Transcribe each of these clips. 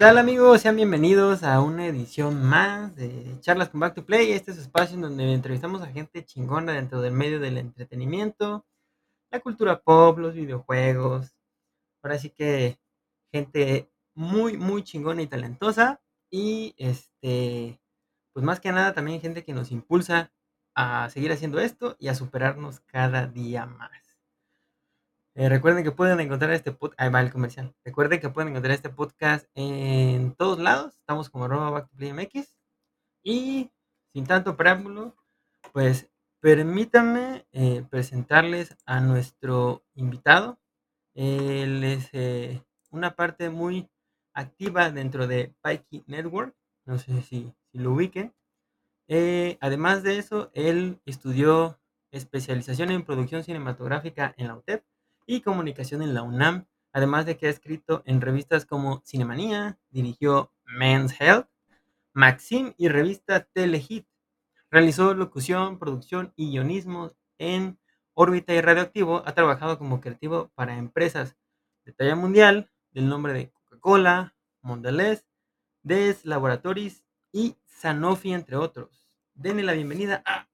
tal amigos? Sean bienvenidos a una edición más de Charlas con Back to Play. Este es el espacio en donde entrevistamos a gente chingona dentro del medio del entretenimiento, la cultura pop, los videojuegos. Ahora sí que gente muy, muy chingona y talentosa. Y este, pues más que nada también gente que nos impulsa a seguir haciendo esto y a superarnos cada día más. Eh, recuerden que pueden encontrar este podcast. Ahí va el comercial. Recuerden que pueden encontrar este podcast en todos lados. Estamos como arroba back to play MX. Y sin tanto preámbulo, pues permítanme eh, presentarles a nuestro invitado. Él es eh, una parte muy activa dentro de Pikey Network. No sé si, si lo ubiquen. además de eso, él estudió especialización en producción cinematográfica en la UTEP y comunicación en la UNAM, además de que ha escrito en revistas como Cinemanía, dirigió Men's Health, Maxim y revista Telehit. Realizó locución, producción y guionismo en órbita y radioactivo. Ha trabajado como creativo para empresas de talla mundial del nombre de Coca-Cola, Mondelez, Des Laboratories y Sanofi, entre otros. Denle la bienvenida a.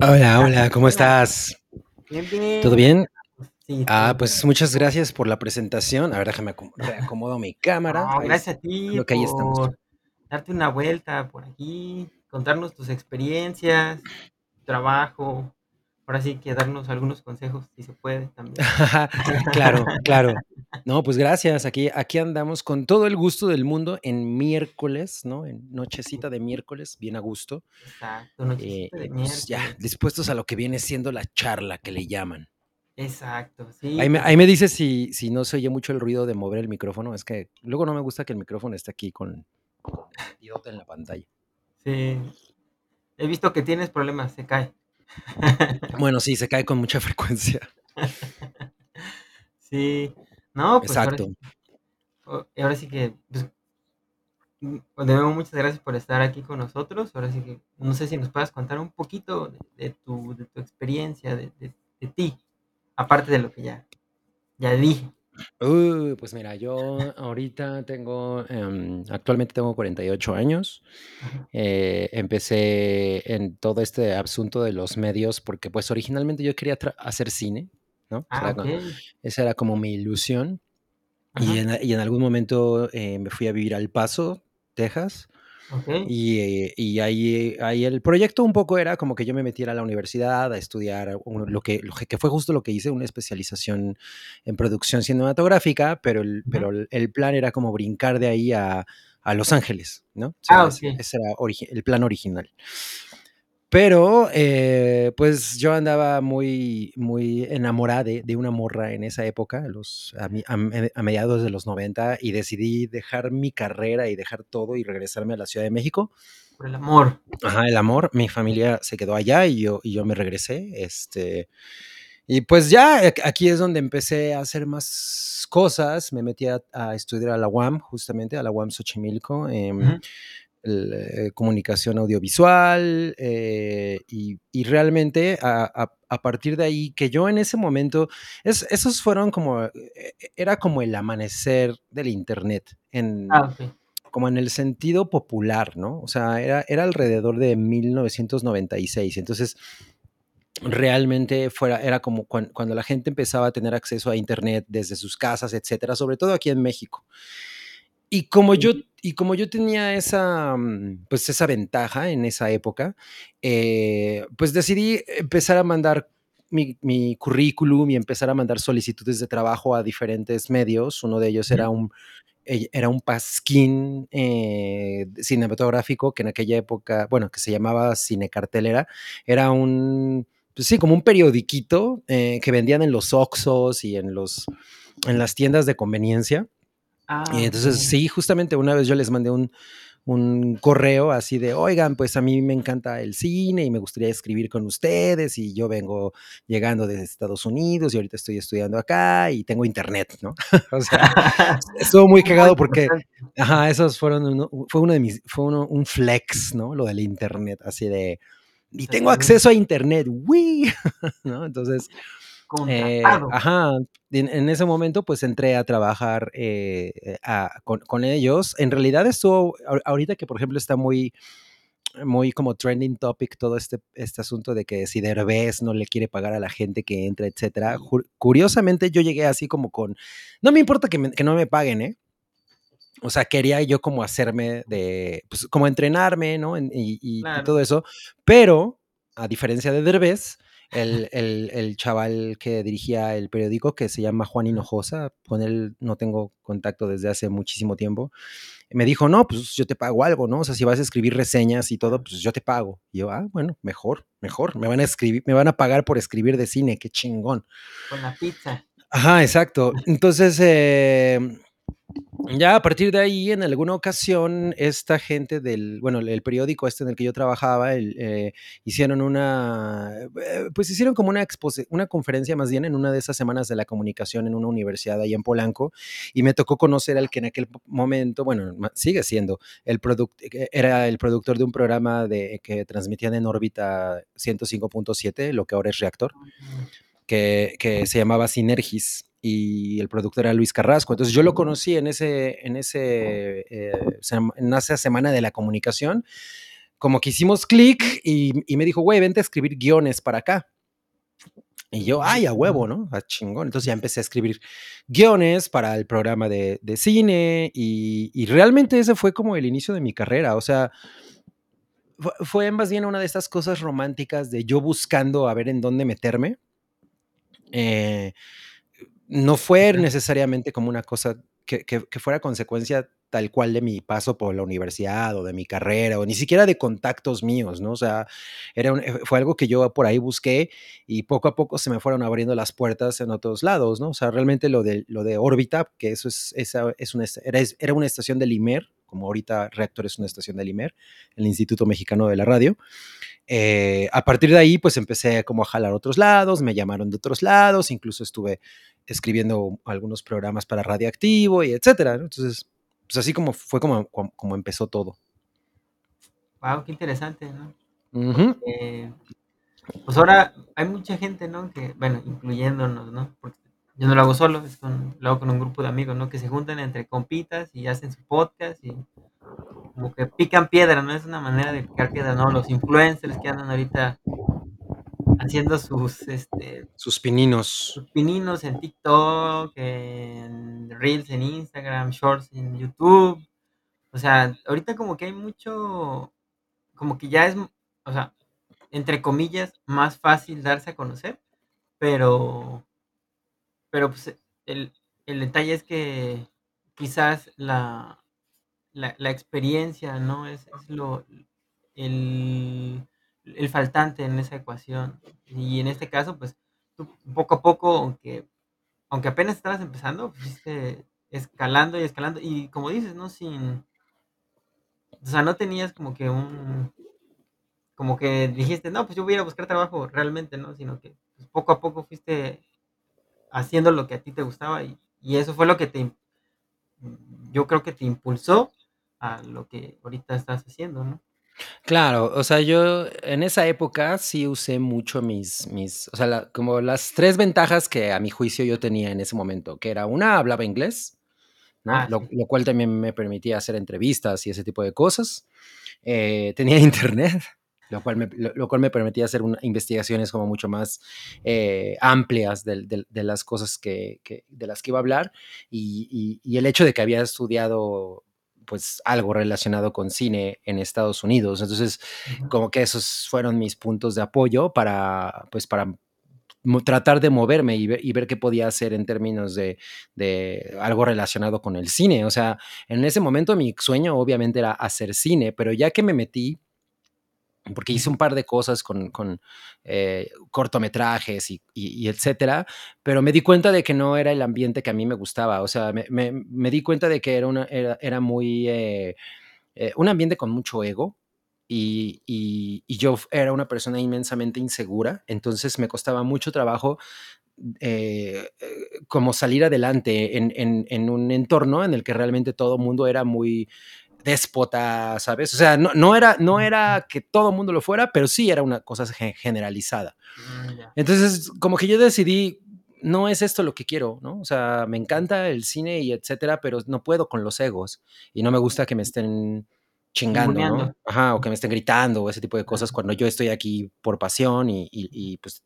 Hola, hola, ¿cómo estás? Bien, bien. ¿Todo bien? Sí, Ah, pues muchas gracias por la presentación. A ver, déjame acom- reacomodo mi cámara. No, Ahí gracias a ti creo que ahí estamos. por darte una vuelta por aquí, contarnos tus experiencias, tu trabajo. Ahora sí que darnos algunos consejos, si se puede también. Claro, claro. No, pues gracias. Aquí, aquí andamos con todo el gusto del mundo en miércoles, ¿no? En nochecita de miércoles, bien a gusto. Exacto, Eh, nochecita de y pues ya, miércoles. dispuestos a lo que viene siendo la charla que le llaman. Exacto, sí, Ahí me, pues ahí me dice si, si no se oye mucho el ruido de mover el micrófono. Es que luego no me gusta que el micrófono esté aquí con idiota en la pantalla. sí. He visto que tienes problemas, se cae. Bueno, sí, se cae con mucha frecuencia. Sí. No, pues ahora Exacto. o- ahora sí que pues, mm, de nuevo muchas gracias por estar aquí con nosotros. Ahora sí que no sé si nos puedas contar un poquito de, de tu, de tu experiencia, de, de- de ti, aparte de lo que ya, ya dije. Uh, pues mira, yo ahorita tengo, em, actualmente tengo 48 años. Eh, empecé en todo este asunto de los medios porque pues originalmente yo quería hacer cine, ¿no? Ah, esa era como mi ilusión. Y Ajá. en, y en algún momento eh, me fui a vivir al Paso, Texas. Y, eh, y ahí, ahí el proyecto un poco era como que yo me metiera a la universidad a estudiar lo que, lo que fue justo lo que hice, una especialización en producción cinematográfica, pero el, pero el, plan era como brincar de ahí a, a Los Ángeles, ¿no? O Ah, sea, ese, era el plan original. Pero, eh, pues yo andaba muy, muy enamorada de, de una morra en esa época, a, los, a, mi- a a mediados de los 90, y decidí dejar mi carrera y dejar todo y regresarme a la Ciudad de México. Por el amor. Ajá, el amor, mi familia se quedó allá y yo, y yo me regresé. Este, y pues ya ac- aquí es donde empecé a hacer más cosas. Me metí a, a estudiar a la UAM, justamente, a la UAM Xochimilco. em, Ujú. El, eh, comunicación audiovisual eh, y, y realmente a, a- a partir de ahí que yo en ese momento, es- esos fueron como, eh, era como el amanecer del Internet, en, Ah, ok. como en el sentido popular, ¿no? O sea, era, era alrededor de 1996, entonces realmente fuera, era como cuan- cuando la gente empezaba a tener acceso a Internet desde sus casas, etcétera, sobre todo aquí en México. Y como yo, y como yo tenía esa, mm, pues esa ventaja en esa época, eh, pues decidí empezar a mandar mi, mi currículum y empezar a mandar solicitudes de trabajo a diferentes medios. Uno de ellos era un, eh, era un pasquín eh, cinematográfico que en aquella época, bueno, que se llamaba Cine Cartelera. Era un, pues sí, como un periodiquito eh, que vendían en los Oxxos y en, los, en las tiendas de conveniencia. Ah, Y entonces, ok. sí, justamente una vez yo les mandé un, un correo así de, oigan, pues a mí me encanta el cine y me gustaría escribir con ustedes y yo vengo llegando de Estados Unidos y ahorita estoy estudiando acá y tengo internet, ¿no? o sea, estuvo muy cagado porque, ajá, esos fueron, uno, fue uno de mis, fue uno, un flex, ¿no? Lo del internet, así de, y tengo acceso a internet, ¡Wii! ¿no? Entonces, Eh, ajá, en, ese momento pues entré a trabajar eh, con, con, ellos. En realidad estuvo, ahorita que por ejemplo está muy, muy como trending topic todo este, este asunto de que si Derbez no le quiere pagar a la gente que entra, etcétera. Curiosamente yo llegué así como con, no me importa que, que no me paguen, ¿eh? O sea, quería yo como hacerme de, pues como entrenarme, ¿no? Y, y, todo eso, pero a diferencia de Derbez, el, el, el, chaval que dirigía el periódico, que se llama Juan Hinojosa, con él no tengo contacto desde hace muchísimo tiempo, me dijo, no, pues yo te pago algo, ¿no? O sea, si vas a escribir reseñas y todo, pues yo te pago. Y yo, ah, bueno, mejor, mejor, me van a escribir, me van a pagar por escribir de cine, qué chingón. Con la pizza. Ajá, exacto. Entonces, eh, ya a partir de ahí, en alguna ocasión, esta gente del, bueno, el periódico este en el que yo trabajaba, eh, hicieron una, eh, pues hicieron como una, una conferencia más bien en una de esas semanas de la comunicación en una universidad ahí en Polanco, y me tocó conocer al que en aquel momento, bueno, sigue siendo, el eh, era el productor de un programa de, que transmitían en órbita 105.7, lo que ahora es Reactor, que, que se llamaba Sinergis y el productor era Luis Carrasco. Entonces yo lo conocí en, ese, en, ese, eh, en esa semana de la comunicación, como que hicimos clic y, me dijo, güey, vente a escribir guiones para acá. Y yo, ay, a huevo, ¿no? A chingón. Entonces ya empecé a escribir guiones para el programa de, de cine y, y, realmente ese fue como el inicio de mi carrera. O sea, fue más bien una de estas cosas románticas de yo buscando a ver en dónde meterme. Eh, no fue necesariamente como una cosa que, fuera consecuencia tal cual de mi paso por la universidad o de mi carrera o ni siquiera de contactos míos, ¿no? O sea, era eh, fue algo que yo por ahí busqué y poco a poco se me fueron abriendo las puertas en otros lados, ¿no? O sea, realmente lo de, lo de órbita, que eso es, esa, es una, era, era una estación del IMER, como ahorita Reactor es una estación del IMER, el Instituto Mexicano de la Radio, eh, a partir de ahí, pues empecé como a jalar otros lados, me llamaron de otros lados, incluso estuve escribiendo algunos programas para Radioactivo y etcétera. Entonces, pues así como fue como, como, empezó todo. Wow, qué interesante, ¿no? pues ahora hay mucha gente, ¿no? Que, bueno, incluyéndonos, ¿no? Porque yo no lo hago solo, es con, lo hago con un grupo de amigos, ¿no? Que se juntan entre compitas y hacen su podcast y como que pican piedra, ¿no? Es una manera de picar piedra, ¿no? Los influencers que andan ahorita haciendo sus, este... Sus pininos. Sus pininos en TikTok, en Reels en Instagram, Shorts en YouTube. O sea, ahorita como que hay mucho, como que ya es, o sea, entre comillas, más fácil darse a conocer, pero, pero pues el, el detalle es que quizás la, la, experiencia, ¿no? Es, lo, el, faltante en esa ecuación. Y en este caso, pues, poco a poco, aunque, aunque apenas estabas empezando, fuiste escalando y escalando. Y como dices, ¿no? Sin. O sea, no tenías como que un. Como que dijiste, no, pues yo voy a ir a buscar trabajo realmente, ¿no? Sino que pues, poco a poco fuiste haciendo lo que a ti te gustaba y, y eso fue lo que te. Yo creo que te impulsó a lo que ahorita estás haciendo, ¿no? Claro, o sea, yo en esa época sí usé mucho mis, mis, o sea, como las tres ventajas que a mi juicio yo tenía en ese momento, que era una, hablaba inglés, ¿no? Ah, lo, cual también me permitía hacer entrevistas y ese tipo de cosas. Eh, tenía internet, lo cual me, lo, cual me permitía hacer investigaciones como mucho más eh, amplias de, de, las cosas que, que, de las que iba a hablar y, y, y el hecho de que había estudiado pues algo relacionado con cine en Estados Unidos. Entonces, como que esos fueron mis puntos de apoyo para, pues para tratar de moverme y ver, qué podía hacer en términos de, de, algo relacionado con el cine. O sea, en ese momento mi sueño obviamente era hacer cine, pero ya que me metí porque hice un par de cosas con, eh, cortometrajes y, y, etcétera, pero me di cuenta de que no era el ambiente que a mí me gustaba, o sea, me, di cuenta de que era, una, era, muy, eh, eh, un ambiente con mucho ego y, yo era una persona inmensamente insegura, entonces me costaba mucho trabajo como salir adelante en, en, en, un entorno en el que realmente todo el mundo era muy déspota, ¿sabes? O sea, no, no, era, no era que todo el mundo lo fuera, pero sí era una cosa generalizada. Mm. Entonces, como que yo decidí, no es esto lo que quiero, ¿no? O sea, me encanta el cine y etcétera, pero no puedo con los egos y no me gusta que me estén chingando, ¿no? Ajá, o que me estén gritando o ese tipo de cosas cuando yo estoy aquí por pasión y, y- y, pues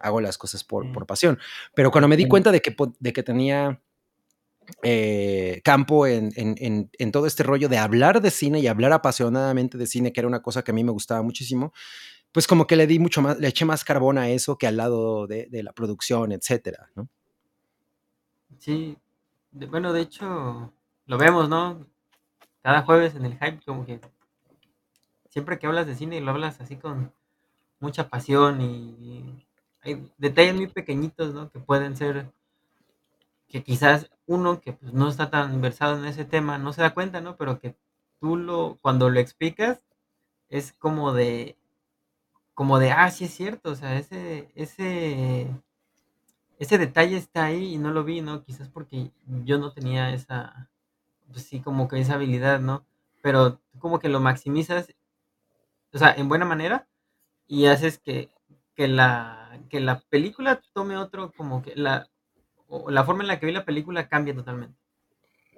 hago las cosas por, por pasión. Pero cuando me di cuenta de que, de que tenía eh, campo en, en- en- todo este rollo de hablar de cine y hablar apasionadamente de cine, que era una cosa que a mí me gustaba muchísimo, pues como que le di mucho más, le eché más carbón a eso que al lado de, de la producción, etcétera, ¿no? Sí, de- bueno, de hecho, lo vemos, ¿no? Cada jueves en el hype, como que siempre que hablas de cine lo hablas así con mucha pasión y hay detalles muy pequeñitos, ¿no? Que pueden ser, que quizás uno que pues, no está tan versado en ese tema no se da cuenta, ¿no? Pero que tú lo, cuando lo explicas, es como de, como de, ah, sí es cierto, o sea, ese, ese, ese detalle está ahí y no lo vi, ¿no? Quizás porque yo no tenía esa, pues sí, como que esa habilidad, ¿no? Pero como que lo maximizas, o sea, en buena manera y haces que, que la, que la película tome otro, como que la, la forma en la que vi la película cambia totalmente.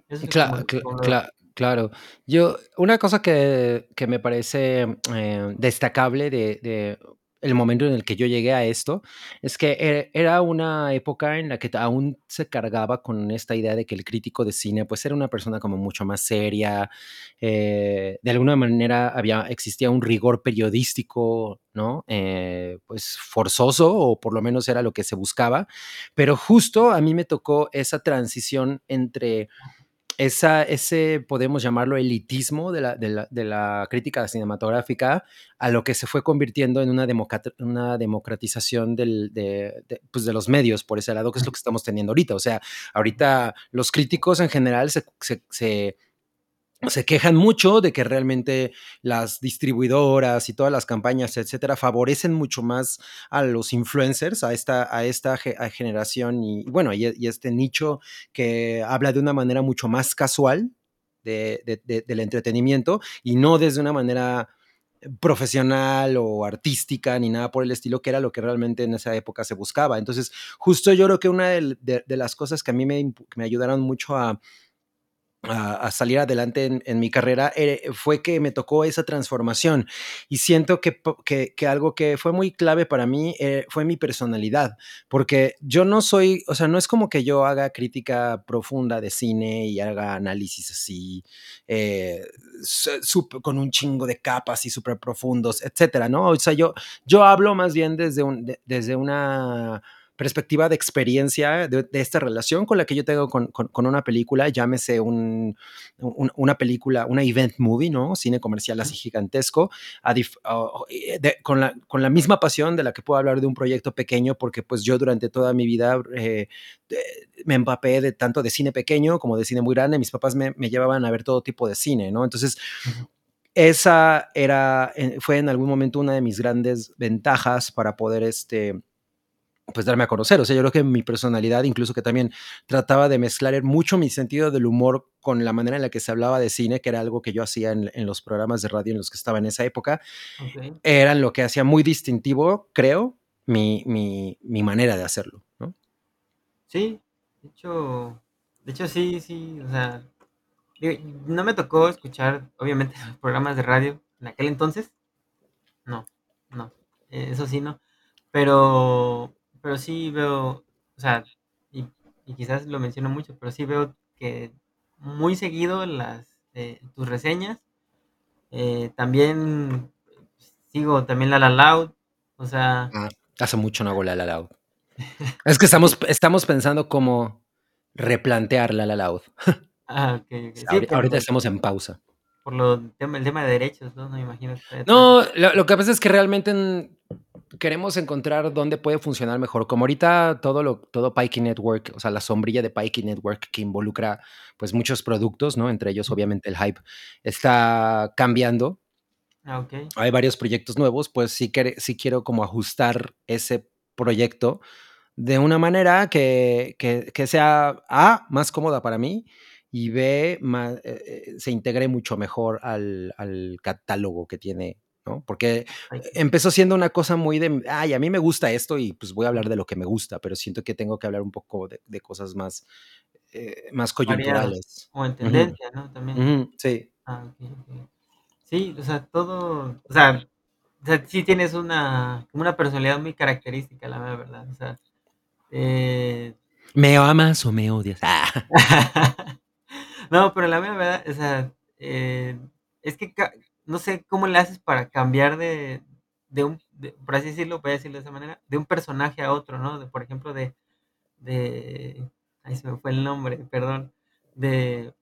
Eso es como, Cla- cla- como lo veo. cla- claro. Yo, una cosa que, que me parece eh, destacable de, de el momento en el que yo llegué a esto es que e- era una época en la que aún se cargaba con esta idea de que el crítico de cine pues era una persona como mucho más seria, eh, de alguna manera había, existía un rigor periodístico, ¿no? Eh, pues forzoso o por lo menos era lo que se buscaba, pero justo a mí me tocó esa transición entre esa, ese, podemos llamarlo, elitismo de la, de la, de la crítica cinematográfica a lo que se fue convirtiendo en una, una democratización del, de, de, pues de, los medios por ese lado, que es lo que estamos teniendo ahorita. O sea, ahorita los críticos en general se, se, se se quejan mucho de que realmente las distribuidoras y todas las campañas, etcétera, favorecen mucho más a los influencers, a esta, a esta generación y, bueno, y, y, este nicho que habla de una manera mucho más casual de, de, de, del entretenimiento y no desde una manera profesional o artística ni nada por el estilo, que era lo que realmente en esa época se buscaba. Entonces, justo yo creo que una de, las cosas que a mí me, me ayudaron mucho a, a, a, salir adelante en, en mi carrera eh, fue que me tocó esa transformación y siento que, que, que algo que fue muy clave para mí eh, fue mi personalidad, porque yo no soy, o sea, no es como que yo haga crítica profunda de cine y haga análisis así, eh, con un chingo de capas y súper profundos, etcétera, ¿no? O sea, yo, yo hablo más bien desde, un, de, desde una perspectiva de experiencia de, de, esta relación con la que yo tengo con, con, con una película, llámese un, un, una película, una event movie, ¿no? Cine comercial así gigantesco, a dif, uh, de, con, la, con la misma pasión de la que puedo hablar de un proyecto pequeño, porque pues yo durante toda mi vida eh, me empapé de tanto de cine pequeño como de cine muy grande, mis papás me, me llevaban a ver todo tipo de cine, ¿no? Entonces... Esa era, eh, fue en algún momento una de mis grandes ventajas para poder este, pues darme a conocer. O sea, yo creo que mi personalidad, incluso que también trataba de mezclar mucho mi sentido del humor con la manera en la que se hablaba de cine, que era algo que yo hacía en, en los programas de radio en los que estaba en esa época, okay. eran lo que hacía muy distintivo, creo, mi, mi, mi manera de hacerlo. ¿no? Sí, de hecho, de hecho sí, sí, o sea, no me tocó escuchar, obviamente, los programas de radio en aquel entonces. No, no, eso sí, no. Pero, pero sí veo, o sea, y, y quizás lo menciono mucho, pero sí veo que muy seguido las eh, tus reseñas. Eh, también sigo también la La Loud, o sea. Ah, hace mucho no hago la La Loud. es que estamos, estamos pensando cómo replantear la La Loud. Ah, ok, ok. Sí, ahorita, estamos en pausa. Por lo, el tema de derechos, ¿no? No me imagino. Que no, lo, lo, que pasa es que realmente en, queremos encontrar dónde puede funcionar mejor. Como ahorita todo lo, todo Pikey Network, o sea, la sombrilla de Pikey Network que involucra pues muchos productos, ¿no? Entre ellos, obviamente, el hype está cambiando. Ah, ok. Hay varios proyectos nuevos, pues sí, que, sí quiero como ajustar ese proyecto de una manera que, que, que sea A, más cómoda para mí y B, más, eh, se integre mucho mejor al, al, catálogo que tiene ¿no? Porque sí. empezó siendo una cosa muy de, ay, a mí me gusta esto y pues voy a hablar de lo que me gusta, pero siento que tengo que hablar un poco de, de cosas más, eh, más coyunturales. O en tendencia, ¿no? También. sí. Ah. Sí, o sea, todo, o sea, o sea, sí tienes una, una personalidad muy característica, la verdad. O sea, eh, ¿Me amas o me odias? Ah. no, pero la verdad, o sea, eh, es que no sé cómo le haces para cambiar de, de un, de- por así decirlo, voy a decirlo de esa manera, de un personaje a otro, ¿no? De, por ejemplo, de, de, ahí se me fue el nombre, perdón, de,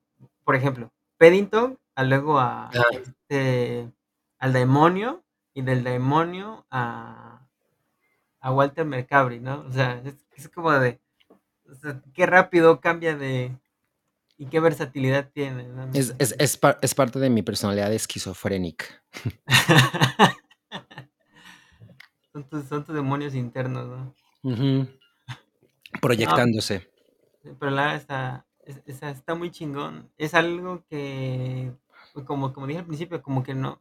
por ejemplo, Paddington, a luego a Ah, este, al demonio, y del demonio a, a Walter Mercabri, ¿no? O sea, es, es como de, o sea, qué rápido cambia de, y qué versatilidad tiene, es, es, es, par- es parte de mi personalidad esquizofrénica. son, tus, son tus demonios internos, ¿no? Proyectándose. pero la está, es- es- está muy chingón. Es algo que, pues, como, como dije al principio, como que no,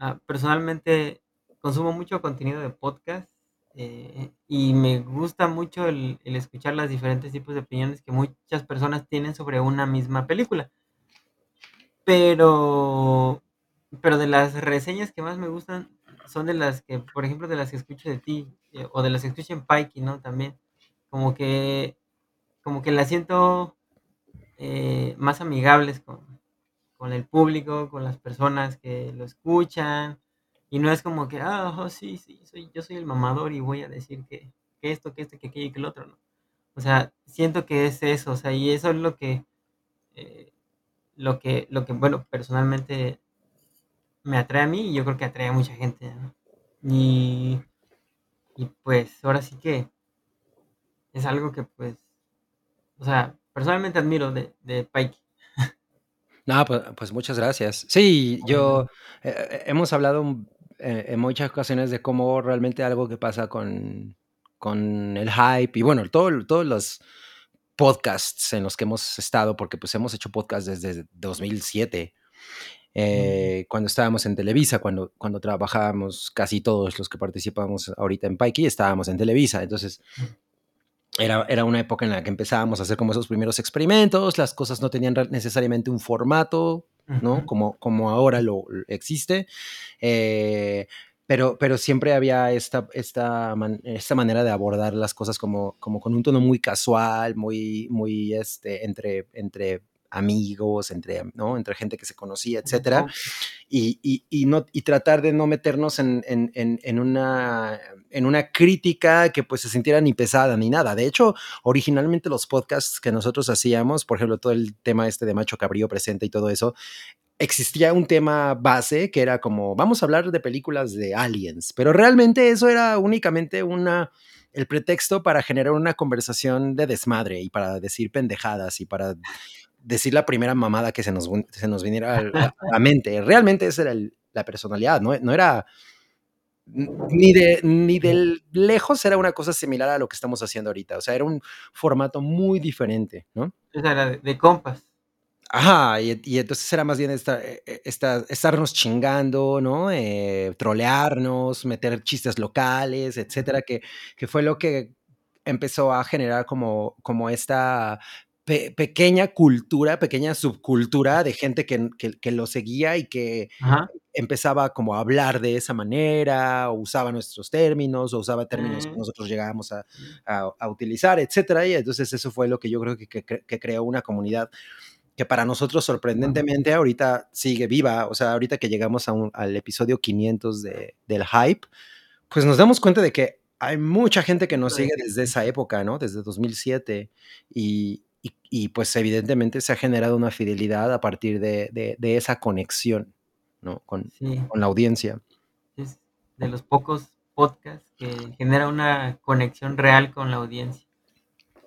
ah, personalmente consumo mucho contenido de podcast eh, y me gusta mucho el, escuchar las diferentes tipos de opiniones que muchas personas tienen sobre una misma película. Pero, pero de las reseñas que más me gustan son de las que, por ejemplo, de las que escucho de ti eh, o de las que escucho en Pikey, ¿no? También, como que, como que las siento eh, más amigables con, con el público, con las personas que lo escuchan, y no es como que, ah, oh, sí, sí, soy, yo soy el mamador y voy a decir que, que esto, que esto, que aquello y que el otro, ¿no? O sea, siento que es eso, o sea, y eso es lo que, eh, lo que, lo que, bueno, personalmente me atrae a mí y yo creo que atrae a mucha gente, ¿no? Y, y pues ahora sí que es algo que pues, o sea, personalmente admiro de, de Pike. No, pues, pues muchas gracias. Sí, yo eh, eh, hemos hablado en muchas ocasiones de cómo realmente algo que pasa con, con el hype y bueno, todo, todos los podcasts en los que hemos estado, porque pues hemos hecho podcasts desde 2007, Mm, eh, cuando estábamos en Televisa, cuando, cuando trabajábamos casi todos los que participamos ahorita en Pikey, estábamos en Televisa, entonces era, era una época en la que empezábamos a hacer como esos primeros experimentos, las cosas no tenían necesariamente un formato, ¿no? Como, como ahora lo lo existe, eh, pero, pero siempre había esta, esta, man- esta manera de abordar las cosas como, como con un tono muy casual, muy, muy este, entre, entre amigos, entre, ¿no? entre gente que se conocía, etcétera y, y, no, y tratar de no meternos en, en, en, en, una, en una crítica que pues se sintiera ni pesada ni nada. De hecho, originalmente los podcasts que nosotros hacíamos, por ejemplo, todo el tema este de Macho Cabrío presente y todo eso, existía un tema base que era como, vamos a hablar de películas de aliens, pero realmente eso era únicamente una el pretexto para generar una conversación de desmadre y para decir pendejadas y para decir la primera mamada que se nos, se nos viniera a, a la mente. Realmente esa era el, la personalidad, ¿no? no era ni de, ni de lejos era una cosa similar a lo que estamos haciendo ahorita. O sea, era un formato muy diferente, ¿no? O sea, era de, de compas. Ajá, y, y, entonces era más bien esta, esta, estarnos chingando, ¿no? Eh, trolearnos, meter chistes locales, etcétera, que, que fue lo que empezó a generar como, como esta pe pequeña cultura, pequeña subcultura de gente que, que, que, lo seguía y que Ajá. empezaba como a hablar de esa manera, o usaba nuestros términos, o usaba términos que Eh, nosotros llegábamos a, a, a utilizar, etcétera. Y entonces eso fue lo que yo creo que, que, que creó una comunidad que para nosotros sorprendentemente ahorita sigue viva, o sea, ahorita que llegamos a un, al episodio 500 de, del hype, pues nos damos cuenta de que hay mucha gente que nos sigue desde esa época, ¿no? Desde 2007 y, y, y pues evidentemente se ha generado una fidelidad a partir de, de, de esa conexión, ¿no? Con, sí. con, la audiencia. Es de los pocos podcasts que genera una conexión real con la audiencia.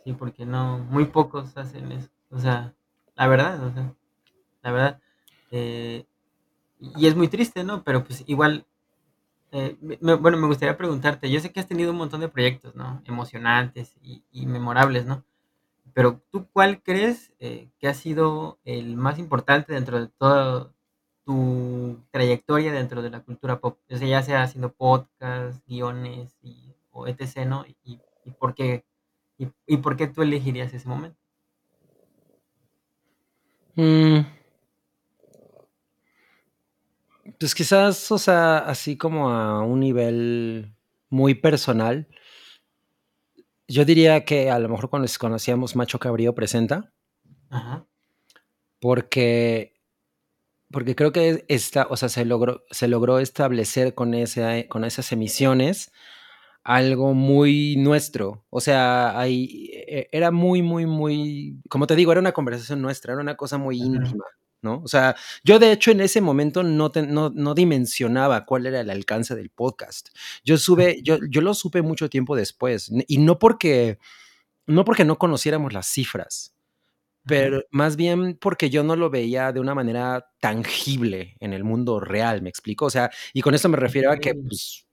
Sí, porque no, muy pocos hacen eso. O sea, la verdad, o sea, la verdad. Eh, y es muy triste, ¿no? Pero pues igual, eh, me, bueno, me gustaría preguntarte, yo sé que has tenido un montón de proyectos, ¿no? Emocionantes y, y memorables, ¿no? Pero tú, ¿cuál crees eh, que ha sido el más importante dentro de todo, tu trayectoria dentro de la cultura pop? O ya sea haciendo podcast, guiones y, o etc., ¿no? Y, por qué, y por qué tú elegirías ese momento. Mm. Pues quizás, o sea, así como a un nivel muy personal, yo diría que a lo mejor cuando conocíamos Macho Cabrío presenta, Ajá. porque, porque creo que esta, o sea, se logró, se logró establecer con, ese, con esas emisiones algo muy nuestro. O sea, ahí e, era muy, muy, muy, como te digo, era una conversación nuestra, era una cosa muy íntima, ¿no? O sea, yo de hecho en ese momento no, te- no, no dimensionaba cuál era el alcance del podcast. Yo, sube, yo, yo lo supe mucho tiempo después, y no porque, no porque no conociéramos las cifras, pero más bien porque yo no lo veía de una manera tangible en el mundo real, ¿me explico? O sea, y con esto me refiero a que pues,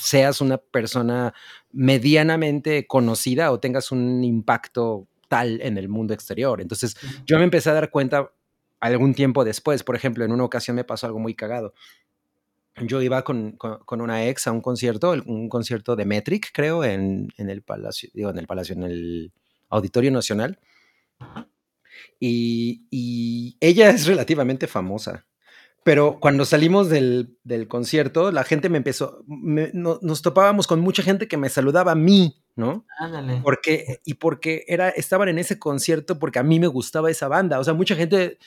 seas una persona medianamente conocida o tengas un impacto tal en el mundo exterior. Entonces, yo me empecé a dar cuenta algún tiempo después, por ejemplo, en una ocasión me pasó algo muy cagado. Yo iba con, con- con una ex a un concierto, un concierto de Metric, creo, en, en el Palacio, digo, en el Palacio, en el Auditorio Nacional. Y, y ella es relativamente famosa. Pero cuando salimos del, del concierto, la gente me empezó, me- no- nos topábamos con mucha gente que me saludaba a mí, ¿no? Ándale. Porque, y porque era, estaban en ese concierto porque a mí me gustaba esa banda. O sea, mucha gente,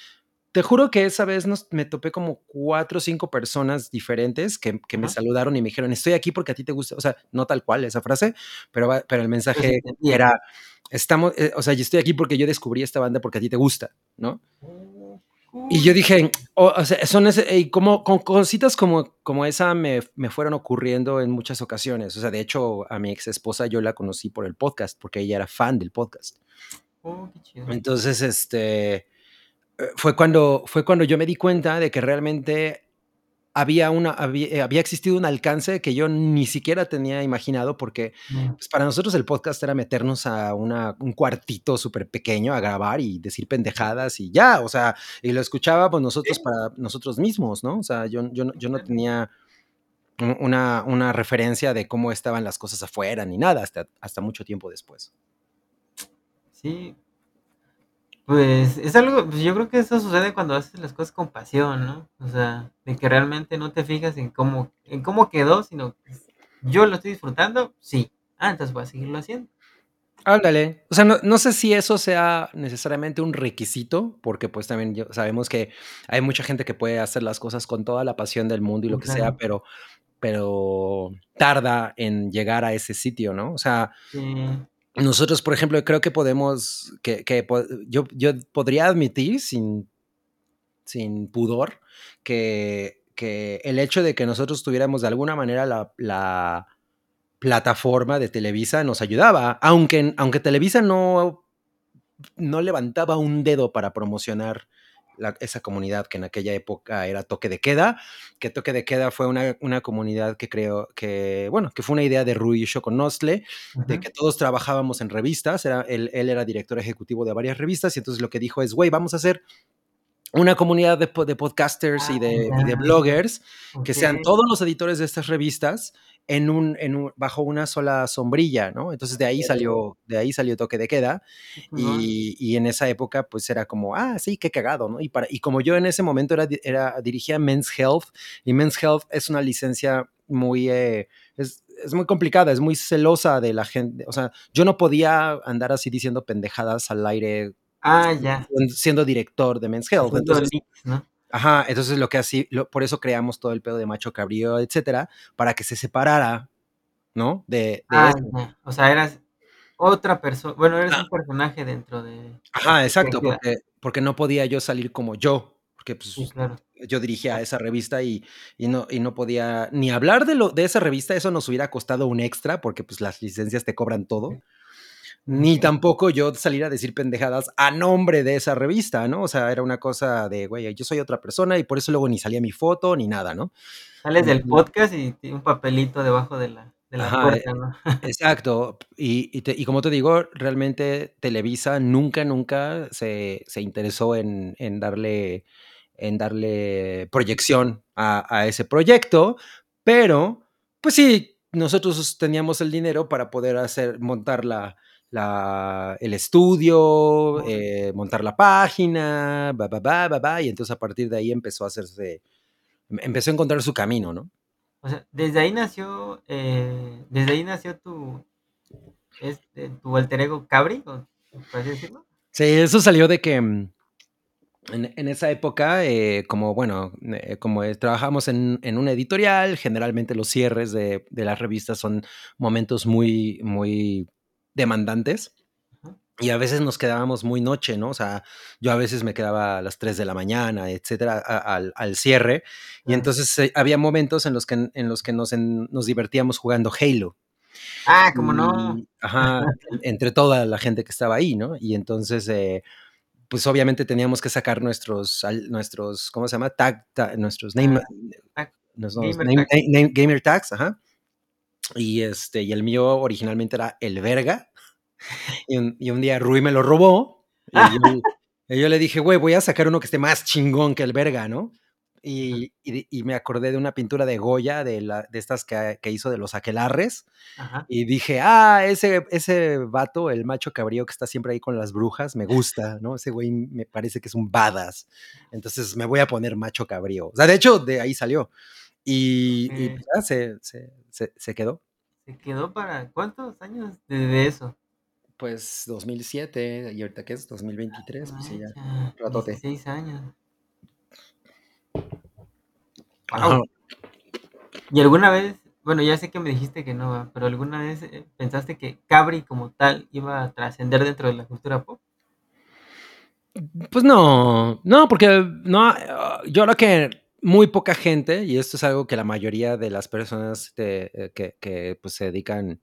te juro que esa vez nos, me topé como cuatro o cinco personas diferentes que, que me saludaron y me dijeron, estoy aquí porque a ti te gusta. O sea, no tal cual esa frase, pero, pero el mensaje entendía. era, estamos, eh, o sea, yo estoy aquí porque yo descubrí esta banda porque a ti te gusta, ¿no? Oh, Y yo dije, o, o sea, son ese, y como con cositas como, como esa me, me fueron ocurriendo en muchas ocasiones. O sea, de hecho, a mi ex esposa yo la conocí por el podcast, porque ella era fan del podcast. Oh, qué chido. Entonces, este, fue cuando, fue cuando yo me di cuenta de que realmente había, una, había, eh, había existido un alcance que yo ni siquiera tenía imaginado, porque Mm. pues, para nosotros el podcast era meternos a una, un cuartito súper pequeño a grabar y decir pendejadas y ya, o sea, y lo escuchábamos nosotros para nosotros mismos, ¿no? O sea, yo, yo, no- yo no tenía un- una, una referencia de cómo estaban las cosas afuera ni nada, hasta, hasta mucho tiempo después. Sí. Pues es algo, pues yo creo que eso sucede cuando haces las cosas con pasión, ¿no? O sea, de que realmente no te fijas en cómo, en cómo quedó, sino que yo lo estoy disfrutando, sí. Ah, entonces voy a seguirlo haciendo. Ándale. O sea, no, no sé si eso sea necesariamente un requisito, porque pues también yo- sabemos que hay mucha gente que puede hacer las cosas con toda la pasión del mundo y lo que sea, pero, pero tarda en llegar a ese sitio, ¿no? O sea, Sí. Nosotros, por ejemplo, creo que podemos, que, yo, yo podría admitir sin, sin pudor que, que el hecho de que nosotros tuviéramos de alguna manera la, la plataforma de Televisa nos ayudaba, aunque, aunque Televisa no, no levantaba un dedo para promocionar la- esa comunidad que en aquella época era Toque de Queda, que Toque de Queda fue una, una comunidad que creo que, bueno, que fue una idea de Rui Shokonosle, de Ujú. que todos trabajábamos en revistas, era, él, él era director ejecutivo de varias revistas y entonces lo que dijo es, güey, vamos a hacer una comunidad de, de podcasters y Ah, de, y de bloggers que sean todos los editores de estas revistas en un, en un- bajo una sola sombrilla, ¿no? Entonces de ahí salió, de ahí salió Toque de Queda y, y en esa época pues era como, ah, sí, qué cagado, ¿no? Y, para, y como yo en ese momento era, era dirigía Men's Health y Men's Health es una licencia muy, eh, es, es muy complicada, es muy celosa de la gente, o sea, yo no podía andar así diciendo pendejadas al aire Ah, ya. siendo director de Men's Health, entonces ¿no? Ajá, entonces lo que así, lo- por eso creamos todo el pedo de macho cabrío, etcétera, para que se separara, ¿no? De, de Ah. O sea, eras otra persona. Bueno, eres Ah, un personaje dentro de. Ajá, exacto, porque, porque no podía yo salir como yo, porque Sí, pues claro. yo dirigía esa revista y, y no, y no podía ni hablar de, lo, de esa revista, eso nos hubiera costado un extra, porque pues las licencias te cobran todo. Ni tampoco yo salir a decir pendejadas a nombre de esa revista, ¿no? O sea, era una cosa de, güey, yo soy otra persona y por eso luego ni salía mi foto ni nada, ¿no? Sales del podcast y un papelito debajo de la, de la Ajá, eh, puerta, ¿no? exacto. Y, y, te- y como te digo, realmente Televisa nunca, nunca se, se interesó en, en darle en darle proyección a, ese proyecto, pero pues sí, nosotros teníamos el dinero para poder hacer, montar la, el estudio, eh, montar la página, y entonces a partir de ahí empezó a hacerse, empezó a encontrar su camino, ¿no? O sea, desde ahí nació, eh, desde ahí nació tu, este, tu alter ego Cabri, por así decirlo. Sí, eso salió de que mm, en, esa época, eh, como bueno, eh, como trabajamos en, en, una editorial, generalmente los cierres de, de, las revistas son momentos muy, muy demandantes. Y a veces nos quedábamos muy noche, ¿no? O sea, yo a veces me quedaba a las 3 de la mañana, etcétera, al, al, cierre. Y entonces eh, había momentos en los que, en los que nos, nos divertíamos jugando Halo. Ah, como no. Ajá, entre toda la gente que estaba ahí, ¿no? Y entonces, pues obviamente teníamos que sacar nuestros, nuestros ¿cómo se llama? Tag, nuestros name, ah, gamer, tags. ajá. Y, este, y el mío originalmente era el verga. Y un, y un día Rui me lo robó. Y yo, le dije, güey, voy a sacar uno que esté más chingón que el verga, ¿no? Y, y, me acordé de una pintura de Goya, de, la, de estas que, que, hizo de los aquelarres. Y dije, ah, ese, ese vato, el macho cabrío que está siempre ahí con las brujas, me gusta, ¿no? Ese güey me parece que es un badass. Entonces me voy a poner macho cabrío. O sea, de hecho, de ahí salió. Y, y pues, ya se, se, se, se, quedó. ¿Se quedó para cuántos años de, eso? Pues 2007, y ahorita que es 2023, pues sí, ya, ratote. 16 años. ¿Y alguna vez, bueno, ya sé que me dijiste que no, pero alguna vez eh, pensaste que Cabri como tal iba a trascender dentro de la cultura pop? Pues no, no, porque no, yo creo que muy poca gente, y esto es algo que la mayoría de las personas eh, que, pues, se dedican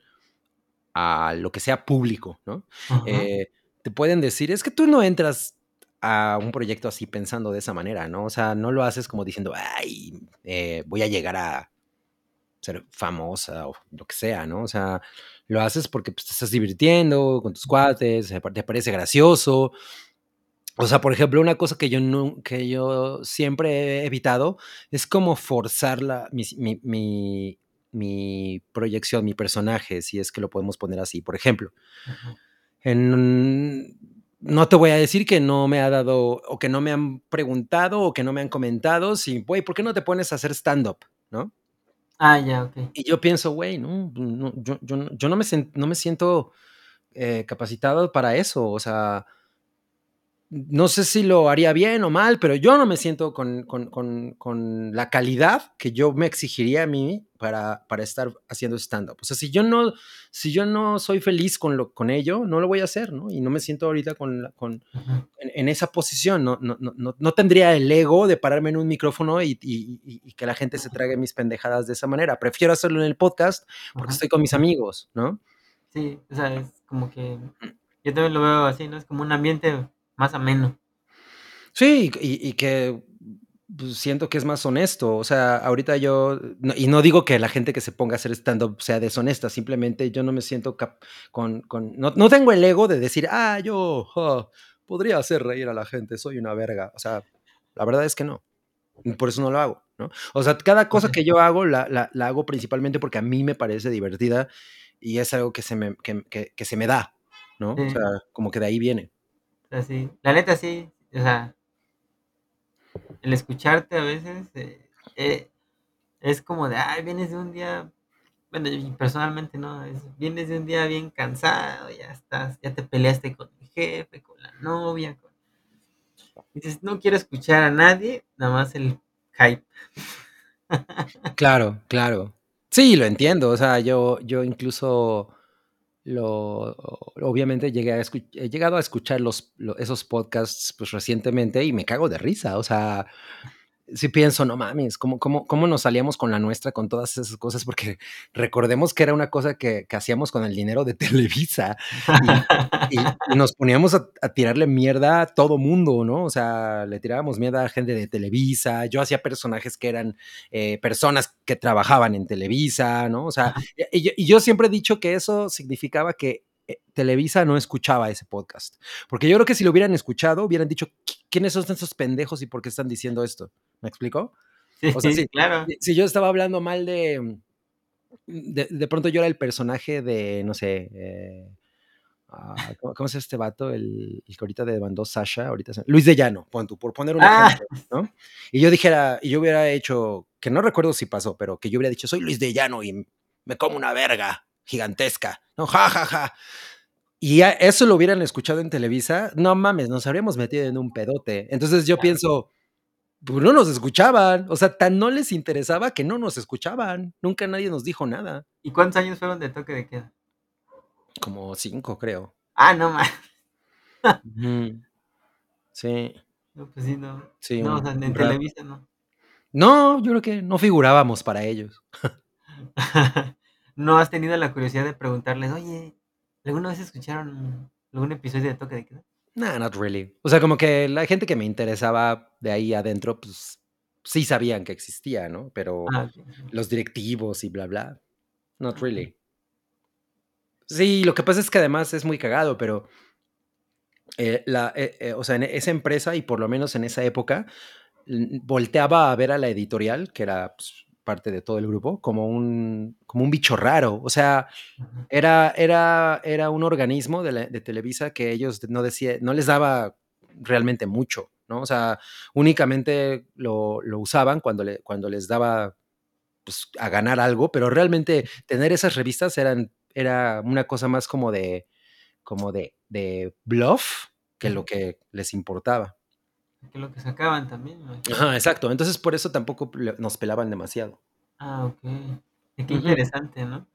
a lo que sea público, ¿no? Eh, te pueden decir, es que tú no entras a un proyecto así pensando de esa manera, ¿no? O sea, no lo haces como diciendo, ay, eh, voy a llegar a ser famosa o lo que sea, ¿no? O sea, lo haces porque pues, te estás divirtiendo con tus cuates, te parece gracioso. O sea, por ejemplo, una cosa que yo, no, que yo siempre he evitado es como forzar la, mi, mi, mi, proyección, mi personaje, si es que lo podemos poner así. Por ejemplo, en no te voy a decir que no me ha dado o que no me han preguntado o que no me han comentado si, güey, ¿por qué no te pones a hacer stand-up? ¿No? Ah, ya, ok. Y yo pienso, güey, no, yo, no, me, no me siento eh, capacitado para eso. O sea, no sé si lo haría bien o mal, pero yo no me siento con, la calidad que yo me exigiría a mí para, para estar haciendo stand-up. O sea, si yo no, si yo no soy feliz con, lo, con ello, no lo voy a hacer, ¿no? Y no me siento ahorita con, con en, esa posición, no, no, no, no, tendría el ego de pararme en un micrófono y, que la gente se trague mis pendejadas de esa manera. Prefiero hacerlo en el podcast porque estoy con mis amigos, ¿no? Sí, o sea, es como que yo también lo veo así, ¿no? Es como un ambiente más ameno. Sí, y, que pues, siento que es más honesto. O sea, ahorita yo, y no digo que la gente que se ponga a hacer stand-up sea deshonesta, simplemente yo no me siento con, con no, no, tengo el ego de decir, ah, yo podría hacer reír a la gente, soy una verga. O sea, la verdad es que no. Por eso no lo hago, ¿no? O sea, cada cosa que yo hago la, la, la hago principalmente porque a mí me parece divertida y es algo que se me, que, que, que se me da, ¿no? O sea, como que de ahí viene. Así, la neta sí, o sea, el escucharte a veces eh, eh, es como de, ay, vienes de un día, bueno, personalmente no, vienes de un día bien cansado, ya estás, ya te peleaste con el jefe, con la novia, dices, no quiero escuchar a nadie, nada más el hype. Claro, claro. Sí, lo entiendo, o sea, yo, yo incluso lo, obviamente llegué a he llegado a escuchar los, esos podcasts pues, recientemente y me cago de risa. O sea, sí pienso, no mames, ¿cómo, cómo, cómo nos salíamos con la nuestra con todas esas cosas? Porque recordemos que era una cosa que, que hacíamos con el dinero de Televisa y, nos poníamos a, tirarle mierda a todo mundo, ¿no? O sea, le tirábamos mierda a gente de Televisa, yo hacía personajes que eran eh, personas que trabajaban en Televisa, ¿no? O sea, y, y yo siempre he dicho que eso significaba que eh, Televisa no escuchaba ese podcast. Porque yo creo que si lo hubieran escuchado, hubieran dicho, ¿quiénes son esos pendejos y por qué están diciendo esto? ¿Me explico? O sea, sí, claro. si yo estaba hablando mal de, de, de pronto yo era el personaje de, no sé, eh, ah, ¿cómo, cómo llama este vato? El, el que ahorita demandó Sasha, ahorita Luis de Llano, pon tú, por poner un Ah. ejemplo, ¿no? Y yo dijera, y yo hubiera hecho, que no recuerdo si pasó, pero que yo hubiera dicho, soy Luis de Llano y me como una verga gigantesca, ¿no? Ja, ja, ja. Y eso lo hubieran escuchado en Televisa, no mames, nos habríamos metido en un pedote. Entonces yo pienso, pues no nos escuchaban, o sea, tan no les interesaba que no nos escuchaban, nunca nadie nos dijo nada. ¿Y cuántos años fueron de toque de queda? Como cinco, creo. Ah, no más. Sí, No, pues sí, no. sí. No, o sea, en. Televisa no. No, yo creo que no figurábamos para ellos. ¿No has tenido la curiosidad de preguntarles, oye, ¿alguna vez escucharon algún episodio de toque de queda? Nah, not really. O sea, como que la gente que me interesaba de ahí adentro, pues sí sabían que existía, ¿no? Pero Ah, los directivos y bla, bla, not really. Sí, lo que pasa es que además es muy cagado, pero eh, la, eh, eh, o sea, en esa empresa y por lo menos en esa época, volteaba a ver a la editorial, que era pues, parte de todo el grupo, como un, como un bicho raro. O sea, era, era, era un organismo de, la- de Televisa que ellos no, decía, no les daba realmente mucho, ¿no? O sea, únicamente lo, lo usaban cuando, le, cuando les daba pues, a ganar algo, pero realmente tener esas revistas eran, era una cosa más como de, como de, de bluff que lo que les importaba. Que lo que sacaban también, imagino. Ajá, exacto. Entonces por eso tampoco nos pelaban demasiado. Ah, ok. Eh, Qué interesante, ¿no?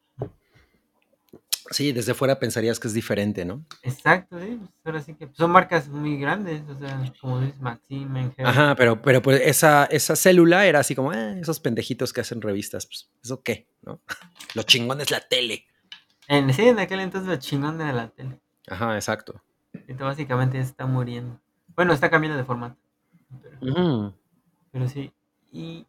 Sí, desde fuera pensarías que es diferente, ¿no? Exacto, sí. pues, ahora sí que pues, son marcas muy grandes, o sea, como dices, Maxim, Menger. Ajá, pero, pero pues esa, esa célula era así como, "Ah, esos pendejitos que hacen revistas, pues, ¿eso qué? ¿No? Lo chingón es la tele. En, sí, en aquel entonces lo chingón de la tele. Ajá, exacto. Esto básicamente ya está muriendo. Bueno, está cambiando de formato. Pero, sí. Y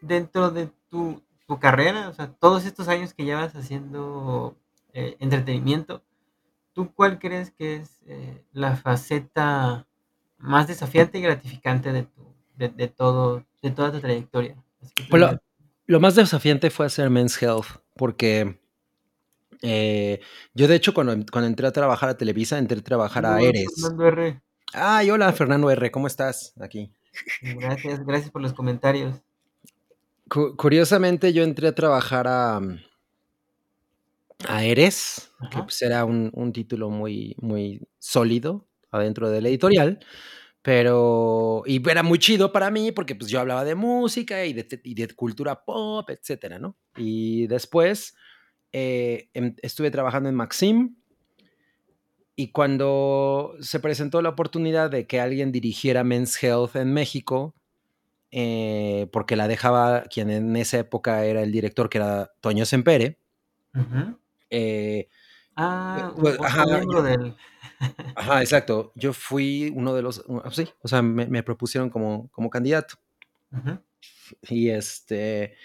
dentro de tu, tu carrera, o sea, todos estos años que llevas haciendo eh, entretenimiento, ¿tú cuál crees que es eh, la faceta más desafiante y gratificante de, tu, de, de todo, de toda tu trayectoria? Pues lo, lo más desafiante fue hacer Men's Health, porque eh, yo de hecho cuando, cuando entré a trabajar a Televisa, entré a trabajar a "Saludos, Eres. Fernando R. Ay, hola Fernando R, ¿cómo estás? Aquí. Gracias, gracias por los comentarios. Cu- curiosamente yo entré a trabajar a, a Eres, que pues era un, un título muy, muy sólido adentro de la editorial, pero y era muy chido para mí porque pues yo hablaba de música y de, y de cultura pop, etcétera, ¿no? Y después eh, em- estuve trabajando en Maxim y cuando se presentó la oportunidad de que alguien dirigiera Men's Health en México, eh, porque la dejaba quien en esa época era el director, que era Toño Sempere. Eh, Ah, pues, ajá, del... ajá, exacto. Yo fui uno de los, uh, sí, o sea, me, me propusieron como, como candidato. Y este,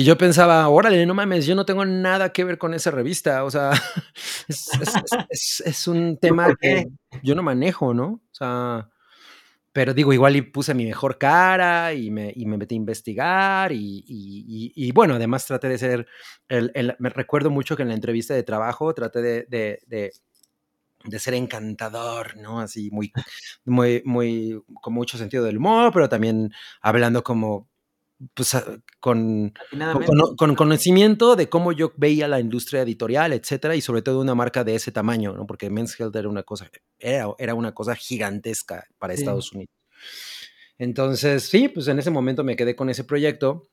y yo pensaba, órale, no mames, yo no tengo nada que ver con esa revista. O sea, es, es- es- es- es un tema que yo no manejo, ¿no? O sea, pero digo, igual y puse mi mejor cara y me, y me metí a investigar y, y- y- y bueno, además traté de ser, el, el- me recuerdo mucho que en la entrevista de trabajo traté de, de- de- de ser encantador, ¿no? Así muy, muy, muy, con mucho sentido del humor, pero también hablando como, pues, a- con, con, conocimiento de cómo yo veía la industria editorial, etcétera, y sobre todo una marca de ese tamaño, ¿no? Porque Men's Health era una cosa, era, era una cosa gigantesca para Sí. Estados Unidos. Entonces, sí, pues en ese momento me quedé con ese proyecto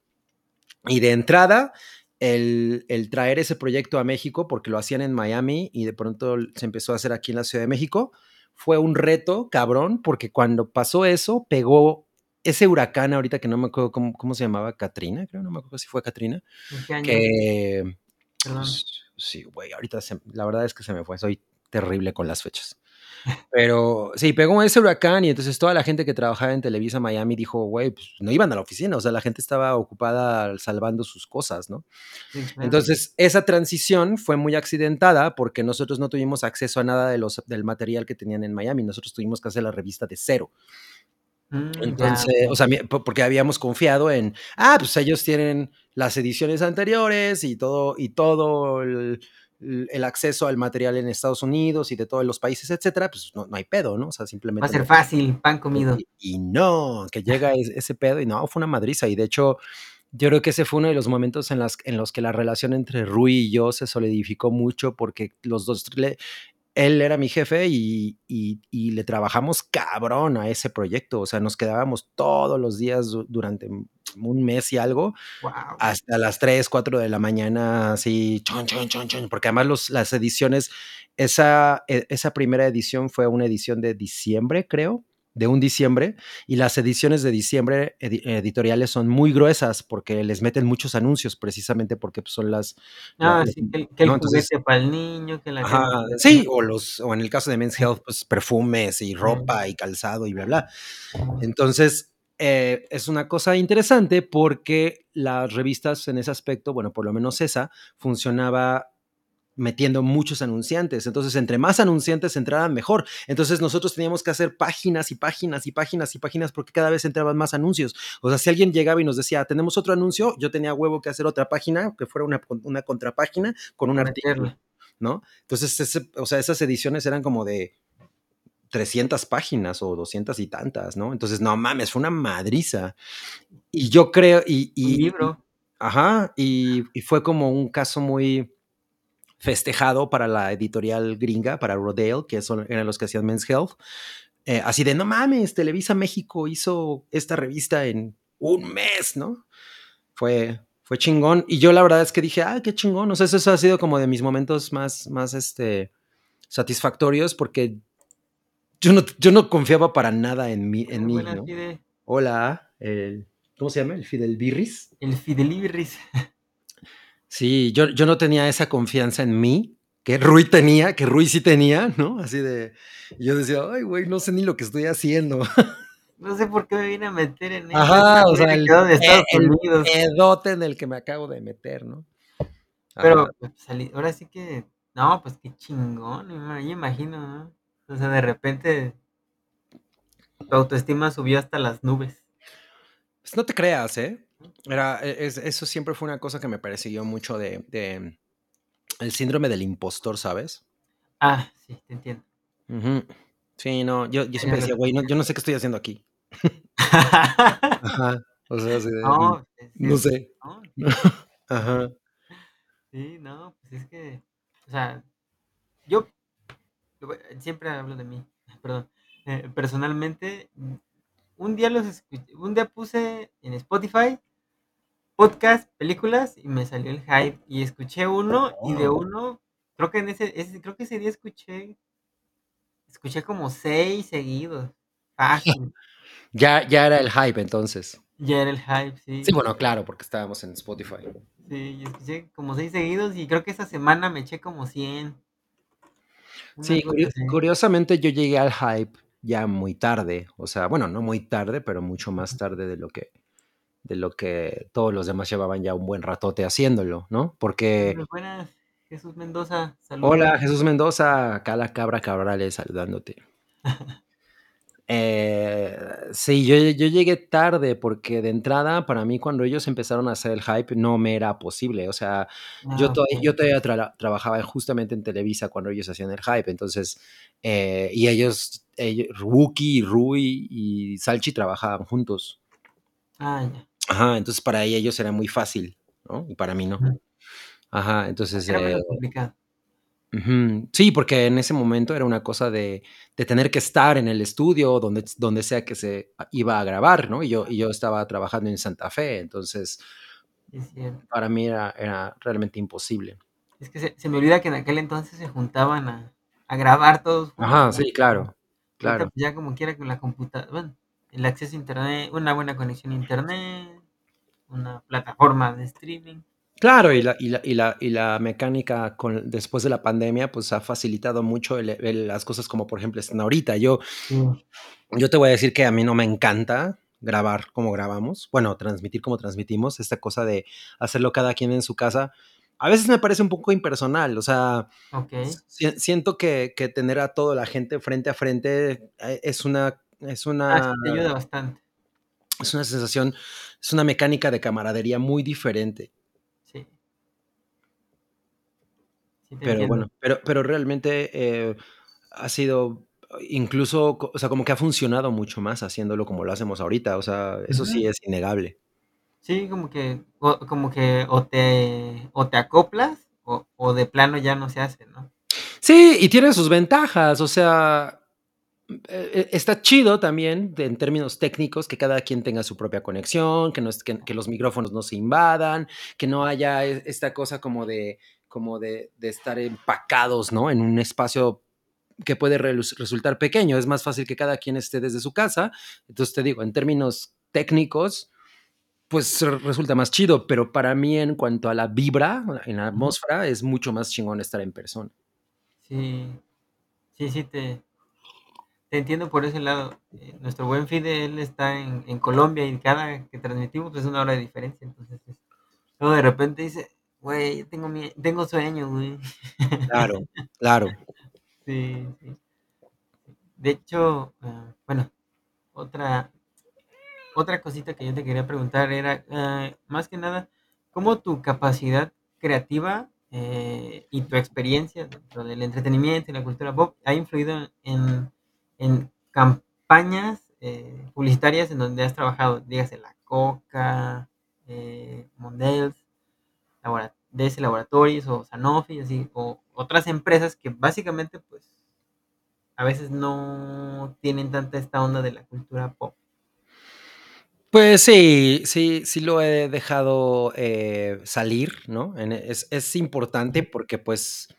y de entrada, el, el traer ese proyecto a México, porque lo hacían en Miami y de pronto se empezó a hacer aquí en la Ciudad de México, fue un reto cabrón, porque cuando pasó eso, pegó ese huracán ahorita que no me acuerdo cómo, cómo se llamaba, Katrina, creo, no me acuerdo si fue Katrina, pues, sí, güey, ahorita se- la verdad es que se me fue, soy terrible con las fechas. Pero sí, pegó ese huracán y entonces toda la gente que trabajaba en Televisa Miami dijo, güey, pues no iban a la oficina, o sea, la gente estaba ocupada salvando sus cosas, ¿no? Sí, claro. Entonces, esa transición fue muy accidentada porque nosotros no tuvimos acceso a nada de los, del material que tenían en Miami, nosotros tuvimos que hacer la revista de cero. Mm, Entonces, ok. o sea, porque habíamos confiado en, ah, pues ellos tienen las ediciones anteriores y todo, y todo el, el- acceso al material en Estados Unidos y de todos los países, etcétera, pues no, no hay pedo, ¿no? O sea, Va a simplemente. ser fácil, pan comido. y, y no, que llega es- ese pedo y no, fue una madriza. Y de hecho, yo creo que ese fue uno de los momentos en, las, en los que la relación entre Rui y yo se solidificó mucho porque los dos, le- él era mi jefe y, y- y le trabajamos cabrón a ese proyecto. O sea, nos quedábamos todos los días du- durante un mes y algo Wow. hasta las 3, 4 de la mañana, así, chon, chon, chon, chon, porque además los, las ediciones, esa, e- esa primera edición fue una edición de diciembre, creo, de un diciembre, y las ediciones de diciembre edi- editoriales son muy gruesas porque les meten muchos anuncios, precisamente porque pues, son las... la- Ah, las- sí, que el, que para el niño, que la Ajá, sí, o, los, o en el caso de Men's Health, pues perfumes y ropa y calzado y bla, bla. Entonces, eh, es una cosa interesante porque las revistas en ese aspecto, bueno, por lo menos esa, funcionaba metiendo muchos anunciantes. Entonces, entre más anunciantes entraran, mejor. Entonces, nosotros teníamos que hacer páginas y páginas y páginas y páginas porque cada vez entraban más anuncios. O sea, si alguien llegaba y nos decía, tenemos otro anuncio, yo tenía huevo que hacer otra página, que fuera una, una contrapágina con un artículo. ¿no? Entonces, ese- o sea, esas ediciones eran como de 300 páginas o 200 y tantas, ¿no? Entonces, no mames, fue una madriza. Y yo creo, y, Un y- libro. ajá, y, y fue como un caso muy festejado para la editorial gringa, para Rodale, que son, eran los que hacían Men's Health. Eh, así de, no mames, Televisa México hizo esta revista en un mes, ¿no? Fue, fue chingón. Y yo la verdad es que dije, ah, qué chingón. O sea, eso ha sido como de mis momentos más, más, este, satisfactorios porque yo no, yo no confiaba para nada en mí, en mí, ¿no? Hola, el, ¿cómo se llama? El Fidel Birris. El Fidelibris. Sí, yo, yo no tenía esa confianza en mí que Rui tenía, que Rui sí tenía, ¿no? Así de, y yo decía, ay, güey, no sé ni lo que estoy haciendo. No sé por qué me vine a meter en eso. Ajá, o sea, el, de Estados el Unidos. en el que me acabo de meter, ¿no? Pero pues, salí, ahora sí que, no, pues qué chingón, yo imagino, ¿no? O sea, de repente tu autoestima subió hasta las nubes. Pues no te creas, ¿eh? Era, e- es- eso siempre fue una cosa que me persiguió mucho de, de el síndrome del impostor, ¿sabes? Ah, sí, te entiendo. Sí, no, yo, yo siempre decía, güey, no, yo no sé qué estoy haciendo aquí. Ajá. O sea, no, es no sé. ¿no? Ajá. Sí, no, pues es que, o sea, yo siempre hablo de mí, perdón. eh, personalmente, mm, un día los escuché, un día puse en Spotify podcast, películas y me salió el hype y escuché uno y de Oh. uno, creo que en ese, ese- creo que ese día escuché, escuché como seis seguidos, fácil, Ya, ya era el hype entonces. ya era el hype, sí. Sí, bueno, claro, porque estábamos en Spotify. Sí, y escuché como seis seguidos y creo que esa semana me eché como 100. Una Sí, curiosamente yo llegué al hype ya muy tarde, o sea, bueno, no muy tarde, pero mucho más tarde de lo que de lo que todos los demás llevaban ya un buen ratote haciéndolo, ¿no? Porque buenas, Jesús Mendoza, saludos. hola, Jesús Mendoza, acá la cabra Cabrales saludándote. Eh, sí, yo, yo llegué tarde porque de entrada para mí cuando ellos empezaron a hacer el hype no me era posible, o sea, yo, Ah, todavía, yo todavía tra- trabajaba justamente en Televisa cuando ellos hacían el hype, entonces, eh, y ellos, ellos, Wookie, Rui y Salchi trabajaban juntos. Ah, ya. Ajá, entonces para ellos era muy fácil, ¿no? Y para mí no. Ajá, entonces, Era eh, complicado. sí, porque en ese momento era una cosa de, de tener que estar en el estudio, donde, donde sea que se iba a grabar, ¿no? Y yo, y yo estaba trabajando en Santa Fe, entonces Es cierto. para mí era, era realmente imposible. Es que se, se me olvida que en aquel entonces se juntaban a, a grabar todos juntos. Ajá, sí, claro, claro. pues, ya como quiera con la computadora, bueno, el acceso a internet, una buena conexión a internet, una plataforma de streaming. Claro, y la, y la, y la, y la mecánica con, después de la pandemia, pues ha facilitado mucho el- el- las cosas como por ejemplo están ahorita. Yo, Sí, yo te voy a decir que a mí no me encanta grabar como grabamos, bueno, transmitir como transmitimos, esta cosa de hacerlo cada quien en su casa. A veces me parece un poco impersonal, o sea, si- siento que, que tener a toda la gente frente a frente eh, es una, es Ah, una, sí, te ayuda bastante. es una sensación, es una mecánica de camaradería muy diferente. Sí. Pero entiendo. bueno, pero, pero realmente eh, ha sido incluso, o sea, como que ha funcionado mucho más haciéndolo como lo hacemos ahorita. O sea, eso sí es innegable. Sí, como que, o, como que o te, o te acoplas o, o de plano ya no se hace, ¿no? Sí, y tiene sus ventajas. O sea, está chido también de- en términos técnicos que cada quien tenga su propia conexión, que, no es, que, que los micrófonos no se invadan, que no haya e- esta cosa como de, como de, de estar empacados, ¿no? En un espacio que puede resultar pequeño. Es más fácil que cada quien esté desde su casa. Entonces te digo, en términos técnicos, pues re- resulta más chido, pero para mí en cuanto a la vibra, en la atmósfera, es mucho más chingón estar en persona. Sí, sí, sí, te, te entiendo por ese lado. Eh, nuestro buen Fide, él está en, en Colombia y cada que transmitimos pues, es una hora de diferencia. Entonces, es- luego de repente dice, güey, tengo, mie- tengo sueño, güey. Claro, claro. Sí, sí. De hecho, ah, bueno, otra, otra cosita que yo te quería preguntar era, ah, más que nada, ¿cómo tu capacidad creativa eh, y tu experiencia dentro del entretenimiento y la cultura pop ha influido en, en campañas eh, publicitarias en donde has trabajado? Dígase la Coca, eh, labora- DS Laboratories o Sanofi, así, o otras empresas que básicamente, pues, a veces no tienen tanta esta onda de la cultura pop. Pues sí, sí, sí lo he dejado eh, salir, ¿no? Es, es importante porque pues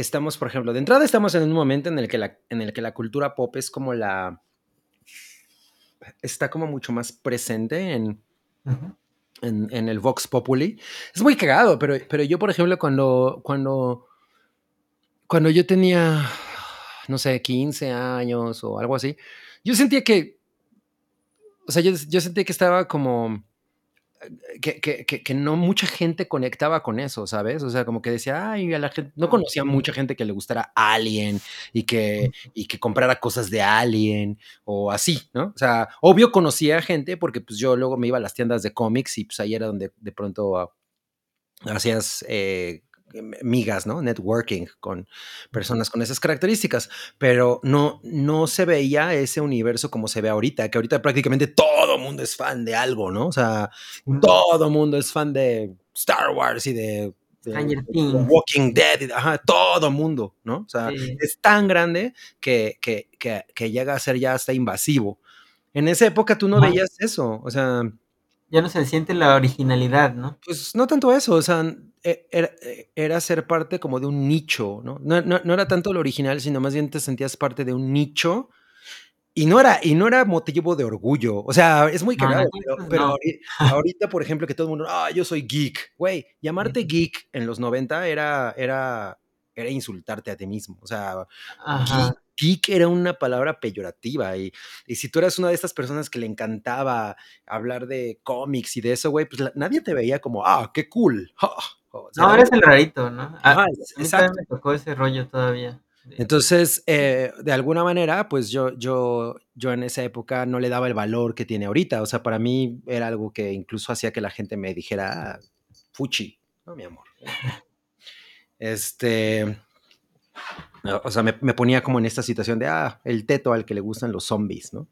estamos, por ejemplo, de entrada estamos en un momento en el que la, en el que la cultura pop es como la, está como mucho más presente en, en el Vox Populi. Es muy cagado, pero, pero yo, por ejemplo, cuando, cuando, cuando yo tenía, no sé, 15 años o algo así, yo sentía que, o sea, yo, yo sentía que estaba como, que, que, que, no mucha gente conectaba con eso, ¿sabes? O sea, como que decía, ay, a la gente, no conocía mucha gente que le gustara Alien y que, y que comprara cosas de Alien o así, ¿no? O sea, obvio conocía gente porque pues yo luego me iba a las tiendas de cómics y pues ahí era donde de pronto hacías eh, migas, ¿no? Networking con personas con esas características, pero no, no se veía ese universo como se ve ahorita, que ahorita prácticamente todo mundo es fan de algo, ¿no? O sea, todo mundo es fan de Star Wars y de, de- de. Walking Dead, y- ajá, todo mundo, ¿no? O sea, Sí. es tan grande que, que, que, que llega a ser ya hasta invasivo. En esa época tú no Ajá. veías eso, o sea, Ya no se siente la originalidad, ¿no? pues no tanto eso, o sea, e- era, e- era ser parte como de un nicho, ¿no? No, no- no era tanto lo original, sino más bien te sentías parte de un nicho y no era, y no era motivo de orgullo, o sea, es muy cagado, pero, entonces pero ahorita, por ejemplo, que todo el mundo, ah, yo soy geek, güey, llamarte geek en los 90 era, era, era insultarte a ti mismo, o sea, geek, Geek era una palabra peyorativa y, y si tú eras una de estas personas que le encantaba hablar de cómics y de eso, güey, pues la- nadie te veía como, ah, qué cool. ja". O sea, No, eres el rarito, ¿no? A, Ajá, a es- mí exacto. me tocó ese rollo todavía. Entonces, eh, de alguna manera, pues yo, yo, yo en esa época no le daba el valor que tiene ahorita. O sea, para mí era algo que incluso hacía que la gente me dijera, "Ah, fuchi, no, mi amor. Este, o sea, me, me ponía como en esta situación de, ah, el teto al que le gustan los zombies, ¿no?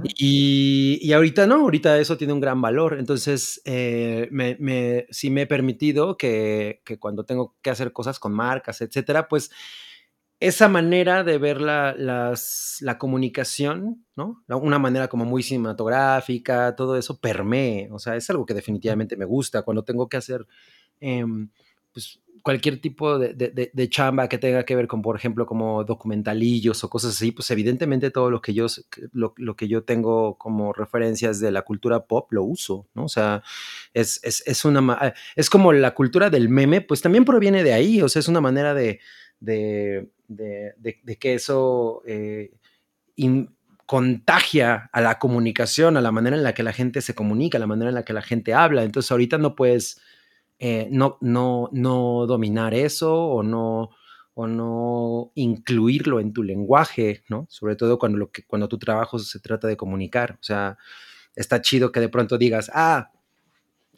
Y, y ahorita no, ahorita eso tiene un gran valor. Entonces, eh, me, me- sí me he permitido que, que cuando tengo que hacer cosas con marcas, etcétera, pues esa manera de ver la, las- la comunicación, ¿no? Una manera como muy cinematográfica, todo eso permee. O sea, es algo que definitivamente me gusta. Cuando tengo que hacer, em, pues, cualquier tipo de, de, chamba que tenga que ver con, por ejemplo, como documentalillos o cosas así, pues evidentemente todo lo que yo, lo, lo, que yo tengo como referencias de la cultura pop lo uso, ¿no? O sea, es, es, es, una, es como la cultura del meme, pues también proviene de ahí, o sea, es una manera de, de, de que eso eh, contagia a la comunicación, a la manera en la que la gente se comunica, a la manera en la que la gente habla. Entonces ahorita no puedes eh, no, no, no dominar eso o no, o no incluirlo en tu lenguaje, ¿no? Sobre todo cuando, lo que, cuando tu trabajo se trata de comunicar. O sea, está chido que de pronto digas, ah,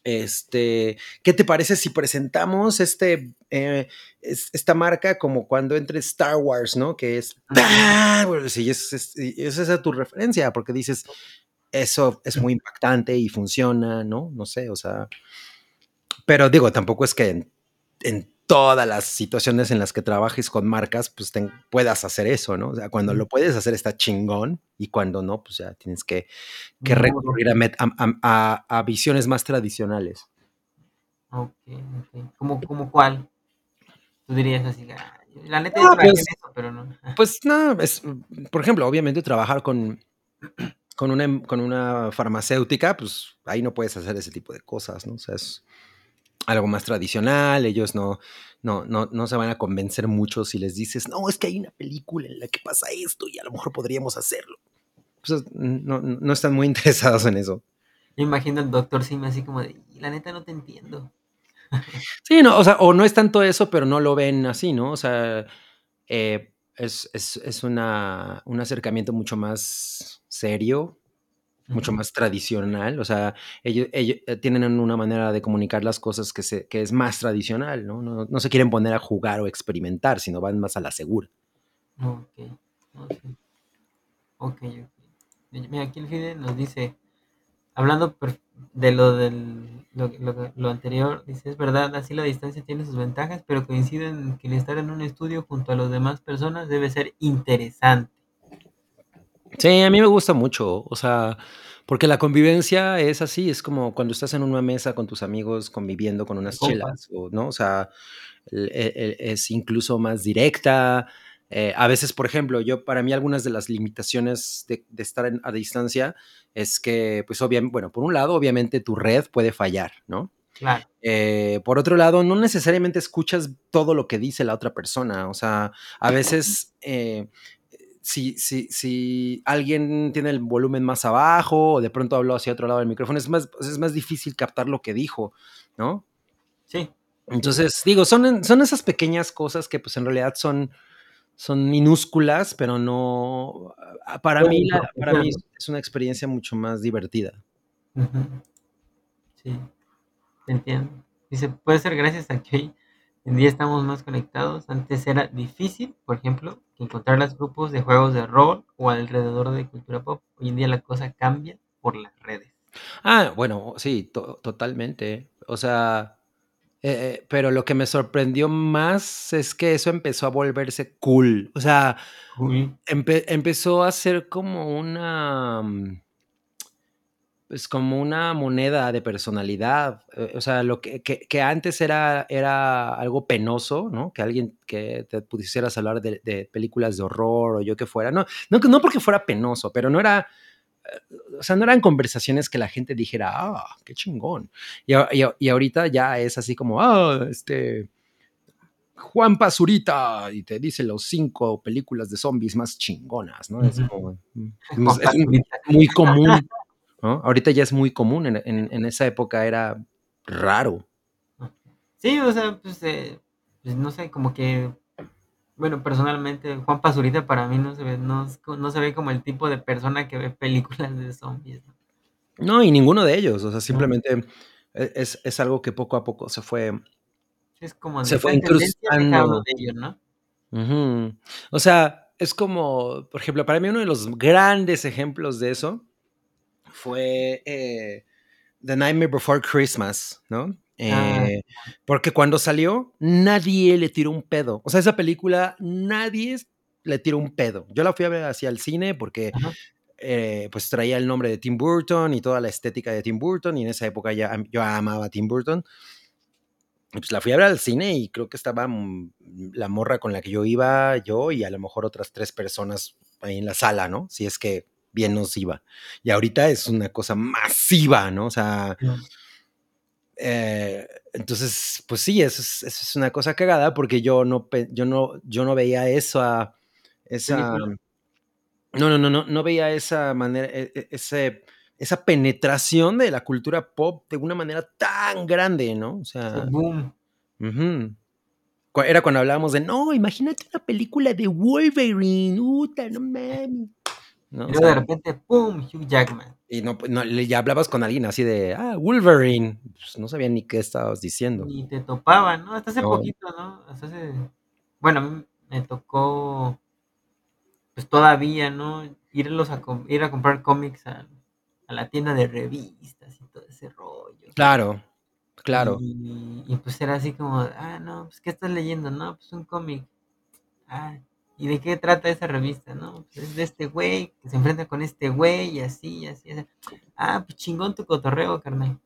este, ¿qué te parece si presentamos este, eh, esta marca como cuando entre Star Wars, ¿no? Que es, ¡ah! sí, es, es, es, esa tu referencia, porque dices, eso es muy impactante y funciona, ¿no? No sé, o sea, pero digo, tampoco es que en, en todas las situaciones en las que trabajes con marcas, pues te, puedas hacer eso, ¿no? O sea, cuando lo puedes hacer está chingón y cuando no, pues ya tienes que, que recurrir a, a, a, a, visiones más tradicionales. Ok, ok. ¿Cómo, cómo cuál? Tú dirías así, la neta no, pues, eso, pero no. Pues no, es, por ejemplo, obviamente trabajar con, con, una, con una farmacéutica, pues ahí no puedes hacer ese tipo de cosas, ¿no? O sea, es algo más tradicional, ellos no, no, no, no se van a convencer mucho si les dices, no, es que hay una película en la que pasa esto y a lo mejor podríamos hacerlo. Pues no, no están muy interesados en eso. Me imagino el doctor Sim así como de, la neta no te entiendo. Sí, no, o sea, o no es tanto eso, pero no lo ven así, ¿no? O sea, eh, es, es, es una, un acercamiento mucho más serio, mucho más tradicional, o sea, ellos, ellos, eh, tienen una manera de comunicar las cosas que, se, que es más tradicional, ¿no? ¿no? ¿no? se quieren poner a jugar o experimentar, sino van más a la segura. Ok, ok, ok. Mira, aquí el Fide nos dice, hablando de lo del lo, lo, lo, anterior, dice, es verdad, así la distancia tiene sus ventajas, pero coinciden que el estar en un estudio junto a las demás personas debe ser interesante. Sí, a mí me gusta mucho, o sea, porque la convivencia es así, es como cuando estás en una mesa con tus amigos conviviendo con unas chelas, o, ¿no? O sea, es incluso más directa. Eh, a veces, por ejemplo, yo, para mí, algunas de las limitaciones de, de estar en, a distancia es que, pues, obviamente, bueno, por un lado, obviamente tu red puede fallar, ¿no? Claro. Eh, por otro lado, no necesariamente escuchas todo lo que dice la otra persona. O sea, a veces eh, si, si, si alguien tiene el volumen más abajo o de pronto habló hacia otro lado del micrófono, es más, es más difícil captar lo que dijo, ¿no? Sí. Entonces, digo, son, son esas pequeñas cosas que pues en realidad son, son minúsculas, pero no, para mí, la, para mí es una experiencia mucho más divertida. Uh -huh. Sí, entiendo. Dice, puede ser gracias a que en día estamos más conectados. Antes era difícil, por ejemplo, encontrar los grupos de juegos de rol o alrededor de cultura pop. Hoy en día la cosa cambia por las redes. Ah, bueno, sí, to totalmente. O sea, eh, eh, pero lo que me sorprendió más es que eso empezó a volverse cool. O sea, empe empezó a ser como una es como una moneda de personalidad. Eh, o sea, lo que, que, que, antes era, era algo penoso, ¿no? Que alguien que te pudieras hablar de, de, películas de horror o yo que fuera. No, no, no porque fuera penoso, pero no era. Eh, o sea, no eran conversaciones que la gente dijera, ah, qué chingón. Y, y, y ahorita ya es así como, ah, este. Juan Pazurita y te dice los cinco películas de zombies más chingonas, ¿no? Es, como, es, es muy común ¿no? Ahorita ya es muy común, en, en, en, esa época era raro. Sí, o sea, pues, eh, pues, no sé, como que, bueno, personalmente, Juan Pazurita para mí no se ve, no, no, se ve como el tipo de persona que ve películas de zombies. No, no y ninguno de ellos, o sea, simplemente no. es, es, algo que poco a poco se fue... Es como se fue incrustando. De ellos, ¿no? Uh -huh. O sea, es como, por ejemplo, para mí uno de los grandes ejemplos de eso fue eh, The Nightmare Before Christmas, ¿no? Eh, ah. Porque cuando salió, nadie le tiró un pedo. O sea, esa película, nadie le tiró un pedo. Yo la fui a ver hacia el cine porque eh, pues traía el nombre de Tim Burton y toda la estética de Tim Burton y en esa época ya yo amaba a Tim Burton. pues la fui a ver al cine y creo que estaba mm, la morra con la que yo iba, yo y a lo mejor otras tres personas ahí en la sala, ¿no? Si es que bien nos iba. Y ahorita es una cosa masiva, ¿no? O sea, eh, entonces, pues sí, eso es, eso es, una cosa cagada porque yo no, yo no, yo no veía eso a, esa... No, no, no, no, no veía esa manera, e, e, ese, esa penetración de la cultura pop de una manera tan grande, ¿no? O sea, boom. Era cuando hablábamos de, no, imagínate una película de Wolverine, puta, no mames. ¿No? Y de repente, ¡pum! Hugh Jackman. Y no, no, ya hablabas con alguien así de, ah, Wolverine. Pues no sabía ni qué estabas diciendo. Y te topaban, ¿no? Hasta hace poquito, ¿no? Hasta hace... Bueno, a mí me tocó, pues todavía, ¿no? Irlos a, ir a comprar cómics a, a, la tienda de revistas y todo ese rollo. Claro, claro. Y, y, pues era así como, ah, no, pues ¿qué estás leyendo? No, pues un cómic. Ah, ¿Y de qué trata esa revista, no? Pues es de este güey que se enfrenta con este güey y así, así, así. Ah, pues chingón tu cotorreo, carnal.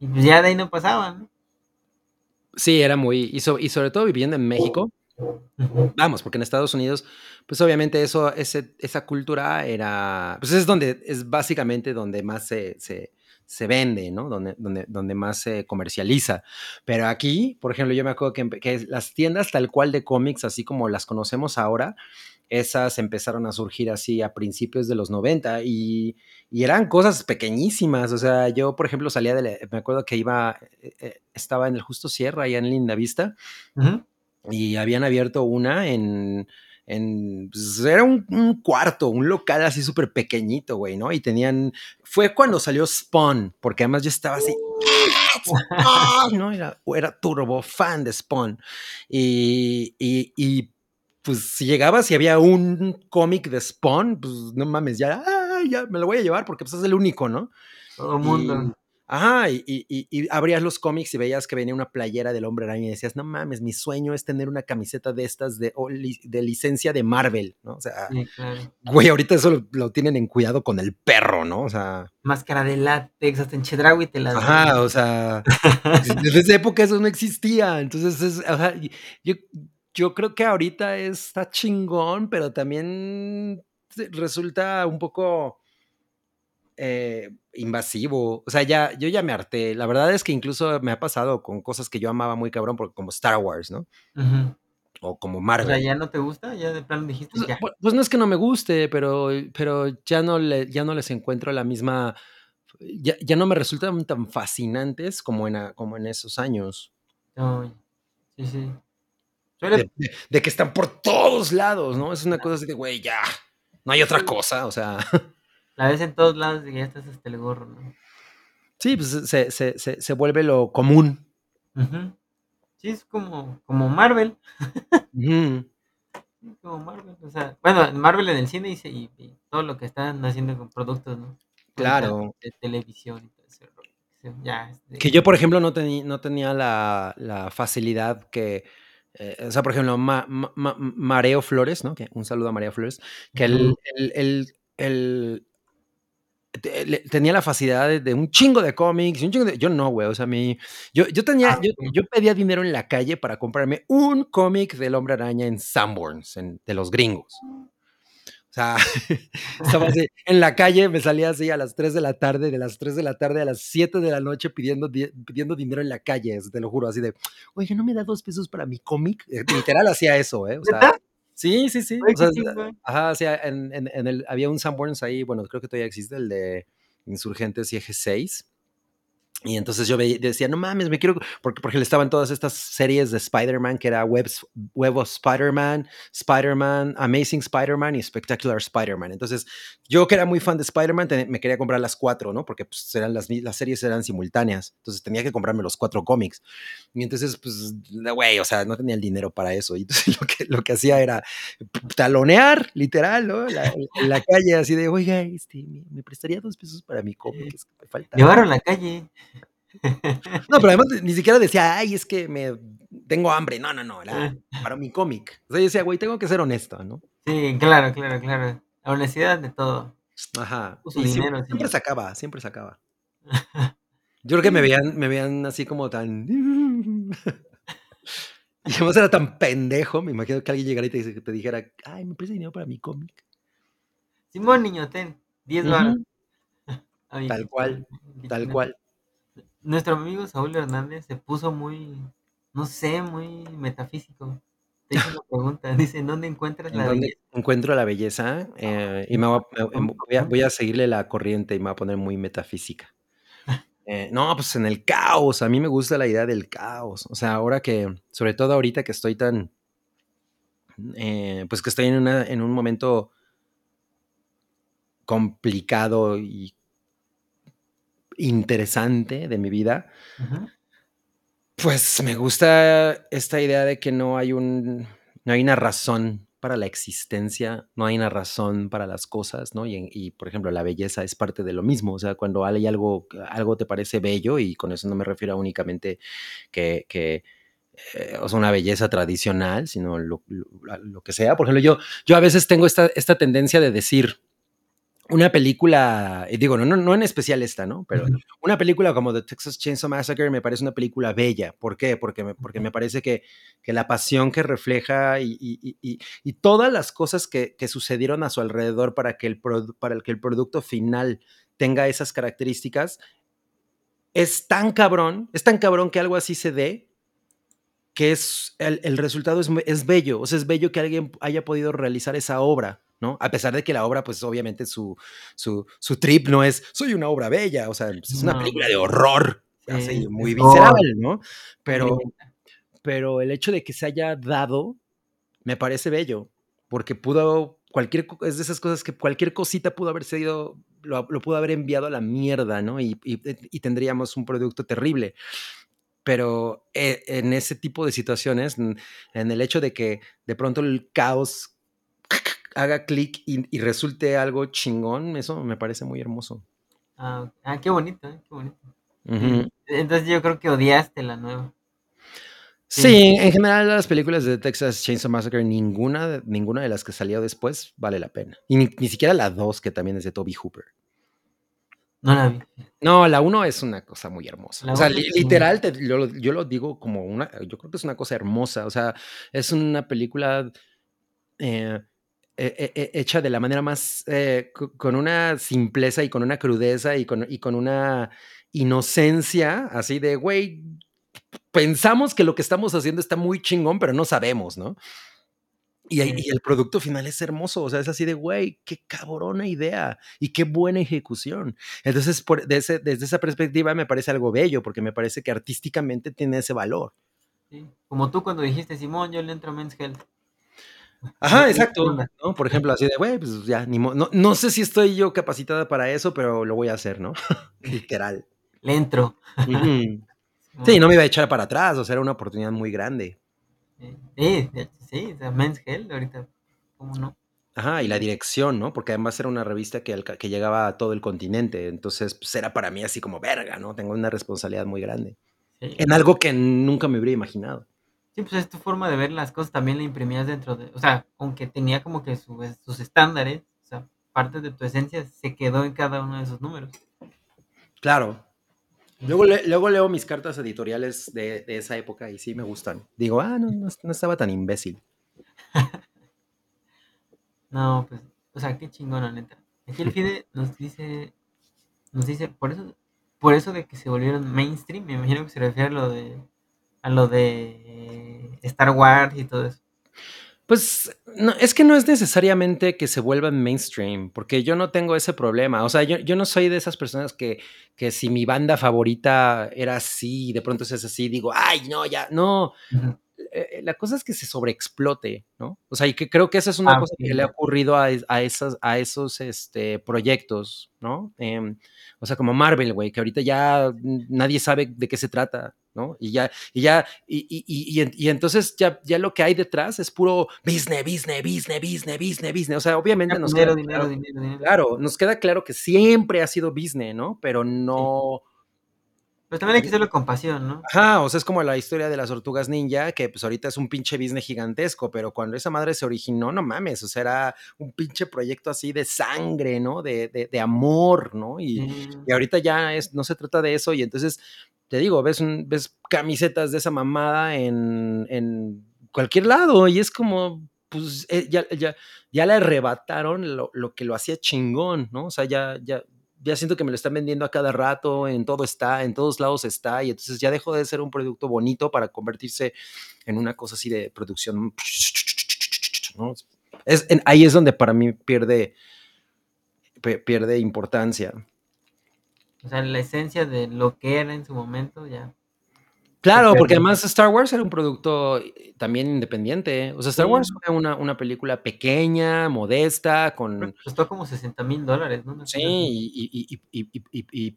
Y pues ya de ahí no pasaba, ¿no? Sí, era muy. Y, y sobre todo viviendo en México. Vamos, porque en Estados Unidos, pues obviamente eso, ese, esa cultura era. Pues es donde, es básicamente donde más se, se vende, ¿no? Donde, donde, donde más se comercializa. Pero aquí, por ejemplo, yo me acuerdo que, las tiendas tal cual de cómics, así como las conocemos ahora, esas empezaron a surgir así a principios de los 90 y, eran cosas pequeñísimas. O sea, yo, por ejemplo, salía de, me acuerdo que iba, eh, eh, estaba en el Justo Sierra, allá en Linda Vista, y habían abierto una en pues, era un, cuarto, un local así súper pequeñito, güey, ¿no? Y tenían, fue cuando salió Spawn, porque además yo estaba así, ¿no? Era, era turbo fan de Spawn. Y, y, pues si llegabas y había un cómic de Spawn, pues no mames, ya, ya me lo voy a llevar porque pues es el único, ¿no? Todo el mundo. Ajá, y, y, abrías los cómics y veías que venía una playera del hombre araña y decías, no mames, mi sueño es tener una camiseta de estas de, de licencia de Marvel, ¿no? O sea, güey, ahorita eso lo, tienen en cuidado con el perro, ¿no? O sea. Máscara de látex, hasta en Chedraui te la Ajá, o sea, desde esa época eso no existía. Entonces, es, yo, yo creo que ahorita está chingón, pero también resulta un poco eh, invasivo. O sea, ya, yo ya me harté. La verdad es que incluso me ha pasado con cosas que yo amaba muy cabrón, como Star Wars, ¿no? O como Marvel. O sea, ¿ya no te gusta? ¿Ya de plano dijiste pues, ya? Pues, no es que no me guste, pero, pero ya, no le, ya no les encuentro la misma... Ya, ya no me resultan tan fascinantes como en, como en esos años. sí, sí. De, de, que están por todos lados, ¿no? Es una cosa así de, güey, ya, no hay otra cosa, o sea... La ves en todos lados y ya estás hasta el gorro, ¿no? Sí, pues se, se, se, se vuelve lo común. Sí, es como, como Marvel. como Marvel. O sea, bueno, Marvel en el cine y, y, todo lo que están haciendo con productos, ¿no? Claro. De, televisión y todo ese Ya, Que yo, por ejemplo, no, no tenía la, la facilidad que. Eh, o sea, por ejemplo, Mareo Flores, ¿no? Que, un saludo a María Flores. Que el, el, tenía la facilidad de, un chingo de cómics, un chingo de, yo no, güey, o sea, a mí, yo, yo tenía, ah, yo, pedía dinero en la calle para comprarme un cómic del Hombre Araña en Sanborns, en, de los gringos. O sea, estaba así, en la calle, me salía así a las 3 de la tarde, de las 3 de la tarde a las 7 de la noche pidiendo, pidiendo dinero en la calle, te lo juro, así de, oye, ¿no me da dos pesos para mi cómic? Eh, literal hacía eso, ¿eh? O sea, Sí, sí, sí. o sea, ajá, o sea, en, en, en, el, había un Sanborns ahí, bueno, creo que todavía existe, el de Insurgentes y Eje 6. Y entonces yo decía, no mames, me quiero, porque, porque le estaban todas estas series de Spider-Man, que era Webs, Web of Spider-Man, Spider-Man, Amazing Spider-Man y Spectacular Spider-Man. Entonces, yo que era muy fan de Spider-Man, me quería comprar las cuatro, ¿no? Porque pues, eran las, las series eran simultáneas. Entonces tenía que comprarme los cuatro cómics. Y entonces, pues, güey, o sea, no tenía el dinero para eso. Y entonces lo que, lo que hacía era talonear, literal, ¿no? en la calle, así de, oiga, este, me, prestaría dos pesos para mi cómic, es que me falta. Llevaron la calle. No, pero además ni siquiera decía, ay, es que me tengo hambre. No, no, no, era para mi cómic. O sea, yo decía, güey, tengo que ser honesto, ¿no? Sí, claro, claro, claro. La honestidad de todo. Ajá. siempre, siempre sacaba, siempre sacaba. Yo creo que me veían, me veían así como tan. y además era tan pendejo. Me imagino que alguien llegara y te, te dijera, ay, me presta dinero para mi cómic. Simón, niño, ten, 10 Ujú. baros. Tal cual, tal cual. Nuestro amigo Saúl Hernández se puso muy, no sé, muy metafísico. Te hizo una pregunta, dice, ¿en dónde encuentras ¿En la dónde belleza? encuentro la belleza? Eh, y me voy a, me- voy a- voy a seguirle la corriente y me voy a poner muy metafísica. Eh, no, pues en el caos. A mí me gusta la idea del caos. O sea, ahora que, sobre todo ahorita que estoy tan, eh, pues que estoy en, una, en un momento complicado y interesante de mi vida, pues me gusta esta idea de que no hay un, no hay una razón para la existencia, no hay una razón para las cosas, ¿no? Y, por ejemplo, la belleza es parte de lo mismo, o sea, cuando hay algo, algo te parece bello, y con eso no me refiero a únicamente que, que eh, o sea, una belleza tradicional, sino lo, lo- lo que sea. Por ejemplo, yo, yo a veces tengo esta, esta tendencia de decir, una película, y digo, no, no, no en especial esta, ¿no? Pero una película como The Texas Chainsaw Massacre me parece una película bella. ¿Por qué? Porque me, porque me parece que, que la pasión que refleja y, y- y- y- todas las cosas que, que sucedieron a su alrededor para que, el produ- para que el producto final tenga esas características, es tan cabrón, es tan cabrón que algo así se dé, que es el, el resultado es, es bello, o sea, es bello que alguien haya podido realizar esa obra, ¿no? A pesar de que la obra, pues obviamente su, su, su trip no es, soy una obra bella, o sea, pues, es una No, película de horror, así, muy visceral, ¿no? Pero, pero el hecho de que se haya dado, me parece bello, porque pudo, cualquier, es de esas cosas que cualquier cosita pudo haber sido, lo, lo pudo haber enviado a la mierda, ¿no? Y, y- y tendríamos un producto terrible. Pero eh, en ese tipo de situaciones, en el hecho de que de pronto el caos haga clic y, y resulte algo chingón, eso me parece muy hermoso. Ah, ah, qué bonito, eh, qué bonito. Entonces yo creo que odiaste la nueva. Sí. Sí, en general las películas de Texas Chainsaw Massacre, ninguna, ninguna de las que salió después vale la pena. Y ni, ni siquiera la 2, que también es de Toby Hooper. No la vi. No, la 1 es una cosa muy hermosa. La o sea, li- literal, te- yo, lo- yo lo digo como una, yo creo que es una cosa hermosa. O sea, es una película eh, eh, eh, eh, hecha de la manera más, eh, co- con una simpleza y con una crudeza y con, y con una inocencia, así de, güey, pensamos que lo que estamos haciendo está muy chingón, pero no sabemos, ¿no? Y, y el producto final es hermoso, o sea, es así de, güey, qué cabrona idea y qué buena ejecución. Entonces, por, de ese- desde esa perspectiva me parece algo bello, porque me parece que artísticamente tiene ese valor. Sí. Como tú cuando dijiste, Simón, yo le entro a Men's Health. Ajá, ¿Qué exacto. Por ejemplo, así de, güey, pues ya, ni no, no sé si estoy yo capacitada para eso, pero lo voy a hacer, ¿no? Literal. Le entro. Sí, no me iba a echar para atrás, o sea, era una oportunidad muy grande. Sí, sí, o sea, Men's Health ahorita, ¿cómo no? Ajá, y la dirección, ¿no? Porque además era una revista que, que llegaba a todo el continente, entonces pues era para mí así como verga, ¿no? Tengo una responsabilidad muy grande. Sí. En algo que nunca me hubiera imaginado. Sí, pues es tu forma de ver las cosas, también la imprimías dentro de, o sea, aunque tenía como que su- sus estándares, o sea, parte de tu esencia se quedó en cada uno de esos números. Claro. Luego, le- luego leo mis cartas editoriales de, de esa época y sí me gustan. Digo, ah, no, no, no estaba tan imbécil. No, pues, o sea, qué chingona, neta. Aquí el Fide nos dice, nos dice, por eso, por eso de que se volvieron mainstream, me imagino que se refiere a lo de, a lo de Star Wars y todo eso. Pues no, es que no es necesariamente que se vuelvan mainstream, porque yo no tengo ese problema. O sea, yo, yo no soy de esas personas que, que si mi banda favorita era así y de pronto es así, digo, ay, no, ya, no. Ujú. Eh, la cosa es que se sobreexplote, ¿no? O sea, y que creo que esa es una Ah, cosa que le ha ocurrido a, a, esas, a esos este, proyectos, ¿no? Em, o sea, como Marvel, güey, que ahorita ya nadie sabe de qué se trata, ¿no? Y ya, y ya, y, y, y, y, entonces ya, ya lo que hay detrás es puro business, business, business, business, business, business. O sea, obviamente Ya, nos dinero, queda dinero, claro, dinero, dinero. claro, nos queda claro que siempre ha sido business, ¿no? Pero no, Pues también hay que hacerlo con pasión, ¿no? Ajá, o sea, es como la historia de las tortugas ninja, que pues ahorita es un pinche business gigantesco, pero cuando esa madre se originó, no mames, o sea, era un pinche proyecto así de sangre, ¿no? De, de, de amor, ¿no? Y, y ahorita ya es, no se trata de eso, y entonces, te digo, ves, ves camisetas de esa mamada en, en cualquier lado, y es como, pues, eh, ya, ya, ya le arrebataron lo, lo que lo hacía chingón, ¿no? O sea, ya, ya, ya siento que me lo están vendiendo a cada rato, en todo está, en todos lados está, y entonces ya dejó de ser un producto bonito para convertirse en una cosa así de producción. ¿no? Es, ahí es donde para mí pierde, pierde importancia. O sea, la esencia de lo que era en su momento ya. Claro, porque además Star Wars era un producto también independiente. O sea, Star Sí. Wars fue una, una película pequeña, modesta, con... Costó como 60 mil dólares, ¿no? Una Sí, cosa así. y, y, y,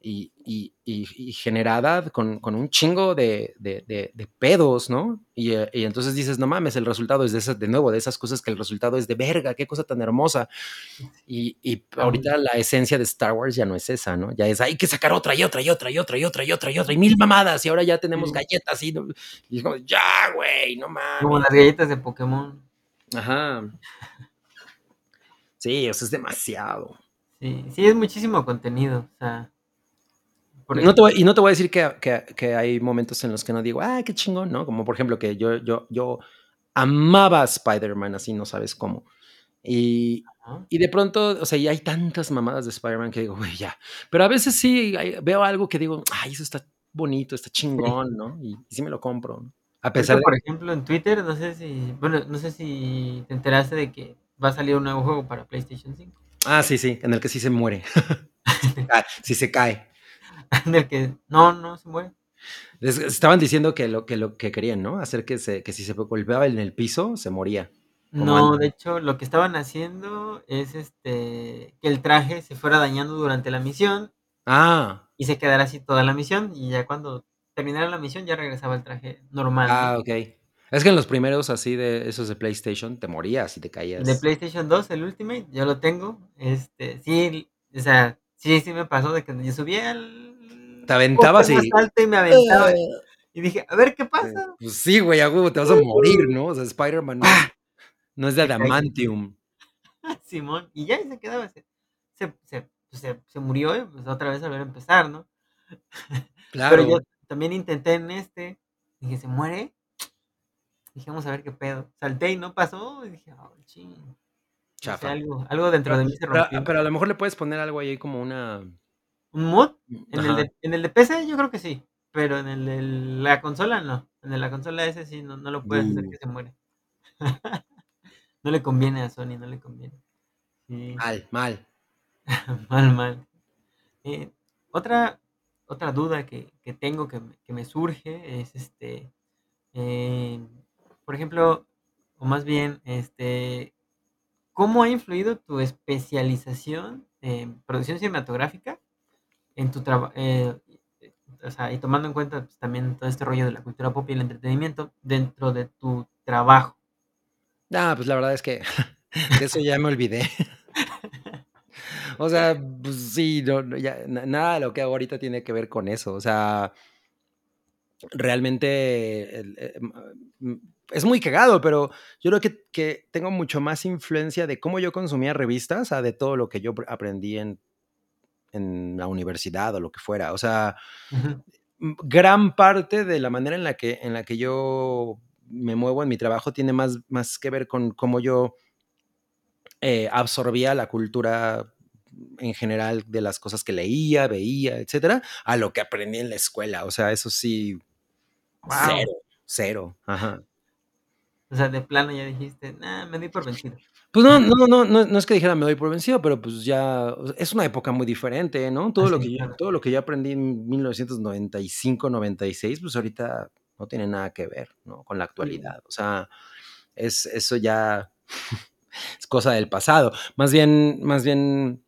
y, producida y, generada con, con, un chingo de, de, de, de pedos, ¿no? Y, entonces dices, no mames, el resultado es de, esas, de nuevo, de esas cosas que el resultado es de verga, qué cosa tan hermosa. Y, ahorita la esencia de Star Wars ya no es esa, ¿no? Ya es, hay que sacar otra y otra y otra y otra y otra y otra y otra y mil mamadas y ahora ya tenemos galletas y, y es como, ya, güey, no mames. Como las galletas de Pokémon. Ajá. Sí, eso es demasiado. Sí, sí, es muchísimo contenido. O sea, no te voy, y no te voy a decir que, que, que, hay momentos en los que no digo, ah, qué chingón, ¿no? Como por ejemplo que yo, yo, yo amaba Spider-Man, así no sabes cómo. Y, y de pronto, o sea, ya hay tantas mamadas de Spider-Man que digo, güey, ya. Pero a veces sí hay, veo algo que digo, ay, eso está bonito, está chingón, ¿no? Y, y sí me lo compro. ¿no? A pesar de... por ejemplo, en Twitter, no sé si, bueno, no sé si te enteraste de que va a salir un nuevo juego para PlayStation 5. Ah, sí, sí, en el que sí se muere. sí se cae. en el que no, no se muere. Les estaban diciendo que lo que, lo que querían, ¿no? Hacer que, se, que si se golpeaba en el piso, se moría. No, antes. de hecho, lo que estaban haciendo es este que el traje se fuera dañando durante la misión. Ah. Y se quedara así toda la misión. Y ya cuando terminara la misión, ya regresaba el traje normal. Ah, ¿no? ok. Es que en los primeros así de esos de PlayStation te morías y te caías. De PlayStation 2, el Ultimate, yo lo tengo. Este, sí, o sea, sí, sí me pasó de que yo subía al. Te aventabas y. Más alto y me aventaba. Y dije, a ver qué pasa. Pues sí, güey, a huevo te vas a morir, ¿no? O sea, Spider-Man no, no, es de adamantium. Simón, y ya y se quedaba. Se, se, se, se, se murió y pues otra vez a ver a empezar, ¿no? Claro. Pero yo también intenté en este. Dije, ¿se muere? Dije, vamos a ver qué pedo. Salté y no pasó. Y dije, oh, ching. Chafa. O sea, algo, algo dentro pero, de mí se pero, rompió. pero, a lo mejor le puedes poner algo ahí como una. ¿Un mod? En el, de, en el de PC yo creo que sí. Pero en el de la consola no. En el de la consola ese sí no, no lo puedes hacer Uh. que se muere. no le conviene a Sony, no le conviene. Sí. Mal, mal. mal, mal. Eh, otra, otra duda que, que tengo que, que, me surge es este. Eh, por ejemplo, o más bien, este. ¿Cómo ha influido tu especialización en producción cinematográfica en tu trabajo? Eh, o sea, y tomando en cuenta pues, también todo este rollo de la cultura pop y el entretenimiento dentro de tu trabajo. Ah, pues la verdad es que de eso ya me olvidé. o sea, pues sí, no, ya, nada de lo que hago ahorita tiene que ver con eso. O sea, realmente eh, es muy cagado, pero yo creo que, que, tengo mucho más influencia de cómo yo consumía revistas a de todo lo que yo aprendí en, en la universidad o lo que fuera. O sea, Uh -huh. gran parte de la manera en la que, en la que yo me muevo en mi trabajo tiene más, más que ver con cómo yo eh, absorbía la cultura en general de las cosas que leía, veía, etcétera, a lo que aprendí en la escuela. O sea, eso sí, Wow. cero, cero. Ajá. O sea, de plano ya dijiste, nah, me di por vencido. Pues no, no, no, no, no es que dijera me doy por vencido, pero pues ya es una época muy diferente, ¿no? Todo, lo, que yo, todo lo que yo aprendí en 1995, 96, pues ahorita no tiene nada que ver, ¿no? Con la actualidad. O sea, es, eso ya es cosa del pasado. Más bien, más bien,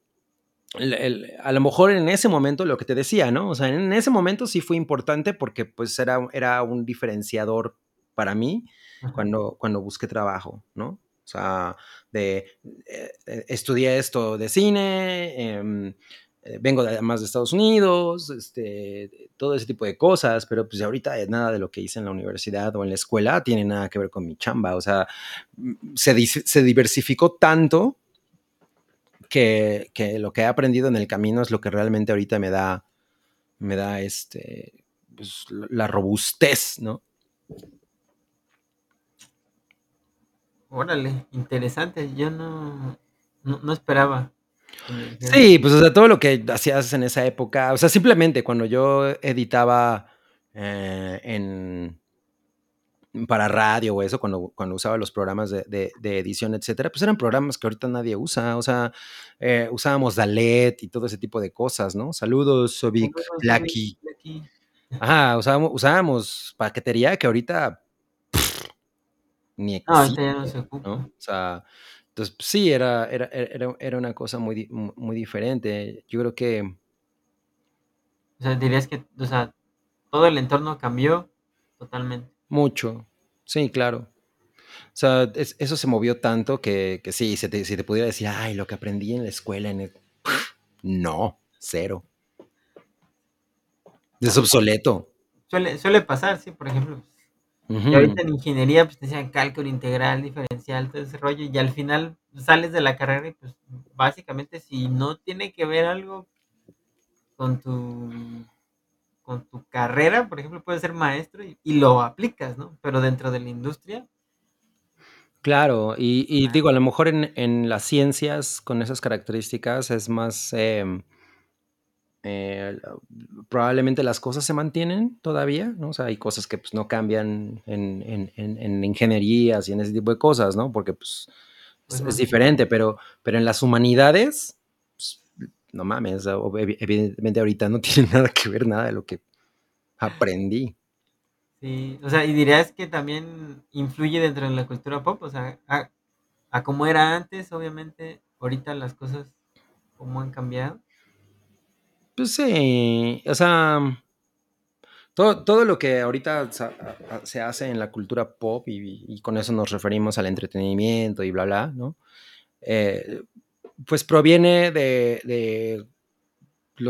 el, el, a lo mejor en ese momento lo que te decía, ¿no? O sea, en ese momento sí fue importante porque pues era, era un diferenciador para mí Ajá. cuando, cuando busqué trabajo, ¿no? O sea, de eh, estudié esto de cine, eh, eh, vengo además de Estados Unidos, este, todo ese tipo de cosas, pero pues ahorita nada de lo que hice en la universidad o en la escuela tiene nada que ver con mi chamba, o sea, se, diversificó tanto que, que, lo que he aprendido en el camino es lo que realmente ahorita me da, me da este, pues, la robustez, ¿no? Órale, interesante, yo no, no, no esperaba. Sí, pues, o sea, todo lo que hacías en esa época, o sea, simplemente cuando yo editaba eh, en para radio o eso, cuando, cuando usaba los programas de, de, edición, etcétera, pues eran programas que ahorita nadie usa. O sea, eh, usábamos Dalet y todo ese tipo de cosas, ¿no? Saludos, Sobic, Blacky. Ajá, usábamos, usábamos paquetería que ahorita ni existe, no, se ocupa. ¿no? O sea, entonces, sí, era, era, era, era una cosa muy, muy diferente. Yo creo que... O sea, dirías que, o sea, todo el entorno cambió totalmente. Mucho, sí, claro. O sea, eso se movió tanto que, que sí, si te, si te, pudiera decir, ay, lo que aprendí en la escuela, en no, cero. Es obsoleto. Suele, suele pasar, sí, por ejemplo, y ahorita en ingeniería, pues te decían cálculo integral, diferencial, todo ese rollo, y al final sales de la carrera y pues básicamente si no tiene que ver algo con tu con tu carrera, por ejemplo, puedes ser maestro y, lo aplicas, ¿no? Pero dentro de la industria. Claro, y, digo, a lo mejor en, en, las ciencias con esas características es más em, eh, probablemente las cosas se mantienen todavía, ¿no? O sea, hay cosas que pues, no cambian en, en, ingenierías y en ese tipo de cosas, ¿no? Porque pues, es, diferente, pero, pero en las humanidades, pues, no mames, evidentemente ahorita no tiene nada que ver nada de lo que aprendí. Sí, o sea, y dirías que también influye dentro de la cultura pop, o sea, a, a como era antes, obviamente, ahorita las cosas, ¿cómo han cambiado? Pues sí, o sea, todo, todo lo que ahorita se hace en la cultura pop y, con eso nos referimos al entretenimiento y bla, bla, ¿no? Eh, pues proviene de, de,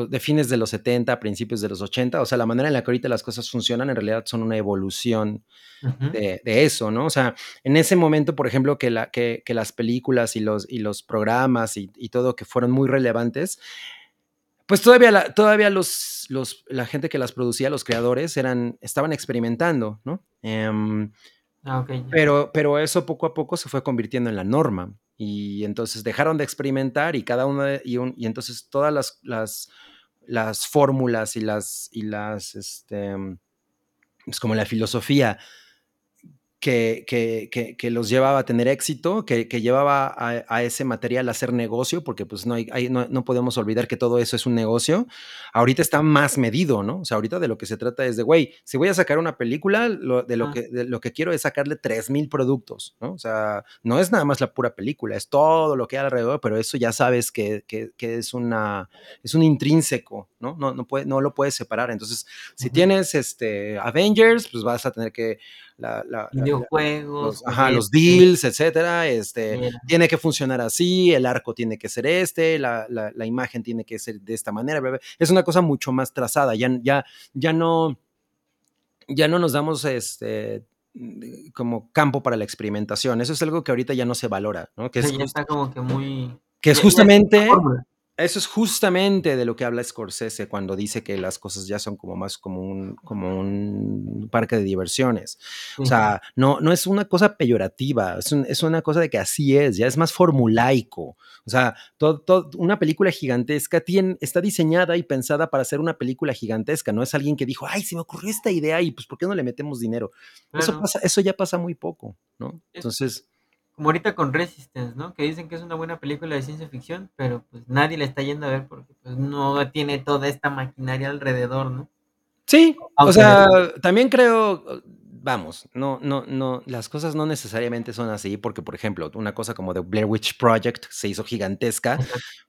de, fines de los 70, principios de los 80, o sea, la manera en la que ahorita las cosas funcionan en realidad son una evolución de, de, eso, ¿no? O sea, en ese momento, por ejemplo, que, la, que, que las películas y los, y los programas y, y todo que fueron muy relevantes, pues todavía, la, todavía los, los, la gente que las producía, los creadores, eran, estaban experimentando, ¿no? Em, ah, pero, pero eso poco a poco se fue convirtiendo en la norma. Y entonces dejaron de experimentar y cada uno, y, y entonces todas las, las, las fórmulas y las, y las, este, es como la filosofía que, que, que, los llevaba a tener éxito, que, llevaba a, ese material a hacer negocio, porque pues no, hay, no, podemos olvidar que todo eso es un negocio, ahorita está más medido, ¿no? O sea, ahorita de lo que se trata es de, güey, si voy a sacar una película, lo, de, lo que, lo que quiero es sacarle 3.000 productos, ¿no? O sea, no es nada más la pura película, es todo lo que hay alrededor, pero eso ya sabes que, es, una, es un intrínseco, ¿no? No, no, puede, no lo puedes separar. Entonces, si tienes este, Avengers, pues vas a tener que la, videojuegos, los, los, deals, etcétera. Este, tiene que funcionar así, el arco tiene que ser este, la, imagen tiene que ser de esta manera. Es una cosa mucho más trazada. Ya, ya, ya no, ya no nos damos este como campo para la experimentación. Eso es algo que ahorita ya no se valora, ¿no? Que ya está como que muy... Que es justamente eso es justamente de lo que habla Scorsese cuando dice que las cosas ya son como más como un, como un parque de diversiones. O sea, no, no es una cosa peyorativa, es, una cosa de que así es, ya es más formulaico. O sea, todo, una película gigantesca tiene, está diseñada y pensada para ser una película gigantesca, no es alguien que dijo, ay, se me ocurrió esta idea y pues, ¿por qué no le metemos dinero? Eso, pasa, eso ya pasa muy poco, ¿no? Entonces como ahorita con Resistance, ¿no? Que dicen que es una buena película de ciencia ficción, pero pues nadie la está yendo a ver porque pues no tiene toda esta maquinaria alrededor, ¿no? Sí, o sea, también creo, vamos, no, no, no, las cosas no necesariamente son así, porque por ejemplo, una cosa como The Blair Witch Project se hizo gigantesca,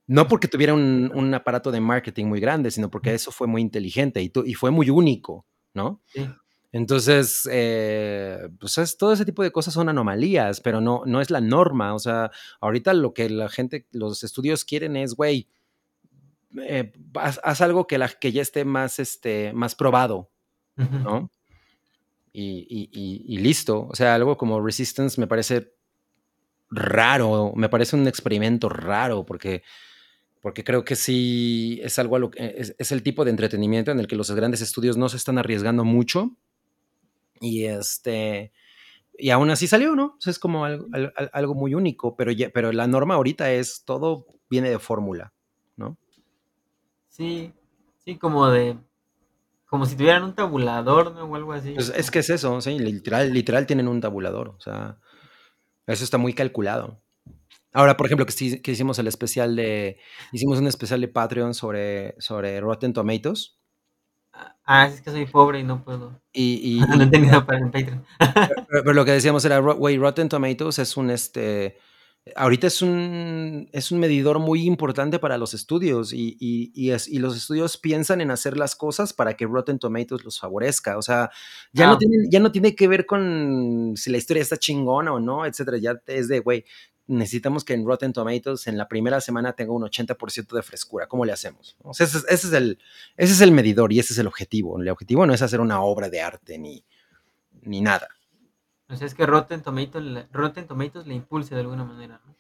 no porque tuviera un, aparato de marketing muy grande, sino porque eso fue muy inteligente y, y fue muy único, ¿no? Sí. Entonces, eh, pues todo ese tipo de cosas son anomalías, pero no, no es la norma. O sea, ahorita lo que la gente, los estudios quieren es, güey, eh, haz, haz algo que, la, que ya esté más, este, más probado. ¿no? Y, y- y- y listo. O sea, algo como Resistance me parece raro, me parece un experimento raro, porque, porque creo que sí es algo a lo que- es, es el tipo de entretenimiento en el que los grandes estudios no se están arriesgando mucho. Y este. Y aún así salió, ¿no? O sea, es como algo, al- al- algo muy único, pero, ya, pero la norma ahorita es todo viene de fórmula, ¿no? Sí, sí, como de. Como si tuvieran un tabulador, ¿no? O algo así. Pues es que es eso, sí, literal, literal tienen un tabulador, o sea, eso está muy calculado. Ahora, por ejemplo, que, que hicimos el especial de, hicimos un especial de Patreon sobre, sobre Rotten Tomatoes Ah, es que soy pobre y no puedo. y, y- no he tenido para el Patreon. pero, pero lo que decíamos era, güey, Rotten Tomatoes es un, este, ahorita es un, es un medidor muy importante para los estudios y, y- y es- y los estudios piensan en hacer las cosas para que Rotten Tomatoes los favorezca. O sea, ya, no, Ah. tiene, ya no tiene que ver con si la historia está chingona o no, etcétera. Ya es de, güey, necesitamos que en Rotten Tomatoes en la primera semana tenga un 80% de frescura. ¿Cómo le hacemos? O sea, ese, es- ese es el, ese es el medidor y ese es el objetivo. El objetivo no es hacer una obra de arte ni, ni nada. O sea, es que Rotten Tomatoes, le- Rotten Tomatoes le impulse de alguna manera, ¿no?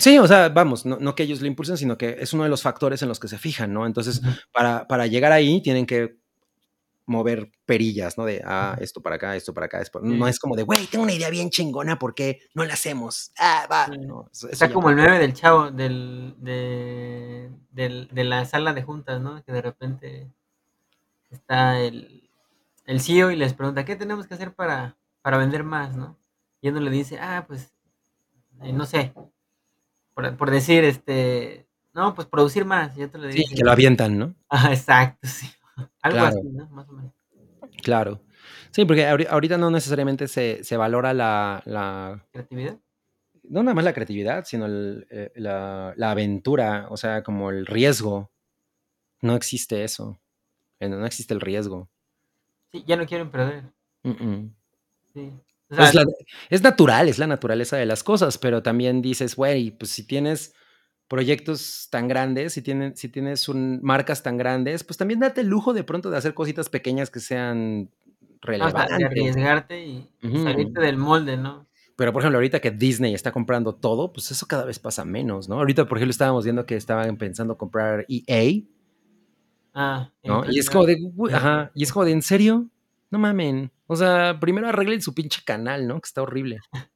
Sí, o sea, vamos, no, no que ellos lo impulsen, sino que es uno de los factores en los que se fijan, ¿no? Entonces, para, para llegar ahí tienen que mover perillas, ¿no? De, ah, esto para acá, esto para acá. esto- Sí. No es como de, güey, tengo una idea bien chingona, ¿por qué no la hacemos? Ah, va. Sí. No, eso- Está como el meme del chavo, del, de, del- de la sala de juntas, ¿no? Que de repente está el, el CEO y les pregunta, ¿qué tenemos que hacer para, para vender más, no? Y uno le dice, ah, pues, eh, no sé, por, por decir, este, no, pues producir más. Y otro le Sí, dice, que lo avientan, ¿no? ah, exacto, sí. Algo Claro. así, ¿no? Más o menos. Claro. Sí, porque ahori- ahorita no necesariamente se, se valora la, la, Creatividad. no nada más la creatividad, sino el, eh, la, la aventura, o sea, como el riesgo. No existe eso. Eh, No existe el riesgo. Sí, ya no quieren perder. Mm, mm. Sí. O sea, Es, la- es natural, es la naturaleza de las cosas, pero también dices, güey, pues si tienes proyectos tan grandes, si, tienen, si tienes un, marcas tan grandes, pues también date el lujo de pronto de hacer cositas pequeñas que sean de relevantes. arriesgarte y, salirte del molde, ¿no? Pero, por ejemplo, ahorita que Disney está comprando todo, pues eso cada vez pasa menos, ¿no? Ahorita, por ejemplo, estábamos viendo que estaban pensando comprar EA, Ah, ¿no? Y es como de, ajá, y es como de, ¿en serio? No mamen. O sea, primero arreglen su pinche canal, ¿no? Que está horrible.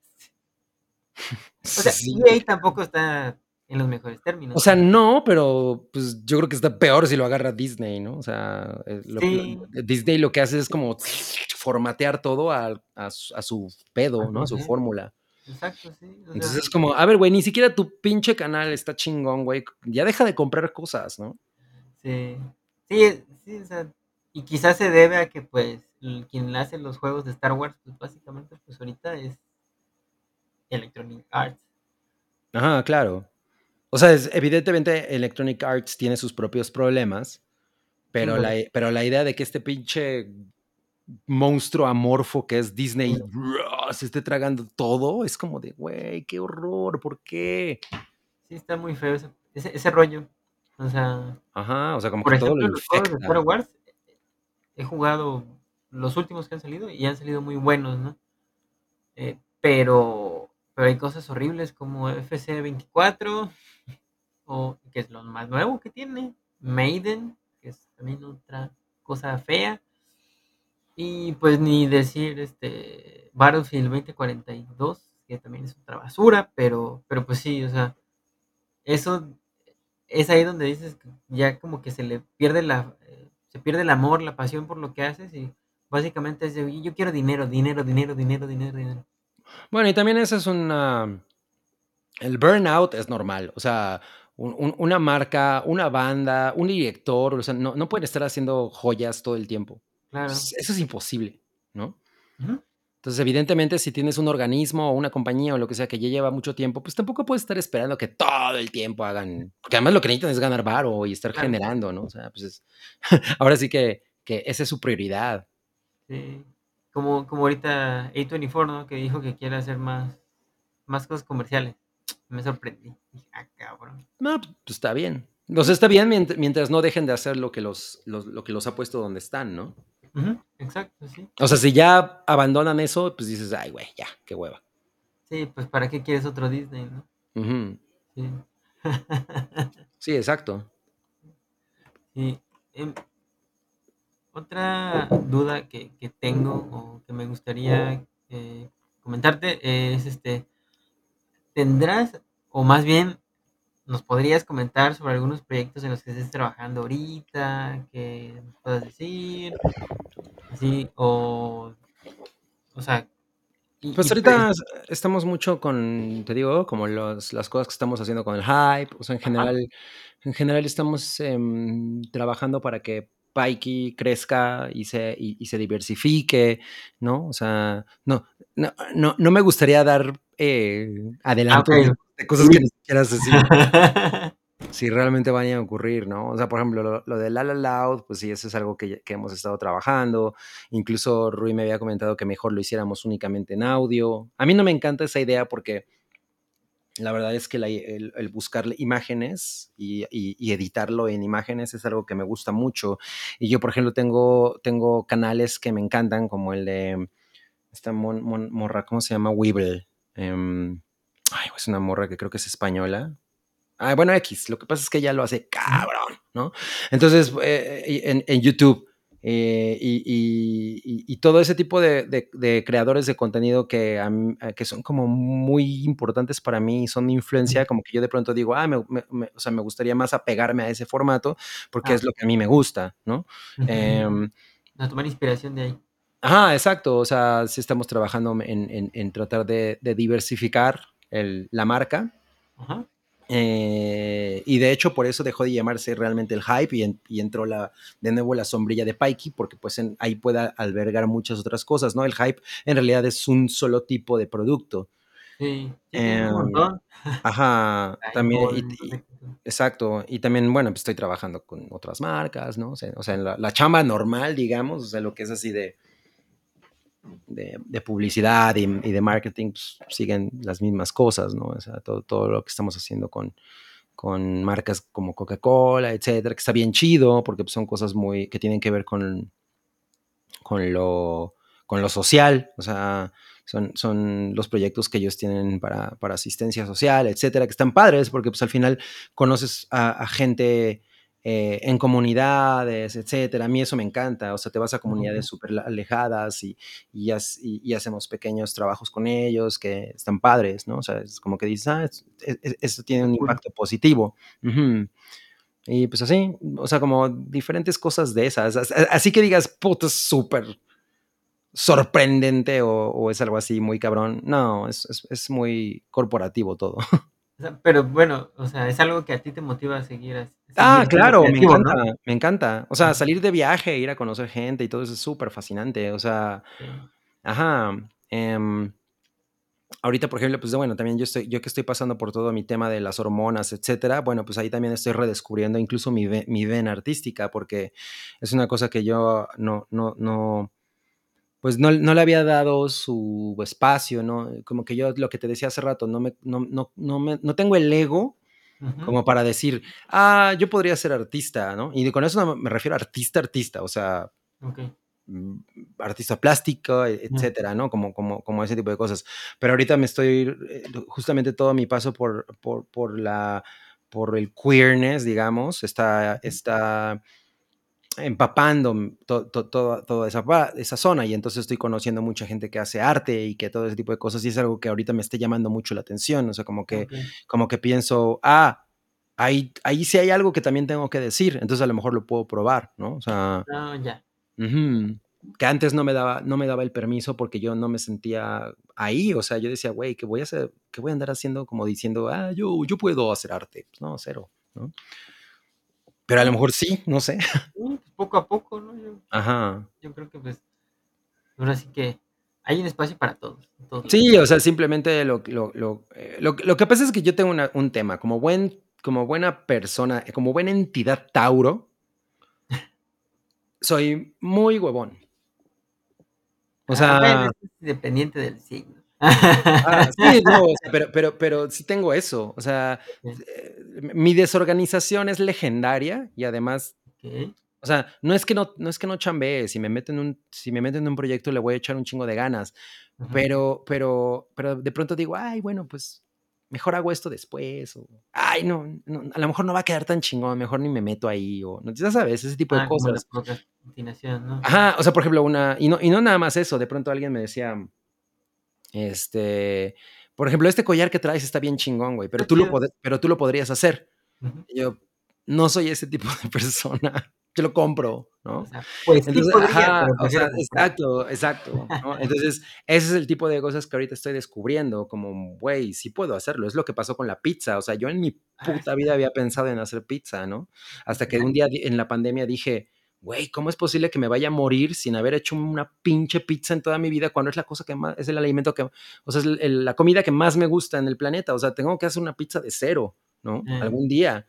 O sea. EA tampoco está en los mejores términos. O sea, no, pero pues yo creo que está peor si lo agarra Disney, ¿no? O sea, eh, lo- Sí. lo- Disney lo que hace es como formatear todo a, a su, a su pedo, ¿no? A su fórmula. Exacto, sí. o Entonces es como, a ver, güey, ni siquiera tu pinche canal está chingón, güey. Ya deja de comprar cosas, ¿no? sí. Sí, sí, o sea, y quizás se debe a que, pues, quien hace los juegos de Star Wars, pues, básicamente, pues, ahorita es Electronic Arts. Ajá, claro. O sea, es- evidentemente Electronic Arts tiene sus propios problemas, pero, la, pero la idea de que este pinche monstruo amorfo que es Disney se esté tragando todo, es como de, güey, qué horror, ¿por qué? Sí, está muy feo ese, ese, ese rollo. O sea, Ajá, o sea, como por que todo ejemplo, lo los juegos de Star. Wars, he jugado los últimos que han salido y han salido muy buenos, ¿no? Eh, pero, pero hay cosas horribles como FC24, que es lo más nuevo que tiene, Maiden, que es también otra cosa fea. Y pues ni decir este Battlefield 2042, que también es otra basura, pero, pero pues sí, o sea, eso es ahí donde dices que ya como que se le pierde la eh, se pierde el amor, la pasión por lo que haces y básicamente es de yo quiero dinero, dinero, dinero, dinero, dinero, dinero. Bueno, y también eso es una... El burnout es normal, o sea, un- un- una marca, una banda, un director, o sea, no, no pueden estar haciendo joyas todo el tiempo. Claro. Es- Eso es imposible, ¿no? Entonces, evidentemente, si tienes un organismo o una compañía o lo que sea que ya lleva mucho tiempo, pues tampoco puedes estar esperando que todo el tiempo hagan, porque además lo que necesitan es ganar varo y estar Claro. generando, ¿no? O sea, pues es, ahora sí que, que esa es su prioridad. Sí. Como, como ahorita A24, ¿no? Que dijo que quiere hacer más, más cosas comerciales. Me sorprendí. Dije, ah, cabrón. No, pues está bien. Sea, está bien mient- mientras no dejen de hacer lo que los, los- lo que los ha puesto donde están, ¿no? Exacto, sí. O sea, si ya abandonan eso, pues dices, ay, güey, ya, qué hueva. Sí, pues ¿para qué quieres otro Disney, no? Sí. Sí, exacto. Sí, em, otra duda que, que tengo o que me gustaría eh, comentarte es este, ¿tendrás o más bien nos podrías comentar sobre algunos proyectos en los que estés trabajando ahorita, que nos puedas decir, así, o, o sea, y, Pues y ahorita es- estamos mucho con, te digo, como los, las cosas que estamos haciendo con el hype. O sea, en ajá, general, en general estamos em, trabajando para que Pikey crezca y se, y, y se diversifique, ¿no? O sea, no, no, no, no me gustaría dar eh, ah, adelantos ok, de, cosas que ni siquiera sé si, si realmente van a ocurrir, ¿no? O sea, por ejemplo, lo, lo de La La Loud, pues sí, eso es algo que, que hemos estado trabajando. Incluso Rui me había comentado que mejor lo hiciéramos únicamente en audio. A mí no me encanta esa idea porque la verdad es que la- el, el buscar imágenes y, y- y editarlo en imágenes es algo que me gusta mucho. Y yo, por ejemplo, tengo, tengo canales que me encantan, como el de esta mon- mon- morra, ¿cómo se llama? Weeble. Em, ay, es una morra que creo que es española. Ah, bueno, X, lo que pasa es que ella lo hace cabrón, ¿no? Entonces, eh, en, en YouTube eh, y, y- y- y todo ese tipo de, de- de creadores de contenido que, a mí- eh, que son como muy importantes para mí, son mi influencia, como que yo de pronto digo, ah, me, me- me- o sea, me gustaría más apegarme a ese formato porque Ah, es lo que a mí me gusta, ¿no? Em, A tomar inspiración de ahí. Ajá, exacto. O sea, sí estamos trabajando en, en- en tratar de, de diversificar el- la marca. Ajá. eh, y de hecho, por eso dejó de llamarse realmente el hype y, en- y entró la, de nuevo la sombrilla de Pikey, porque pues en- ahí pueda albergar muchas otras cosas, ¿no? El hype en realidad es un solo tipo de producto. Sí, un montón. ajá, también, y- y- exacto. Y también, bueno, pues estoy trabajando con otras marcas, ¿no? O sea, o sea, en la, la chamba normal, digamos, o sea, lo que es así de, de, publicidad y, y de marketing, pues, siguen las mismas cosas, ¿no? O sea, todo, todo lo que estamos haciendo con, con marcas como Coca-Cola, etcétera, que está bien chido, porque pues, son cosas muy que tienen que ver con, con, lo, con lo social, o sea, son, son los proyectos que ellos tienen para, para asistencia social, etcétera, que están padres, porque pues al final conoces a gente eh, en comunidades, etcétera. A mí eso me encanta, o sea, te vas a comunidades súper alejadas y, y, has- y- y hacemos pequeños trabajos con ellos que están padres, ¿no? O sea, es como que dices, ah, es- tiene un impacto positivo. Y pues así, o sea, como diferentes cosas de esas. As- Así que digas, puta, es súper sorprendente o, o es algo así muy cabrón. No, es- es muy corporativo todo. Pero bueno, o sea, es algo que a ti te motiva a seguir, a- Ah, claro, me encanta, me encanta. O sea, salir de viaje, ir a conocer gente y todo eso es súper fascinante. O sea, Sí. ajá. em, ahorita, por ejemplo, pues bueno, también yo estoy, yo que estoy pasando por todo mi tema de las hormonas, etcétera, bueno, pues ahí también estoy redescubriendo incluso mi, mi vena artística, porque es una cosa que yo no, no, no, pues no, no le había dado su espacio, ¿no? Como que yo, lo que te decía hace rato, no, me, no, no, no, me, no tengo el ego Ujú. como para decir, ah, yo podría ser artista, ¿no? Y con eso no me refiero a artista, artista, o sea, Ok. mm, artista plástico, e- etcétera, ¿no? Como, como, como ese tipo de cosas. Pero ahorita me estoy, eh, justamente todo mi paso por, por, por la, por el queerness, digamos, está, está empapando to- to- toda, toda esa, esa zona y entonces estoy conociendo mucha gente que hace arte y que todo ese tipo de cosas y es algo que ahorita me está llamando mucho la atención, o sea, como que, Ok. como que pienso, ah, ahí, ahí sí hay algo que también tengo que decir, entonces a lo mejor lo puedo probar, ¿no? O sea, No, ya. ujú, que antes no me daba, no me daba el permiso porque yo no me sentía ahí, o sea, yo decía, güey, ¿qué voy a hacer? ¿Qué voy a andar haciendo como diciendo, ah, yo, yo puedo hacer arte? Pues no, cero, ¿no? Pero a lo mejor sí, no sé. Pues poco a poco, ¿no? Yo, Ajá. yo creo que pues, ahora sí que hay un espacio para todos. Sí, o sea, simplemente lo, lo, lo, eh, lo, lo que pasa es que yo tengo una- un tema, como, buen, como buena persona, como buena entidad Tauro, soy muy huevón. O Ah, sea, bueno, eso es dependiente del signo. Ah, sí, no, o sea, pero, pero, pero sí tengo eso. O sea, eh, mi desorganización es legendaria y además, o sea, no es que no, no es que no chambee, si me meto en un, si me meto en un proyecto le voy a echar un chingo de ganas, Ujú. pero, pero, pero de pronto digo, ay, bueno, pues mejor hago esto después, o ay, no, no, a lo mejor no va a quedar tan chingón, mejor ni me meto ahí, o no, ya sabes, ese tipo de Ah, como la cosas. procrastinación, ¿no? Ajá, o sea, por ejemplo, una, y no, y no nada más eso, de pronto alguien me decía, este, por ejemplo, este collar que traes está bien chingón, güey, pero tú lo, pero tú lo podrías hacer. Ujú. Y yo, no soy ese tipo de persona, yo lo compro, ¿no? O sea, pues sí Entonces, podría, ajá, o sea, exacto, exacto, ¿no? Entonces, ese es el tipo de cosas que ahorita estoy descubriendo, como, güey, sí puedo hacerlo, es lo que pasó con la pizza, o sea, yo en mi Ah, puta sí, vida había pensado en hacer pizza, ¿no? Hasta que un día en la pandemia dije, güey, ¿cómo es posible que me vaya a morir sin haber hecho una pinche pizza en toda mi vida cuando es la cosa que más, es el alimento que, o sea, es el- el- la comida que más me gusta en el planeta, o sea, tengo que hacer una pizza de cero, ¿no? Algún día.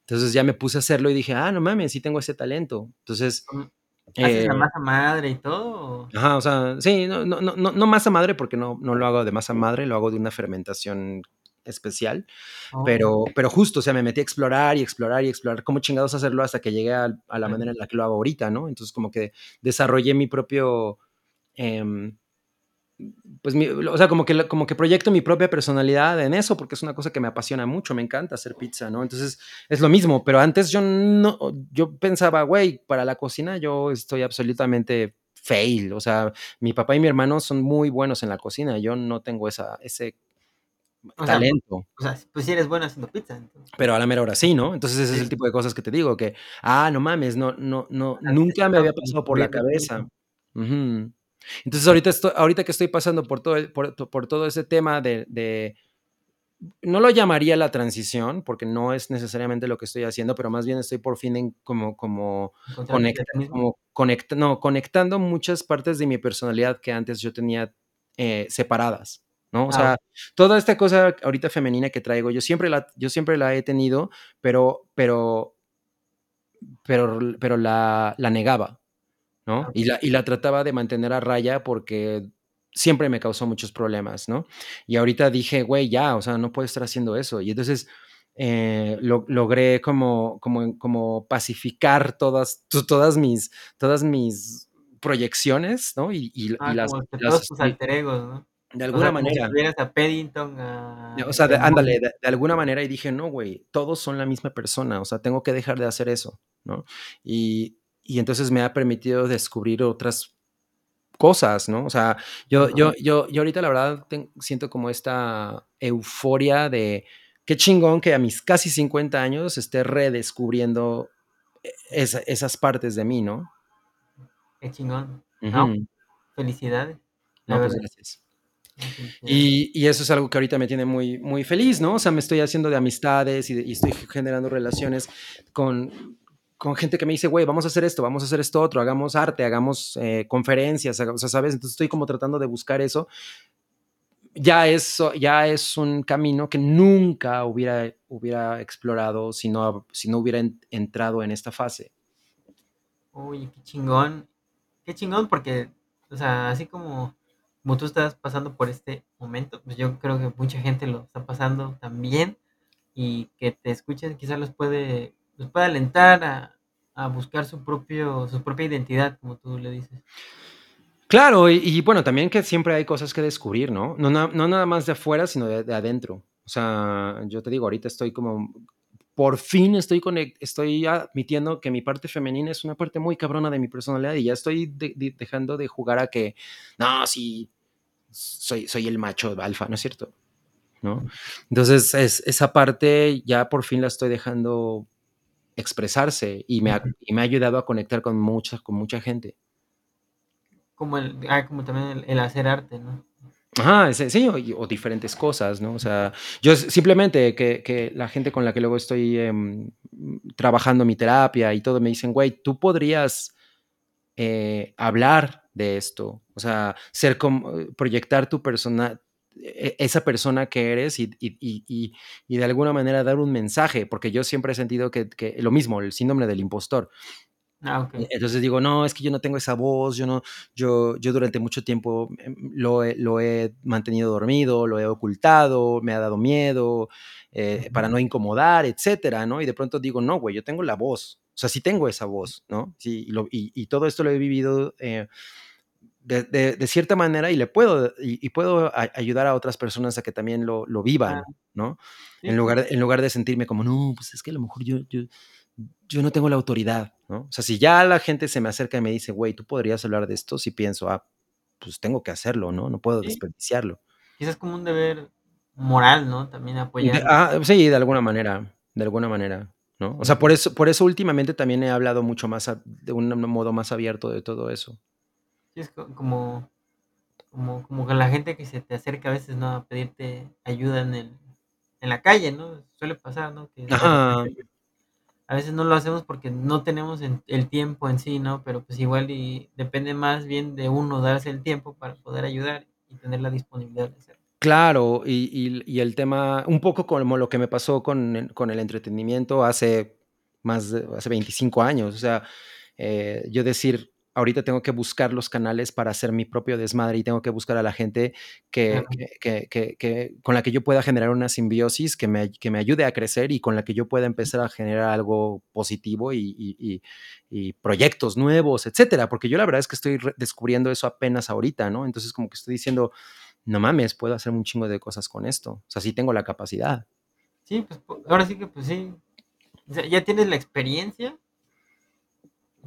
Entonces ya me puse a hacerlo y dije, ah, no mames, sí tengo ese talento. Entonces, ¿cómo haces la eh, masa madre y todo? Ajá, o sea, sí, no, no, no, no no masa madre porque no, no lo hago de masa madre, lo hago de una fermentación especial, Oh, pero, pero justo, o sea, me metí a explorar y explorar y explorar cómo chingados hacerlo hasta que llegué a, a la manera en la que lo hago ahorita, ¿no? Entonces como que desarrollé mi propio, em, pues, mi- o sea, como que, como que proyecto mi propia personalidad en eso porque es una cosa que me apasiona mucho, me encanta hacer pizza, ¿no? Entonces es lo mismo, pero antes yo no, yo pensaba, güey, para la cocina yo estoy absolutamente fail, o sea, mi papá y mi hermano son muy buenos en la cocina, yo no tengo esa, ese O sea, pu talento, o sea, pues sí eres bueno haciendo pizza, entonces. pero a la mera hora sí, ¿no? Entonces ese es el tipo de cosas que te digo, que, ah, no mames, no, no, no, nunca me había pasado por la cabeza. Entonces ahorita, estoy, ahorita que estoy pasando por todo, el- por, por todo ese tema de, de, no lo llamaría la transición, porque no es necesariamente lo que estoy haciendo, pero más bien estoy por fin en como, conecta, como conecta, no, conectando muchas partes de mi personalidad que antes yo tenía eh, separadas, ¿no? O Ah, sea, toda esta cosa ahorita femenina que traigo, yo siempre la, yo siempre la he tenido, pero, pero, pero, pero la, la negaba, Ah, ¿no? Y okey. la, y la trataba de mantener a raya porque siempre me causó muchos problemas, ¿no? Y ahorita dije, güey, ya, o sea, no puedo estar haciendo eso. Y entonces eh, lo, logré como, como, como pacificar todas, to- todas, mis, todas mis proyecciones, ¿no? Y, y, y Ah, las, como que las todos tus estoy, alter egos, ¿no? De O alguna sea, como si manera, tuvieras a Paddington, a o sea, de- ándale, de, de alguna manera, y dije, no, güey, todos son la misma persona, o sea, tengo que dejar de hacer eso, ¿no? Y, y entonces me ha permitido descubrir otras cosas, ¿no? O sea, yo, yo, yo, yo ahorita la verdad siento como esta euforia de qué chingón que a mis casi 50 años esté redescubriendo e- esa- esas partes de mí, ¿no? Qué chingón. No, felicidades, la No, pues gracias. Y, y eso es algo que ahorita me tiene muy, muy feliz, ¿no? O sea, me estoy haciendo de amistades y, de- y estoy generando relaciones con, con gente que me dice, güey, vamos a hacer esto, vamos a hacer esto otro, hagamos arte, hagamos eh, conferencias, o sea, ¿sabes? Entonces estoy como tratando de buscar eso. Ya es, ya es un camino que nunca hubiera, hubiera explorado si no, si no hubiera en- entrado en esta fase. Uy, qué chingón. Qué chingón porque, o sea, así como, como tú estás pasando por este momento, pues yo creo que mucha gente lo está pasando también y que te escuchen quizás los puede, los puede alentar a, a buscar su propio, su propia identidad, como tú le dices. Claro, y, bueno, también que siempre hay cosas que descubrir, ¿no? No, no nada más de afuera, sino de, de adentro. O sea, yo te digo, ahorita estoy como, por fin estoy, conect- estoy admitiendo que mi parte femenina es una parte muy cabrona de mi personalidad y ya estoy de- de- dejando de jugar a que, no, sí, soy, soy el macho alfa, ¿no es cierto? ¿No? Entonces, es, esa parte ya por fin la estoy dejando expresarse y me ha, y me ha ayudado a conectar con mucha, con mucha gente. Como el, ah, como también el, el hacer arte, ¿no? Ajá, sí, o, o diferentes cosas, ¿no? O sea, yo simplemente que, que la gente con la que luego estoy em, trabajando mi terapia y todo me dicen, güey, tú podrías eh, hablar de esto, o sea, ser como, proyectar tu persona, e- esa persona que eres y, y- y- y- de alguna manera dar un mensaje, porque yo siempre he sentido que, que lo mismo, el síndrome del impostor Ah, okey. Entonces digo, no, es que yo no tengo esa voz, yo no, yo, yo durante mucho tiempo em, lo he, lo he mantenido dormido, lo he ocultado, me ha dado miedo, eh, para no incomodar, etcétera, ¿no? Y de pronto digo, no, güey, yo tengo la voz, o sea, sí tengo esa voz, ¿no? Sí, y, lo- y- y todo esto lo he vivido eh, de, de- de cierta manera y le puedo, y, y puedo a- ayudar a otras personas a que también lo, lo Ah, vivan, ¿no? sí, En lugar, en lugar de sentirme como, no, pues es que a lo mejor yo, yo, yo no tengo la autoridad, ¿no? O sea, si ya la gente se me acerca y me dice, güey, tú podrías hablar de esto, si pienso, ah, pues tengo que hacerlo, ¿no? No puedo sí, desperdiciarlo. quizás como un deber moral, ¿no? También apoyar. ah, sí, de alguna manera, de alguna manera, ¿no? O sea, por eso, por eso últimamente también he hablado mucho más, a- de un modo más abierto de todo eso. Sí, es co como como como que la gente que se te acerca a veces, ¿no? A pedirte ayuda en el en la calle, ¿no? Suele pasar, ¿no? Que Ajá, a veces no lo hacemos porque no tenemos en el tiempo en sí, ¿no? Pero, pues, igual y depende más bien de uno darse el tiempo para poder ayudar y tener la disponibilidad de hacerlo. claro, y, y- y el tema, un poco como lo que me pasó con, el- con el entretenimiento hace más de, hace 25 años, o sea, eh, yo decir, ahorita tengo que buscar los canales para hacer mi propio desmadre y tengo que buscar a la gente que, Claro. que- que- que- que- con la que yo pueda generar una simbiosis que me, que me ayude a crecer y con la que yo pueda empezar a generar algo positivo y, y- y- y proyectos nuevos, etcétera, porque yo la verdad es que estoy descubriendo eso apenas ahorita, ¿no? Entonces como que estoy diciendo, no mames, puedo hacer un chingo de cosas con esto, o sea, sí tengo la capacidad. Sí, pues, ahora sí que, pues sí, o sea, ya tienes la experiencia,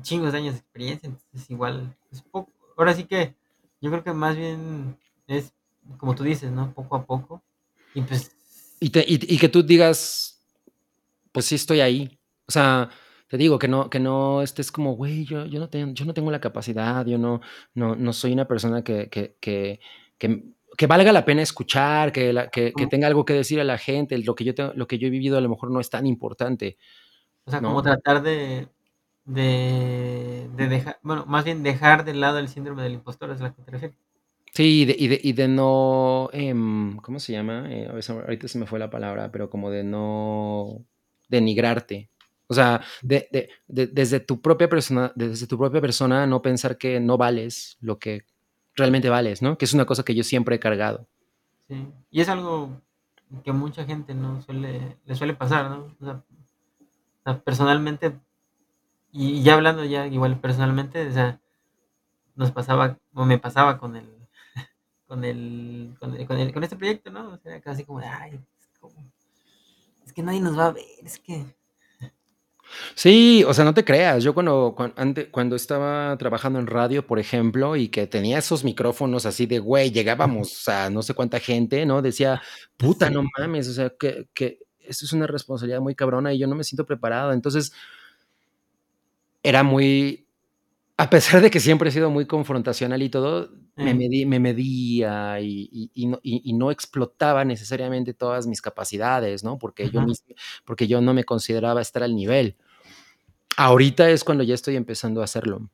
chingos de años de experiencia, entonces igual, pues, poco ahora sí que yo creo que más bien es como tú dices, ¿no? Poco a poco. Y pues Y, te- y- y que tú digas, pues sí estoy ahí. O sea, te digo que no, que no estés como, güey, yo, yo, no tengo, yo no tengo la capacidad, yo no, no, no soy una persona que, que, que, que, que valga la pena escuchar, que, la- que, tenga algo que decir a la gente, lo que, yo tengo, lo que yo he vivido a lo mejor no es tan importante, o sea, como tratar de de de dejar bueno, más bien dejar de lado el síndrome del impostor, ¿es a la que te refieres? Sí, y de, y de, y de no, em, ¿cómo se llama? Eh, a veces- ahorita se me fue la palabra, pero como de no denigrarte. O sea, de, de- de- desde tu propia persona, desde tu propia persona, no pensar que no vales lo que realmente vales, ¿no? Que es una cosa que yo siempre he cargado. Sí, y es algo que mucha gente no suele le suele pasar, ¿no? O sea, personalmente, y ya hablando ya igual personalmente, o sea, nos pasaba o me pasaba con el con el con el con el con este proyecto, ¿no? O sea, casi como de: "Ay, es como es que nadie nos va a ver, es que" Sí, o sea, no te creas. Yo cuando, cuan- ante- cuando estaba trabajando en radio, por ejemplo, y que tenía esos micrófonos así de, güey, llegábamos a no sé cuánta gente, ¿no? Decía, puta, sí, no mames, o sea, que, que esto es una responsabilidad muy cabrona y yo no me siento preparado. Entonces, era muy, a pesar de que siempre he sido muy confrontacional y todo, me, medí- me medía y, y- y no, y- no explotaba necesariamente todas mis capacidades, ¿no? Porque yo, mismo, porque yo no me consideraba estar al nivel. Ahorita es cuando ya estoy empezando a hacerlo.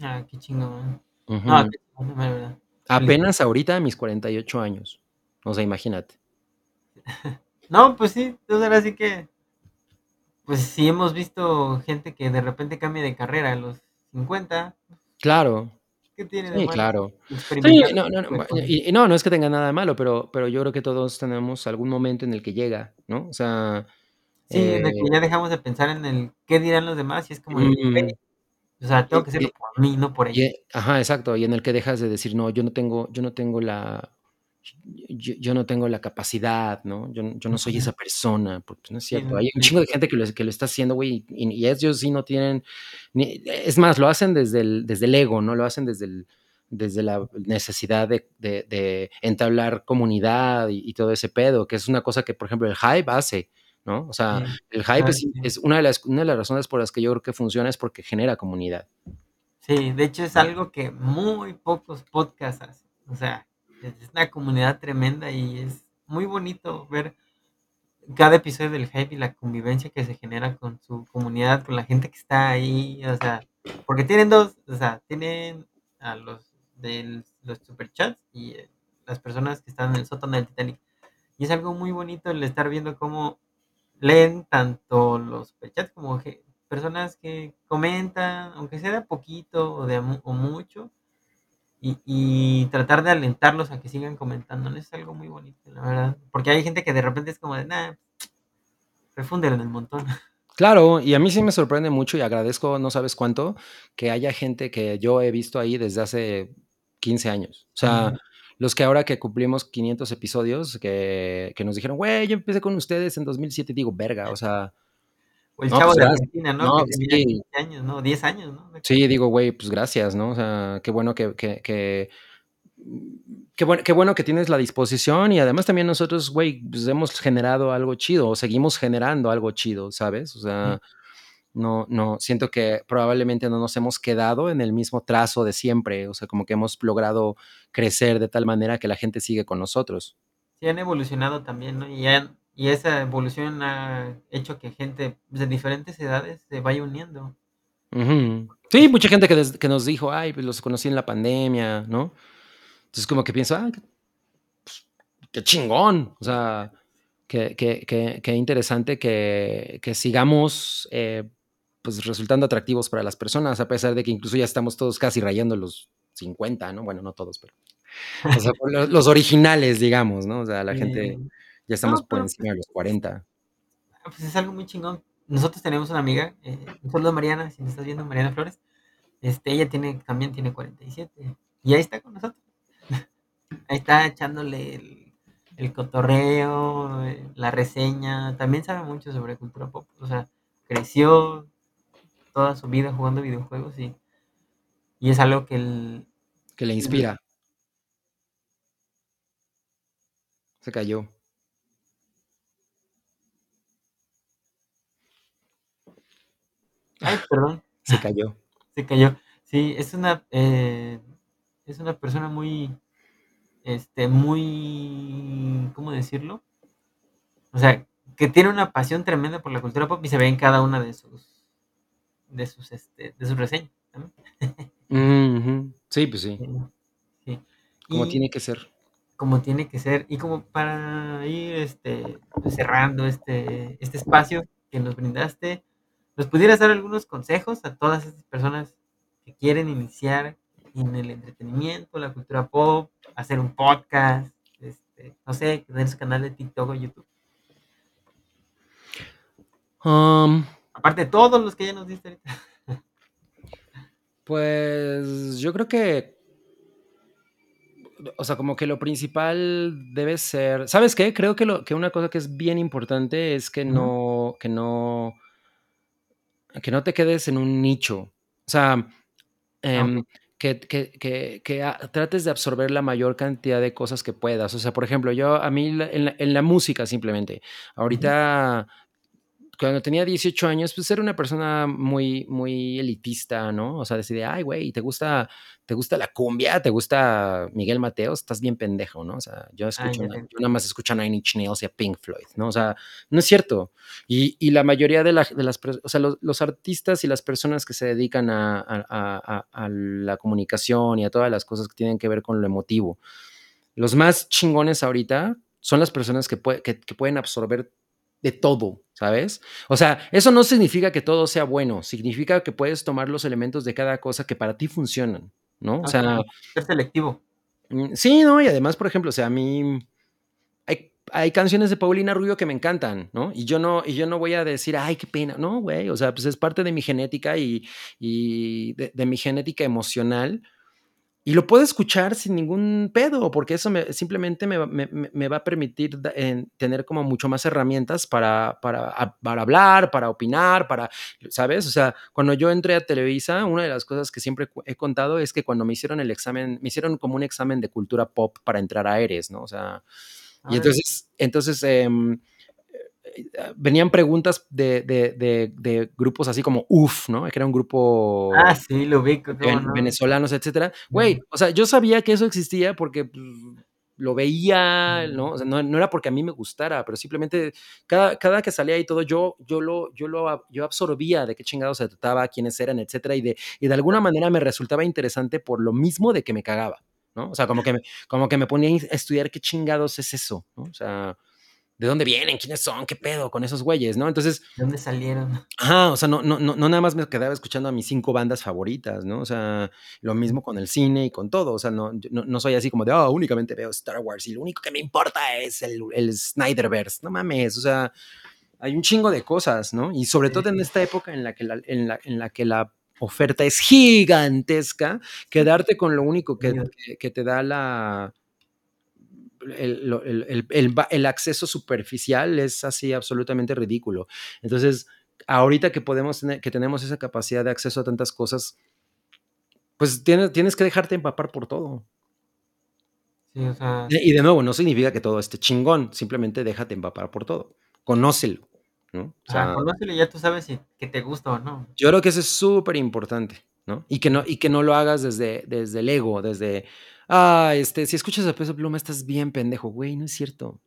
Ah, qué chingón. Ujú. qué chingón, verdad. Apenas ahorita a mis 48 años. O sea, imagínate. No, pues sí, entonces ahora sí que, pues sí hemos visto gente que de repente cambia de carrera a los 50, Claro, ¿qué tiene de sí, malo claro. Sí, no, no, no, y y no, no es que tenga nada de malo, pero pero yo creo que todos tenemos algún momento en el que llega, ¿no? O sea, Sí, en el que eh, ya dejamos de pensar en el qué dirán los demás, y es como mm, o sea, tengo que hacerlo y por mí, no por ellos. ajá, exacto, y en el que dejas de decir: "No, yo no tengo yo no tengo la yo yo no tengo la capacidad, ¿no? Yo no yo no soy esa persona", porque no es cierto. Hay un chingo de gente que lo que lo está haciendo, güey, y y ellos sí no tienen ni es más, lo hacen desde el desde el ego, ¿no? Lo hacen desde el desde la necesidad de de de entablar comunidad y y todo ese pedo, que es una cosa que, por ejemplo, el Hype hace, ¿no? O sea, sí, el Hype claro es sí. es una de las una de las razones por las que yo creo que funciona es porque genera comunidad, Sí, de hecho es algo que muy pocos podcasts hacen, o sea, es una comunidad tremenda y es muy bonito ver cada episodio del Hype y la convivencia que se genera con su comunidad, con la gente que está ahí, o sea, porque tienen 2, o sea, tienen a los de los superchats y, eh, las personas que están en el sótano del Titanic. Y es algo muy bonito el estar viendo cómo leen tanto los superchats como personas que comentan, aunque sea de poquito o de o mucho, y, y, tratar de alentarlos a que sigan comentando. Es algo muy bonito, la verdad. Porque hay gente que de repente es como de, nada, refúndelo en el montón. Claro, y a mí sí me sorprende mucho y agradezco, no sabes cuánto, que haya gente que yo he visto ahí desde hace 15 años. O sea, uh -huh. los que ahora que cumplimos 500 episodios, que, que nos dijeron, güey, yo empecé con ustedes en 2007, digo, verga, o sea... O el no, chavo pues, de Argentina, ¿no? no que tenía sí. 15 años, ¿no? 10 años, ¿no? Sí, digo, güey, pues gracias, ¿no? O sea, qué bueno que, que, que Qué bueno, qué bueno, que tienes la disposición y además también nosotros, güey, pues hemos generado algo chido o seguimos generando algo chido, ¿sabes? O sea, no, no, siento que probablemente no nos hemos quedado en el mismo trazo de siempre, o sea, como que hemos logrado crecer de tal manera que la gente sigue con nosotros. Sí, han evolucionado también, ¿no? Y, han, y esa evolución ha hecho que gente de diferentes edades se vaya uniendo. Uh -huh. Sí, mucha gente que, des, que nos dijo, ay, pues los conocí en la pandemia, ¿no? Entonces, como que pienso, ah, qué, pues, qué chingón. O sea, qué, qué, qué, qué interesante que, que sigamos eh, pues resultando atractivos para las personas, a pesar de que incluso ya estamos todos casi rayando los 50, ¿no? Bueno, no todos, pero. O sea, los, los, originales, digamos, ¿no? O sea, la gente ya estamos no, por encima de los 40. Pues es algo muy chingón. Nosotros tenemos una amiga, eh, un saludo a Mariana, si me estás viendo, Mariana Flores. Este, ella tiene, también tiene 47. Y ahí está con nosotros. Ahí está echándole el, el, cotorreo, eh, la reseña. También sabe mucho sobre cultura pop. O sea, creció toda su vida jugando videojuegos y, y es algo que, el, que le inspira. Se cayó. Ay, perdón. Se cayó. Se cayó. Sí, es una, eh, es una persona muy, este, muy, ¿cómo decirlo? O sea, que tiene una pasión tremenda por la cultura pop y se ve en cada una de sus, de sus, este, de sus reseñas. Mm -hmm. Sí, pues sí. sí. Como Y tiene que ser. como tiene que ser. Y como para ir este, cerrando este, este espacio que nos brindaste, ¿nos pudieras dar algunos consejos a todas estas personas que quieren iniciar en el entretenimiento, la cultura pop, hacer un podcast, este, no sé, tener su canal de TikTok o YouTube? Um, Aparte de todos los que ya nos diste ahorita. pues yo creo que. O sea, como que lo principal debe ser. ¿Sabes qué? Creo que, lo, que una cosa que es bien importante es que no. que no. Que no te quedes en un nicho. O sea. Eh, okay. Que, que, que, que, trates de absorber la mayor cantidad de cosas que puedas. O sea, por ejemplo, yo a mí en la, en la música simplemente, ahorita uh -huh cuando tenía 18 años, pues era una persona muy, muy elitista, ¿no? O sea, decía, ay, güey, ¿te gusta, ¿te gusta la cumbia? ¿Te gusta Miguel Mateos? Estás bien pendejo, ¿no? O sea, yo, escucho ay, una, yo nada más escucho a Nine Inch Nails y a Pink Floyd, ¿no? O sea, no es cierto. Y, y la mayoría de, la, de, las, o sea, los, los, artistas y las personas que se dedican a, a, a, a la comunicación y a todas las cosas que tienen que ver con lo emotivo, los más chingones ahorita son las personas que, puede, que, que pueden absorber de todo, ¿sabes? O sea, eso no significa que todo sea bueno, significa que puedes tomar los elementos de cada cosa que para ti funcionan, ¿no? O sea, es selectivo. Mm, Sí, no, y además, por ejemplo, o sea, a mí hay, hay, canciones de Paulina Rubio que me encantan, ¿no? Y yo no, y yo no voy a decir, ay, qué pena, no, güey, o sea, pues es parte de mi genética y, y de, de mi genética emocional y lo puedo escuchar sin ningún pedo, porque eso me, simplemente me, me, me, va a permitir en, tener como mucho más herramientas para, para, para, hablar, para opinar, para, ¿sabes? O sea, cuando yo entré a Televisa, una de las cosas que siempre he contado es que cuando me hicieron el examen, me hicieron como un examen de cultura pop para entrar a Eres, ¿no? O sea, y entonces, entonces, eh, venían preguntas de, de, de, de, grupos así como UF, ¿no? Que era un grupo ah, sí, lo vi, no? venezolanos, etcétera. Güey, o sea, yo sabía que eso existía porque pues, lo veía, ¿no? O sea, no, no, era porque a mí me gustara, pero simplemente cada, cada que salía y todo, yo, yo, lo, yo, lo, yo absorbía de qué chingados se trataba, quiénes eran, etcétera, y de, y de alguna manera me resultaba interesante por lo mismo de que me cagaba, ¿no? O sea, como que me, como que me ponía a estudiar qué chingados es eso, ¿no? O sea, ¿de dónde vienen? ¿Quiénes son? ¿Qué pedo con esos güeyes? ¿No? Entonces... ¿De dónde salieron? Ajá, o sea, no, no, no, no nada más me quedaba escuchando a mis cinco bandas favoritas, ¿no? O sea, lo mismo con el cine y con todo, o sea, no, no, no soy así como de, oh, únicamente veo Star Wars y lo único que me importa es el, el Snyderverse, no mames, o sea, hay un chingo de cosas, ¿no? Y sobre todo en esta época en la que la, en la, en la, que la oferta es gigantesca, quedarte con lo único que, que, que te da la... El, el, el, el, acceso superficial es así absolutamente ridículo. Entonces, ahorita que podemos tener, que tenemos esa capacidad de acceso a tantas cosas, pues tienes, tienes que dejarte empapar por todo. Sí, o sea... Y de nuevo, no significa que todo esté chingón, simplemente déjate empapar por todo. Conócelo. ¿no? O sea, ah, conócelo y ya tú sabes si que te gusta o no. Yo creo que eso es súper importante, ¿no? Y que no, y que no lo hagas desde, desde el ego, desde, ah, este, si escuchas a Peso Pluma estás bien pendejo, güey, no es cierto.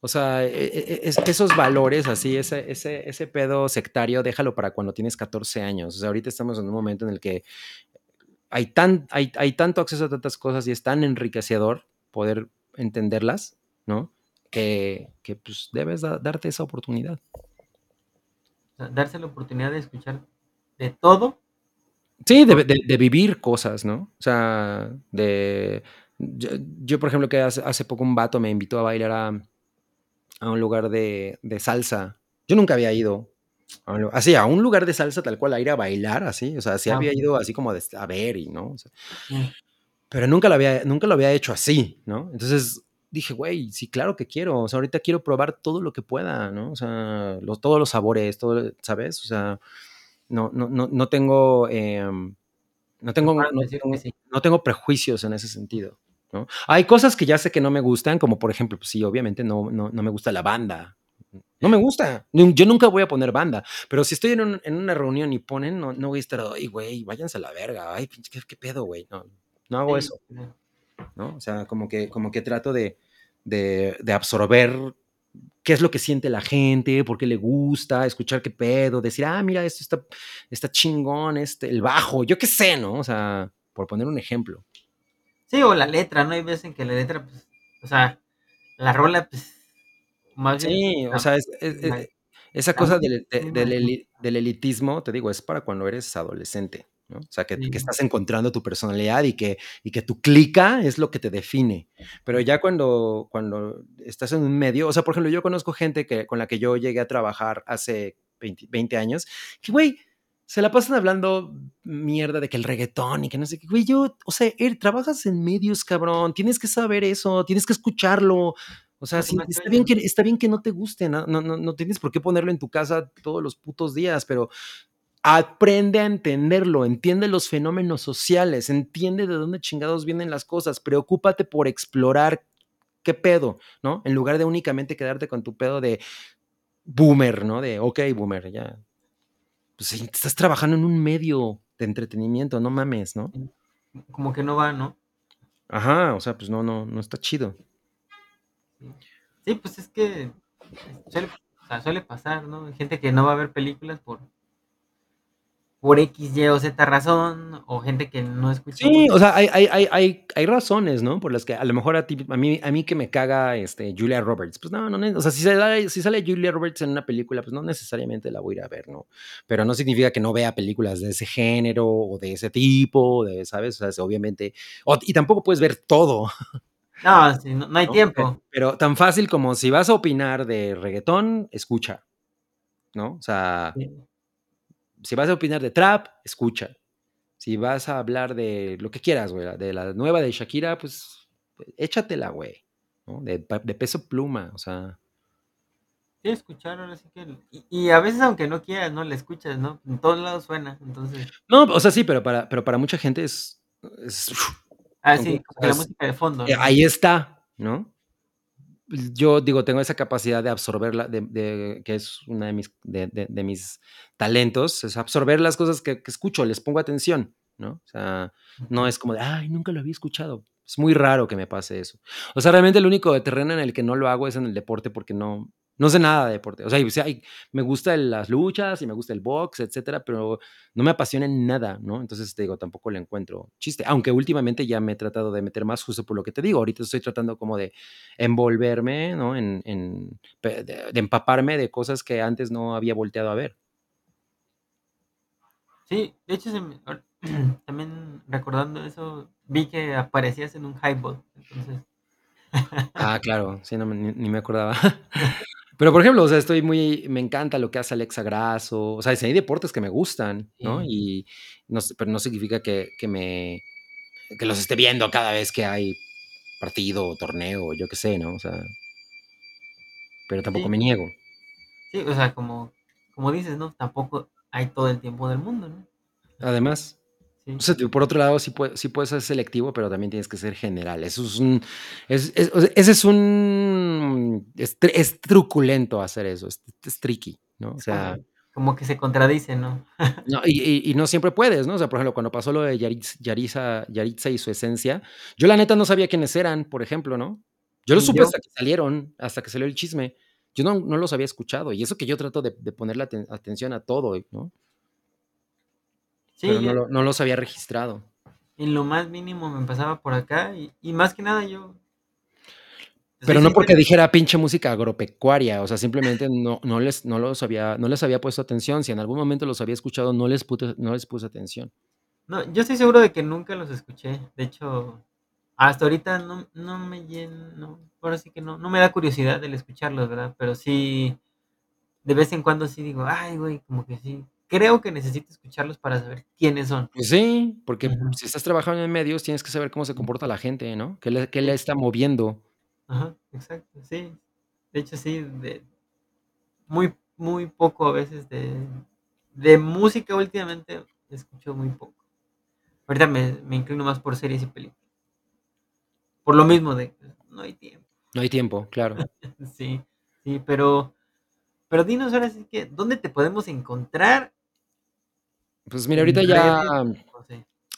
O sea, e, e, es, esos valores así, ese, ese, ese pedo sectario, déjalo para cuando tienes 14 años. O sea, ahorita estamos en un momento en el que hay, tan, hay, hay tanto acceso a tantas cosas y es tan enriquecedor poder entenderlas, ¿no? que, que pues debes da, darte esa oportunidad. Darse la oportunidad de escuchar de todo. Sí, de, de, de vivir cosas, ¿no? O sea, de... Yo, yo, por ejemplo, que hace, hace, poco un vato me invitó a bailar a, a un lugar de, de, salsa. Yo nunca había ido. A un, así, a un lugar de salsa tal cual, a ir a bailar, así. O sea, sí ah, había ido así como de, a ver y, ¿no? O sea. Pero nunca lo, había, nunca lo había hecho así, ¿no? Entonces, dije, güey, sí, claro que quiero. O sea, ahorita quiero probar todo lo que pueda, ¿no? O sea, los, todos los sabores, todo, ¿sabes? O sea, no, no, no, no tengo, eh, no, tengo no, tengo no, tengo prejuicios en ese sentido. ¿no? Hay cosas que ya sé que no me gustan, como por ejemplo, pues sí, obviamente no, no, no me gusta la banda. No me gusta. Yo nunca voy a poner banda. Pero si estoy en, un, en una reunión y ponen, no, no voy a estar, ay, güey, váyanse a la verga. Ay, ¿qué, qué pedo, güey? No, no hago sí. eso. ¿no? O sea, como que, como que trato de, de, de, absorber qué es lo que siente la gente, por qué le gusta, escuchar qué pedo, decir, ah, mira, esto está, está chingón, este, el bajo, yo qué sé, ¿no? O sea, por poner un ejemplo. Sí, o la letra, ¿no? Hay veces en que la letra, pues, o sea, la rola, pues, más bien. Sí, o sea, es, es, es, esa cosa del, de, del, del elitismo, te digo, es para cuando eres adolescente. ¿No? O sea, que, sí. que, estás encontrando tu personalidad y que, y que tu clica es lo que te define. Pero ya cuando, cuando estás en un medio, o sea, por ejemplo, yo conozco gente que, con la que yo llegué a trabajar hace 20, 20 años, que, güey, se la pasan hablando mierda de que el reggaetón y que no sé qué, güey, yo, o sea, er, trabajas en medios, cabrón, tienes que saber eso, tienes que escucharlo. O sea, sí, está, bien que, está bien que no te guste, no, no, no, no tienes por qué ponerlo en tu casa todos los putos días, pero Aprende a entenderlo, entiende los fenómenos sociales, entiende de dónde chingados vienen las cosas, preocúpate por explorar qué pedo, ¿no? En lugar de únicamente quedarte con tu pedo de boomer, ¿no? De, ok, boomer, ya. Pues estás trabajando en un medio de entretenimiento, no mames, ¿no? Como que no va, ¿no? Ajá, o sea, pues no, no, no está chido. Sí, pues es que suele, o sea, suele pasar, ¿no? Gente que no va a ver películas por por X, Y o Z razón, o gente que no escucha. Sí, o sea, hay, hay, hay, hay, razones, ¿no? Por las que a lo mejor a ti, a mí, a mí que me caga este, Julia Roberts, pues no, no, o sea, si sale, si sale Julia Roberts en una película, pues no necesariamente la voy a ir a ver, ¿no? Pero no significa que no vea películas de ese género o de ese tipo, de, ¿sabes? O sea, obviamente, o, y tampoco puedes ver todo. No, sí, no, no, hay ¿no? tiempo. Pero, pero, tan fácil como si vas a opinar de reggaetón, escucha, ¿no? O sea... Sí si vas a opinar de trap, escucha. Si vas a hablar de lo que quieras, güey, de la nueva de Shakira, pues échatela, güey. ¿no? De, de, peso pluma, o sea. Sí, escuchar, ahora sí que. Y, y, a veces, aunque no quieras, ¿no? La escuchas, ¿no? En todos lados suena, entonces. No, o sea, sí, pero para, pero para mucha gente es. es ah, sí, como la música de fondo. ¿no? Ahí está, ¿no? Yo digo, tengo esa capacidad de absorberla, de, de, que es una de mis, de, de, mis talentos, es absorber las cosas que, que, escucho, les pongo atención, ¿no? O sea, no es como de, ay, nunca lo había escuchado. Es muy raro que me pase eso. O sea, realmente el único terreno en el que no lo hago es en el deporte porque no, No sé nada de deporte. O sea, y- o sea, hay- me gustan las luchas y me gusta el box, etcétera, pero no me apasiona en nada, ¿no? Entonces, te digo, tampoco le encuentro chiste. Aunque últimamente ya me he tratado de meter más justo por lo que te digo. Ahorita estoy tratando como de envolverme, ¿no? En, en- de, de empaparme de cosas que antes no había volteado a ver. Sí, de hecho, se me- ahor- también recordando eso, vi que aparecías en un highball. Entonces, Ah, claro, sí, no, ni, ni me acordaba. Pero, por ejemplo, o sea, estoy muy, me encanta lo que hace Alexa Grasso, o sea, hay deportes que me gustan, ¿no? sí, Y no, pero no significa que, que me, que los esté viendo cada vez que hay partido o torneo, yo qué sé, ¿no? O sea, pero tampoco sí, me niego. sí, o sea, como, como dices, ¿no? Tampoco hay todo el tiempo del mundo, ¿no? Además, o Sí, sea, por otro lado, sí, puede, sí puedes ser selectivo, pero también tienes que ser general. Eso es un, es, es- o sea, ese es un, es, tr- es truculento hacer eso, es, tricky, ¿no? O sea, como, que se contradice, ¿no? No, y, y- y no siempre puedes, ¿no? O sea, por ejemplo, cuando pasó lo de Yaritz- Yaritza, Yaritza y su esencia, yo la neta no sabía quiénes eran, por ejemplo, ¿no? Yo lo supe yo. hasta que salieron, hasta que salió el chisme. Yo no, no los había escuchado. Y eso que yo trato de, de ponerle aten- atención a todo, ¿no? Sí, Pero no, yo lo- no los había registrado. en lo más mínimo me pasaba por acá y, y más que nada yo, soy Pero no porque dijera pinche música agropecuaria, o sea, simplemente no, no, les, no, los había, no les había puesto atención. Si en algún momento los había escuchado, no les, pute- no les puse atención. no, yo estoy seguro de que nunca los escuché. De hecho, hasta ahorita no, no me llena, no, ahora sí que no, no me da curiosidad el escucharlos, ¿verdad? Pero sí, de vez en cuando sí digo, ay, güey, como que sí. Creo que necesito escucharlos para saber quiénes son. Pues sí, porque si estás trabajando en medios, tienes que saber cómo se comporta la gente, ¿no? ¿Qué le, qué le está moviendo? ajá, exacto, sí. De hecho, sí, de, muy, muy poco a veces de, de música últimamente escucho muy poco. Ahorita me, me inclino más por series y películas. Por lo mismo de no hay tiempo. No hay tiempo, claro. Sí, sí, pero, pero dinos ahora sí que, ¿dónde te podemos encontrar Pues mira, ahorita ya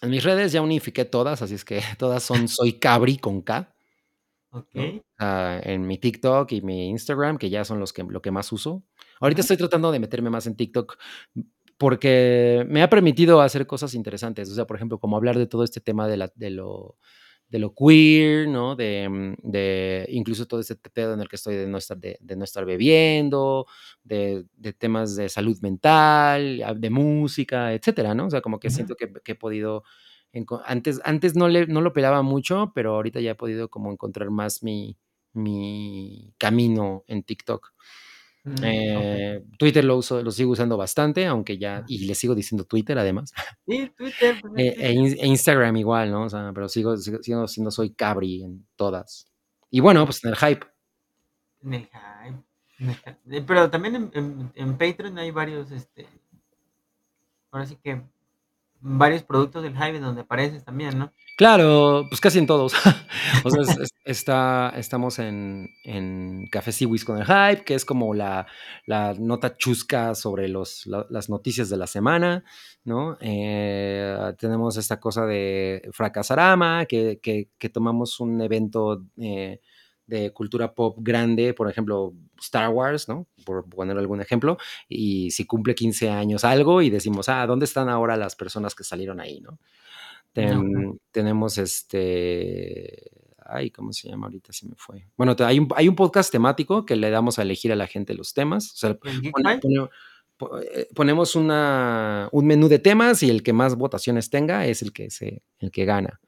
en mis redes ya unifiqué todas, así es que todas son Soy Cabri con K, ¿no? Ok. Ah, en mi TikTok y mi Instagram, que ya son los que, lo que más uso. Ahorita estoy tratando de meterme más en TikTok porque me ha permitido hacer cosas interesantes. O sea, por ejemplo, como hablar de todo este tema de, la, de, lo, de lo queer, ¿no? De, mm, de incluso todo este pedo en el que estoy de no estar, de, de no estar bebiendo, de, de temas de salud mental, a- de música, etcétera, ¿no? O sea, como que siento que, que he podido... Antes, antes no, le, no lo pelaba mucho, pero ahorita ya he podido como encontrar más mi, mi camino en TikTok. Mm. Eh, Twitter lo uso, lo sigo usando bastante, aunque ya, y le sigo diciendo Twitter además. Sí, Twitter, Eh, e, e Instagram igual, ¿no? O sea, pero sigo, sigo, sigo siendo soy cabri en todas. Y bueno, pues en el hype. en el hype. en el hype. Eh, Pero también en, en, en Patreon hay varios, este, ahora sí que varios productos del hype en donde apareces también, ¿no? Claro, pues casi en todos. o sea, es- es- está, estamos en, en Café Siwis con el hype, que es como la, la nota chusca sobre los, la- las noticias de la semana, ¿no? Eh, tenemos esta cosa de Fracasarama, que, que, que tomamos un evento eh, de cultura pop grande, por ejemplo, Star Wars, ¿no? Por poner algún ejemplo, y si cumple 15 años algo y decimos, ah, ¿dónde están ahora las personas que salieron ahí, ¿no? Ten- tenemos este. Ay, ¿cómo se llama ahorita? Se me fue. Bueno, hay un, hay un podcast temático que le damos a elegir a la gente los temas. O sea, eh, ponemos una, un menú de temas y el que más votaciones tenga es el que, se, el que gana,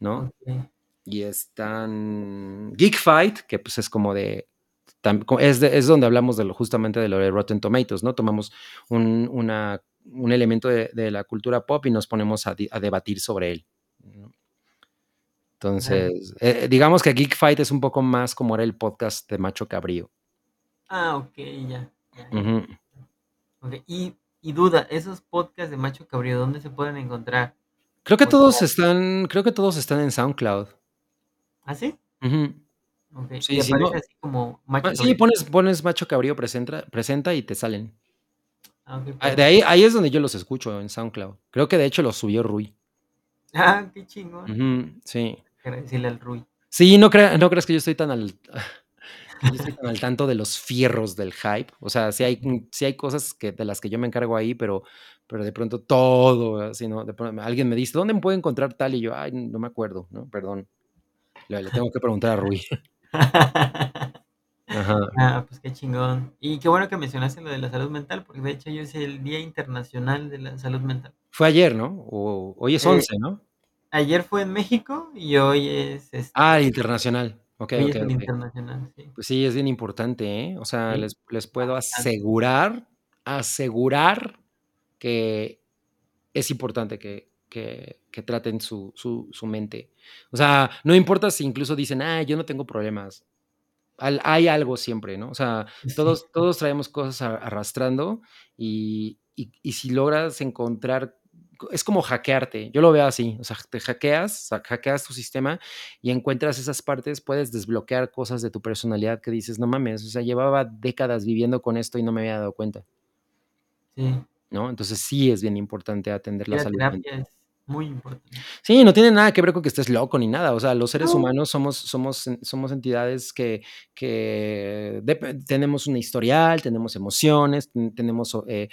¿no? Ok. Y están Geek Fight, que pues es como de. Es, de- es donde hablamos de lo, justamente de lo de Rotten Tomatoes, ¿no? Tomamos un, una- un elemento de, de la cultura pop y nos ponemos a, di- a debatir sobre él. Entonces, eh, digamos que Geek Fight es un poco más como era el podcast de Macho Cabrío. Ah, ok, ya, ya, Y, y duda, esos podcasts de Macho Cabrío, ¿dónde se pueden encontrar? Creo que O todos están, creo que todos están en SoundCloud. ¿Ah, sí? Sí, y aparece no, así como Macho sí, Cabrío. pones, pones Macho Cabrío presenta, presenta y te salen. Ah, Ah, De ahí, ahí es donde yo los escucho en SoundCloud. Creo que de hecho los subió Rui. Ah, qué chingón. Ujú, sí. Quiero decirle al Rui. Sí, no, crea- no creas que yo estoy tan al, yo estoy tan al tanto de los fierros del hype. O sea, sí hay, sí hay cosas que, de las que yo me encargo ahí, pero, pero de pronto todo, así, ¿no? De pronto alguien me dice, ¿dónde me puedo encontrar tal? Y yo, ay, no me acuerdo, ¿no? Perdón. Le, tengo que preguntar a Rui. Ajá. Ah, pues qué chingón. Y qué bueno que mencionaste lo de la salud mental, porque de hecho hoy es el Día Internacional de la Salud Mental. Fue ayer, ¿no? O, hoy es Eh, 11, ¿no? ayer fue en México y hoy es Ah, el este, internacional. Ok, hoy ok, es el ok. internacional, sí. Pues sí, es bien importante, ¿eh? O sea, Sí, les, les puedo bastante. asegurar, asegurar que es importante que, que, que traten su, su, su mente. O sea, no importa si incluso dicen, ah, yo no tengo problemas. Al- hay algo siempre, ¿no? O sea, todos, todos traemos cosas a- arrastrando y, y- y si logras encontrar, es como hackearte, yo lo veo así, o sea, te hackeas, hackeas tu sistema y encuentras esas partes, puedes desbloquear cosas de tu personalidad que dices, no mames, o sea, llevaba décadas viviendo con esto y no me había dado cuenta, sí. ¿no? Entonces sí es bien importante atender la salud terapia es muy importante. Sí, no tiene nada que ver con que estés loco ni nada. O sea, los seres No, humanos somos, somos, somos entidades que, que tenemos un historial, tenemos emociones, ten- tenemos eh,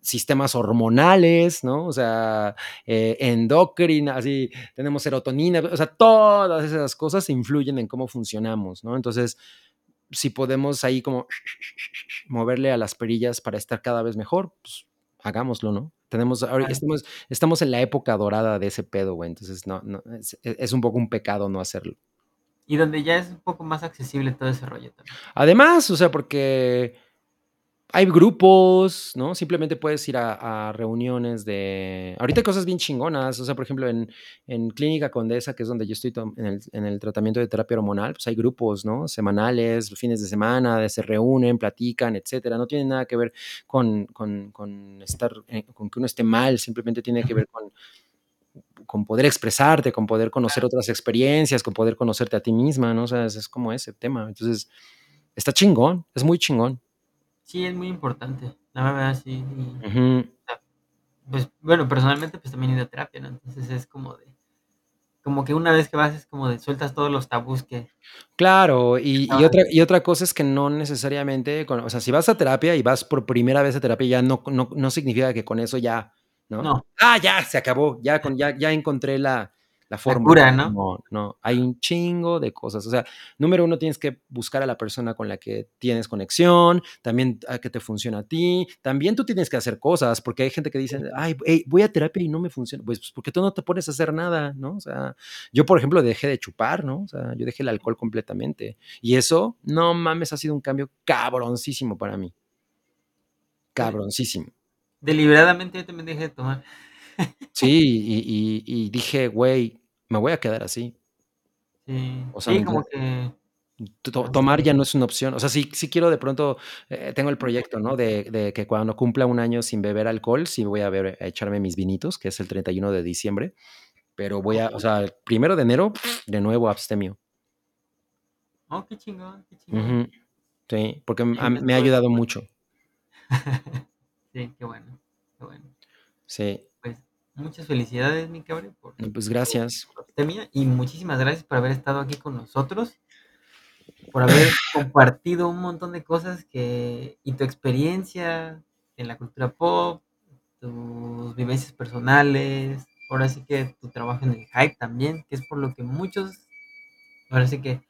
sistemas hormonales, ¿no? O sea, eh, endocrina, así, tenemos serotonina, o sea, todas esas cosas influyen en cómo funcionamos, ¿no? Entonces, si podemos ahí como moverle a las perillas para estar cada vez mejor, pues hagámoslo, ¿no? Tenemos, ahori- claro. estamos, estamos en la época dorada de ese pedo, güey. Entonces, no, no, es, es un poco un pecado no hacerlo. Y donde ya es un poco más accesible todo ese rollo también. Además, o sea, porque hay grupos, ¿no? Simplemente puedes ir a, a reuniones de... Ahorita hay cosas bien chingonas, o sea, por ejemplo, en, en Clínica Condesa, que es donde yo estoy en el, en el tratamiento de terapia hormonal, pues hay grupos, ¿no? Semanales, fines de semana, de se reúnen, platican, etcétera. No tiene nada que ver con, con, con estar, eh, con que uno esté mal, simplemente tiene que ver con, con poder expresarte, con poder conocer otras experiencias, con poder conocerte a ti misma, ¿no? O sea, es, es como ese tema. Entonces, está chingón, es muy chingón. Sí, es muy importante. La verdad, sí. y, Ujú. o sea, pues, bueno, personalmente, pues también he ido a terapia, ¿no? Entonces es como de, como que una vez que vas es como de sueltas todos los tabús que Claro, y, y otra, y otra cosa es que no necesariamente, con- o sea, si vas a terapia y vas por primera vez a terapia, ya no, no, no significa que con eso ya, ¿no? No, Ah, ya, se acabó, ya, con, ya, ya encontré la, la la fórmula. ¿no? No, no, hay un chingo de cosas. O sea, número uno, tienes que buscar a la persona con la que tienes conexión, también a que te funciona a ti, también tú tienes que hacer cosas, porque hay gente que dice, ay, hey, voy a terapia y no me funciona, pues pues, porque tú no te pones a hacer nada, ¿no? O sea, yo, por ejemplo, dejé de chupar, ¿no? O sea, yo dejé el alcohol completamente. Y eso, no mames, ha sido un cambio cabroncísimo para mí. Cabroncísimo. Deliberadamente yo también dejé de tomar. Sí, y, y- y dije, güey, me voy a quedar así. Sí, O sea, sí, ya- como que to- así tomar ya no es una opción. O sea, sí, sí quiero de pronto, eh, tengo el proyecto, ¿no? De, de que cuando cumpla un año sin beber alcohol, sí voy a, ver, a echarme mis vinitos, que es el 31 de diciembre. Pero voy a, o sea, el primero de enero, de nuevo abstemio. Oh, qué chingón, qué chingón. Sí, porque a- me ha ayudado mucho. Sí, qué bueno, qué bueno. Sí, muchas felicidades, mi cabrón, por pues gracias. y muchísimas gracias por haber estado aquí con nosotros, por haber compartido un montón de cosas que y tu experiencia en la cultura pop, tus vivencias personales, ahora sí que tu trabajo en el hype también, que es por lo que muchos, ahora sí que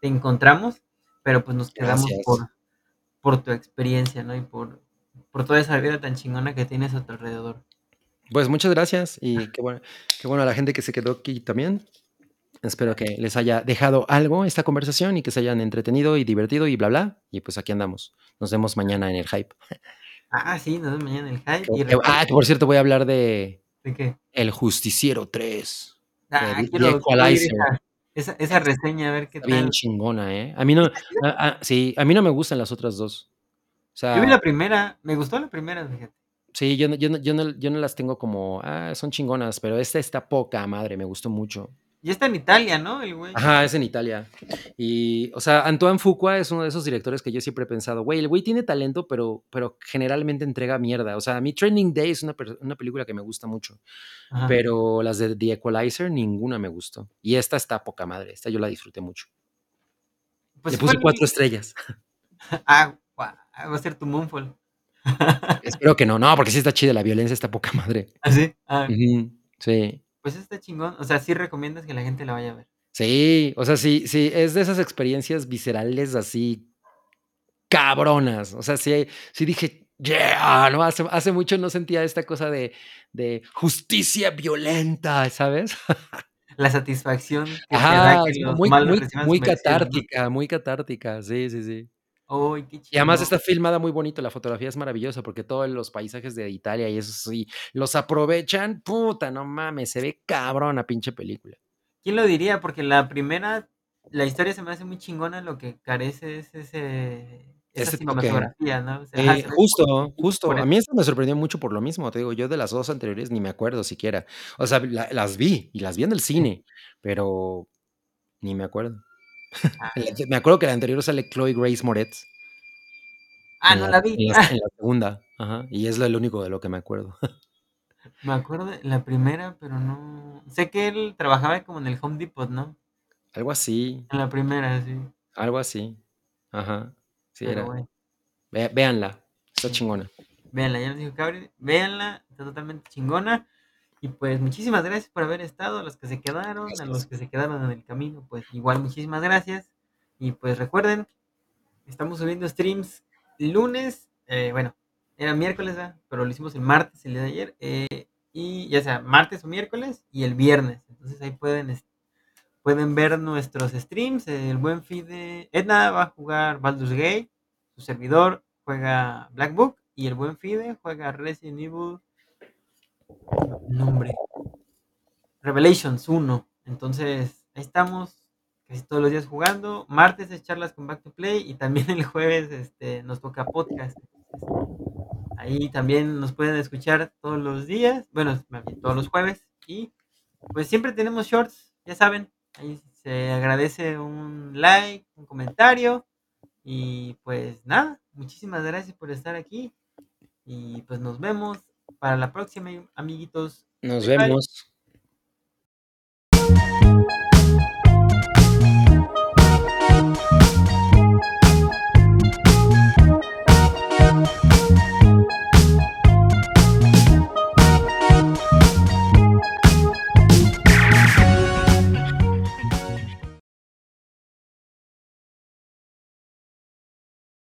te encontramos, pero pues nos quedamos Gracias. por, por tu experiencia, ¿no? Y por, por toda esa vida tan chingona que tienes a tu alrededor. Pues muchas gracias y qué bueno, qué bueno a la gente que se quedó aquí también. Espero que les haya dejado algo esta conversación y que se hayan entretenido y divertido y bla, bla. Y pues aquí andamos. Nos vemos mañana en el hype. Ah, sí, nos vemos mañana en el hype. Y ah, por cierto voy a hablar de ¿de qué? El Justiciero 3. De Ah, The quiero, Equalizer. esa, reseña, a ver qué Está bien tal. chingona, ¿eh? A mí no, ah, ah, sí, a mí no me gustan las otras dos. O Yo vi la primera, me gustó la primera, fíjate. Sí, yo no, yo no, yo no, yo no las tengo como, ah, son chingonas, pero esta está poca madre, me gustó mucho. Y está en Italia, ¿no? El güey. Ajá, es en Italia. Y, o sea, Antoine Fuqua es uno de esos directores que yo siempre he pensado, güey, el güey tiene talento, pero, pero generalmente entrega mierda. O sea, a mí Training Day es una, una película que me gusta mucho, Ajá. pero las de The Equalizer, ninguna me gustó. Y esta está poca madre, esta yo la disfruté mucho. Pues Le puse cuatro estrellas. Ah, guau, va a ser tu Moonfall. Espero que no. No, porque sí está chida la violencia, está poca madre. ¿Ah, sí? Ah. Sí. Pues está chingón. O sea, sí recomiendas que la gente la vaya a ver. Sí, o sea, sí, sí, es de esas experiencias viscerales así cabronas. O sea, sí, sí dije, yeah, ¿no? Hace, hace mucho no sentía esta cosa de, de justicia violenta, ¿sabes? La satisfacción que te Ajá, da que es los muy, malos muy, catártica, muy catártica, sí, sí, sí. Qué Y además está filmada muy bonito, la fotografía es maravillosa porque todos los paisajes de Italia y eso sí, los aprovechan, puta, no mames, se ve cabrona pinche película. ¿Quién lo diría? Porque la primera, la historia se me hace muy chingona, lo que carece es ese, esa cinematografía, ¿no? O sea, ajá, Eh, justo, justo. A mí eso me sorprendió mucho por lo mismo, te digo, yo de las 2 anteriores ni me acuerdo siquiera. O sea, la las vi, y las vi en el cine, pero ni me acuerdo. Ah. Me acuerdo que la anterior sale Chloe Grace Moretz. Ah, no la la vi. en la en la segunda, ajá, y es lo el único de lo que me acuerdo. Me acuerdo de la primera, pero no sé que él trabajaba como en el Home Depot, ¿no? Algo así, En la primera, sí. algo así. Ajá, sí Pero era. bueno. Ve véanla, está chingona. Véanla, ya nos dijo Cabri, véanla, está totalmente chingona. Y pues muchísimas gracias por haber estado, a los que se quedaron, a los que se quedaron en el camino, pues igual muchísimas gracias. Y pues recuerden, estamos subiendo streams lunes, eh, bueno, era miércoles, ¿verdad? pero lo hicimos el martes, el día de ayer, eh, y ya sea martes o miércoles y el viernes. Entonces ahí pueden, es- pueden ver nuestros streams, el buen feed de Edna va a jugar Baldur's Gate, su servidor juega Black Book y el buen Fide juega Resident Evil nombre Revelations 1. Entonces, ahí estamos casi todos los días jugando. Martes es charlas con Back to Play y también el jueves este, nos toca podcast. Ahí también nos pueden escuchar todos los días, bueno, todos los jueves. Y pues siempre tenemos shorts, ya saben. Ahí se agradece un like, un comentario. Y pues nada, muchísimas gracias por estar aquí. Y pues nos vemos para la próxima, amiguitos. Nos vemos.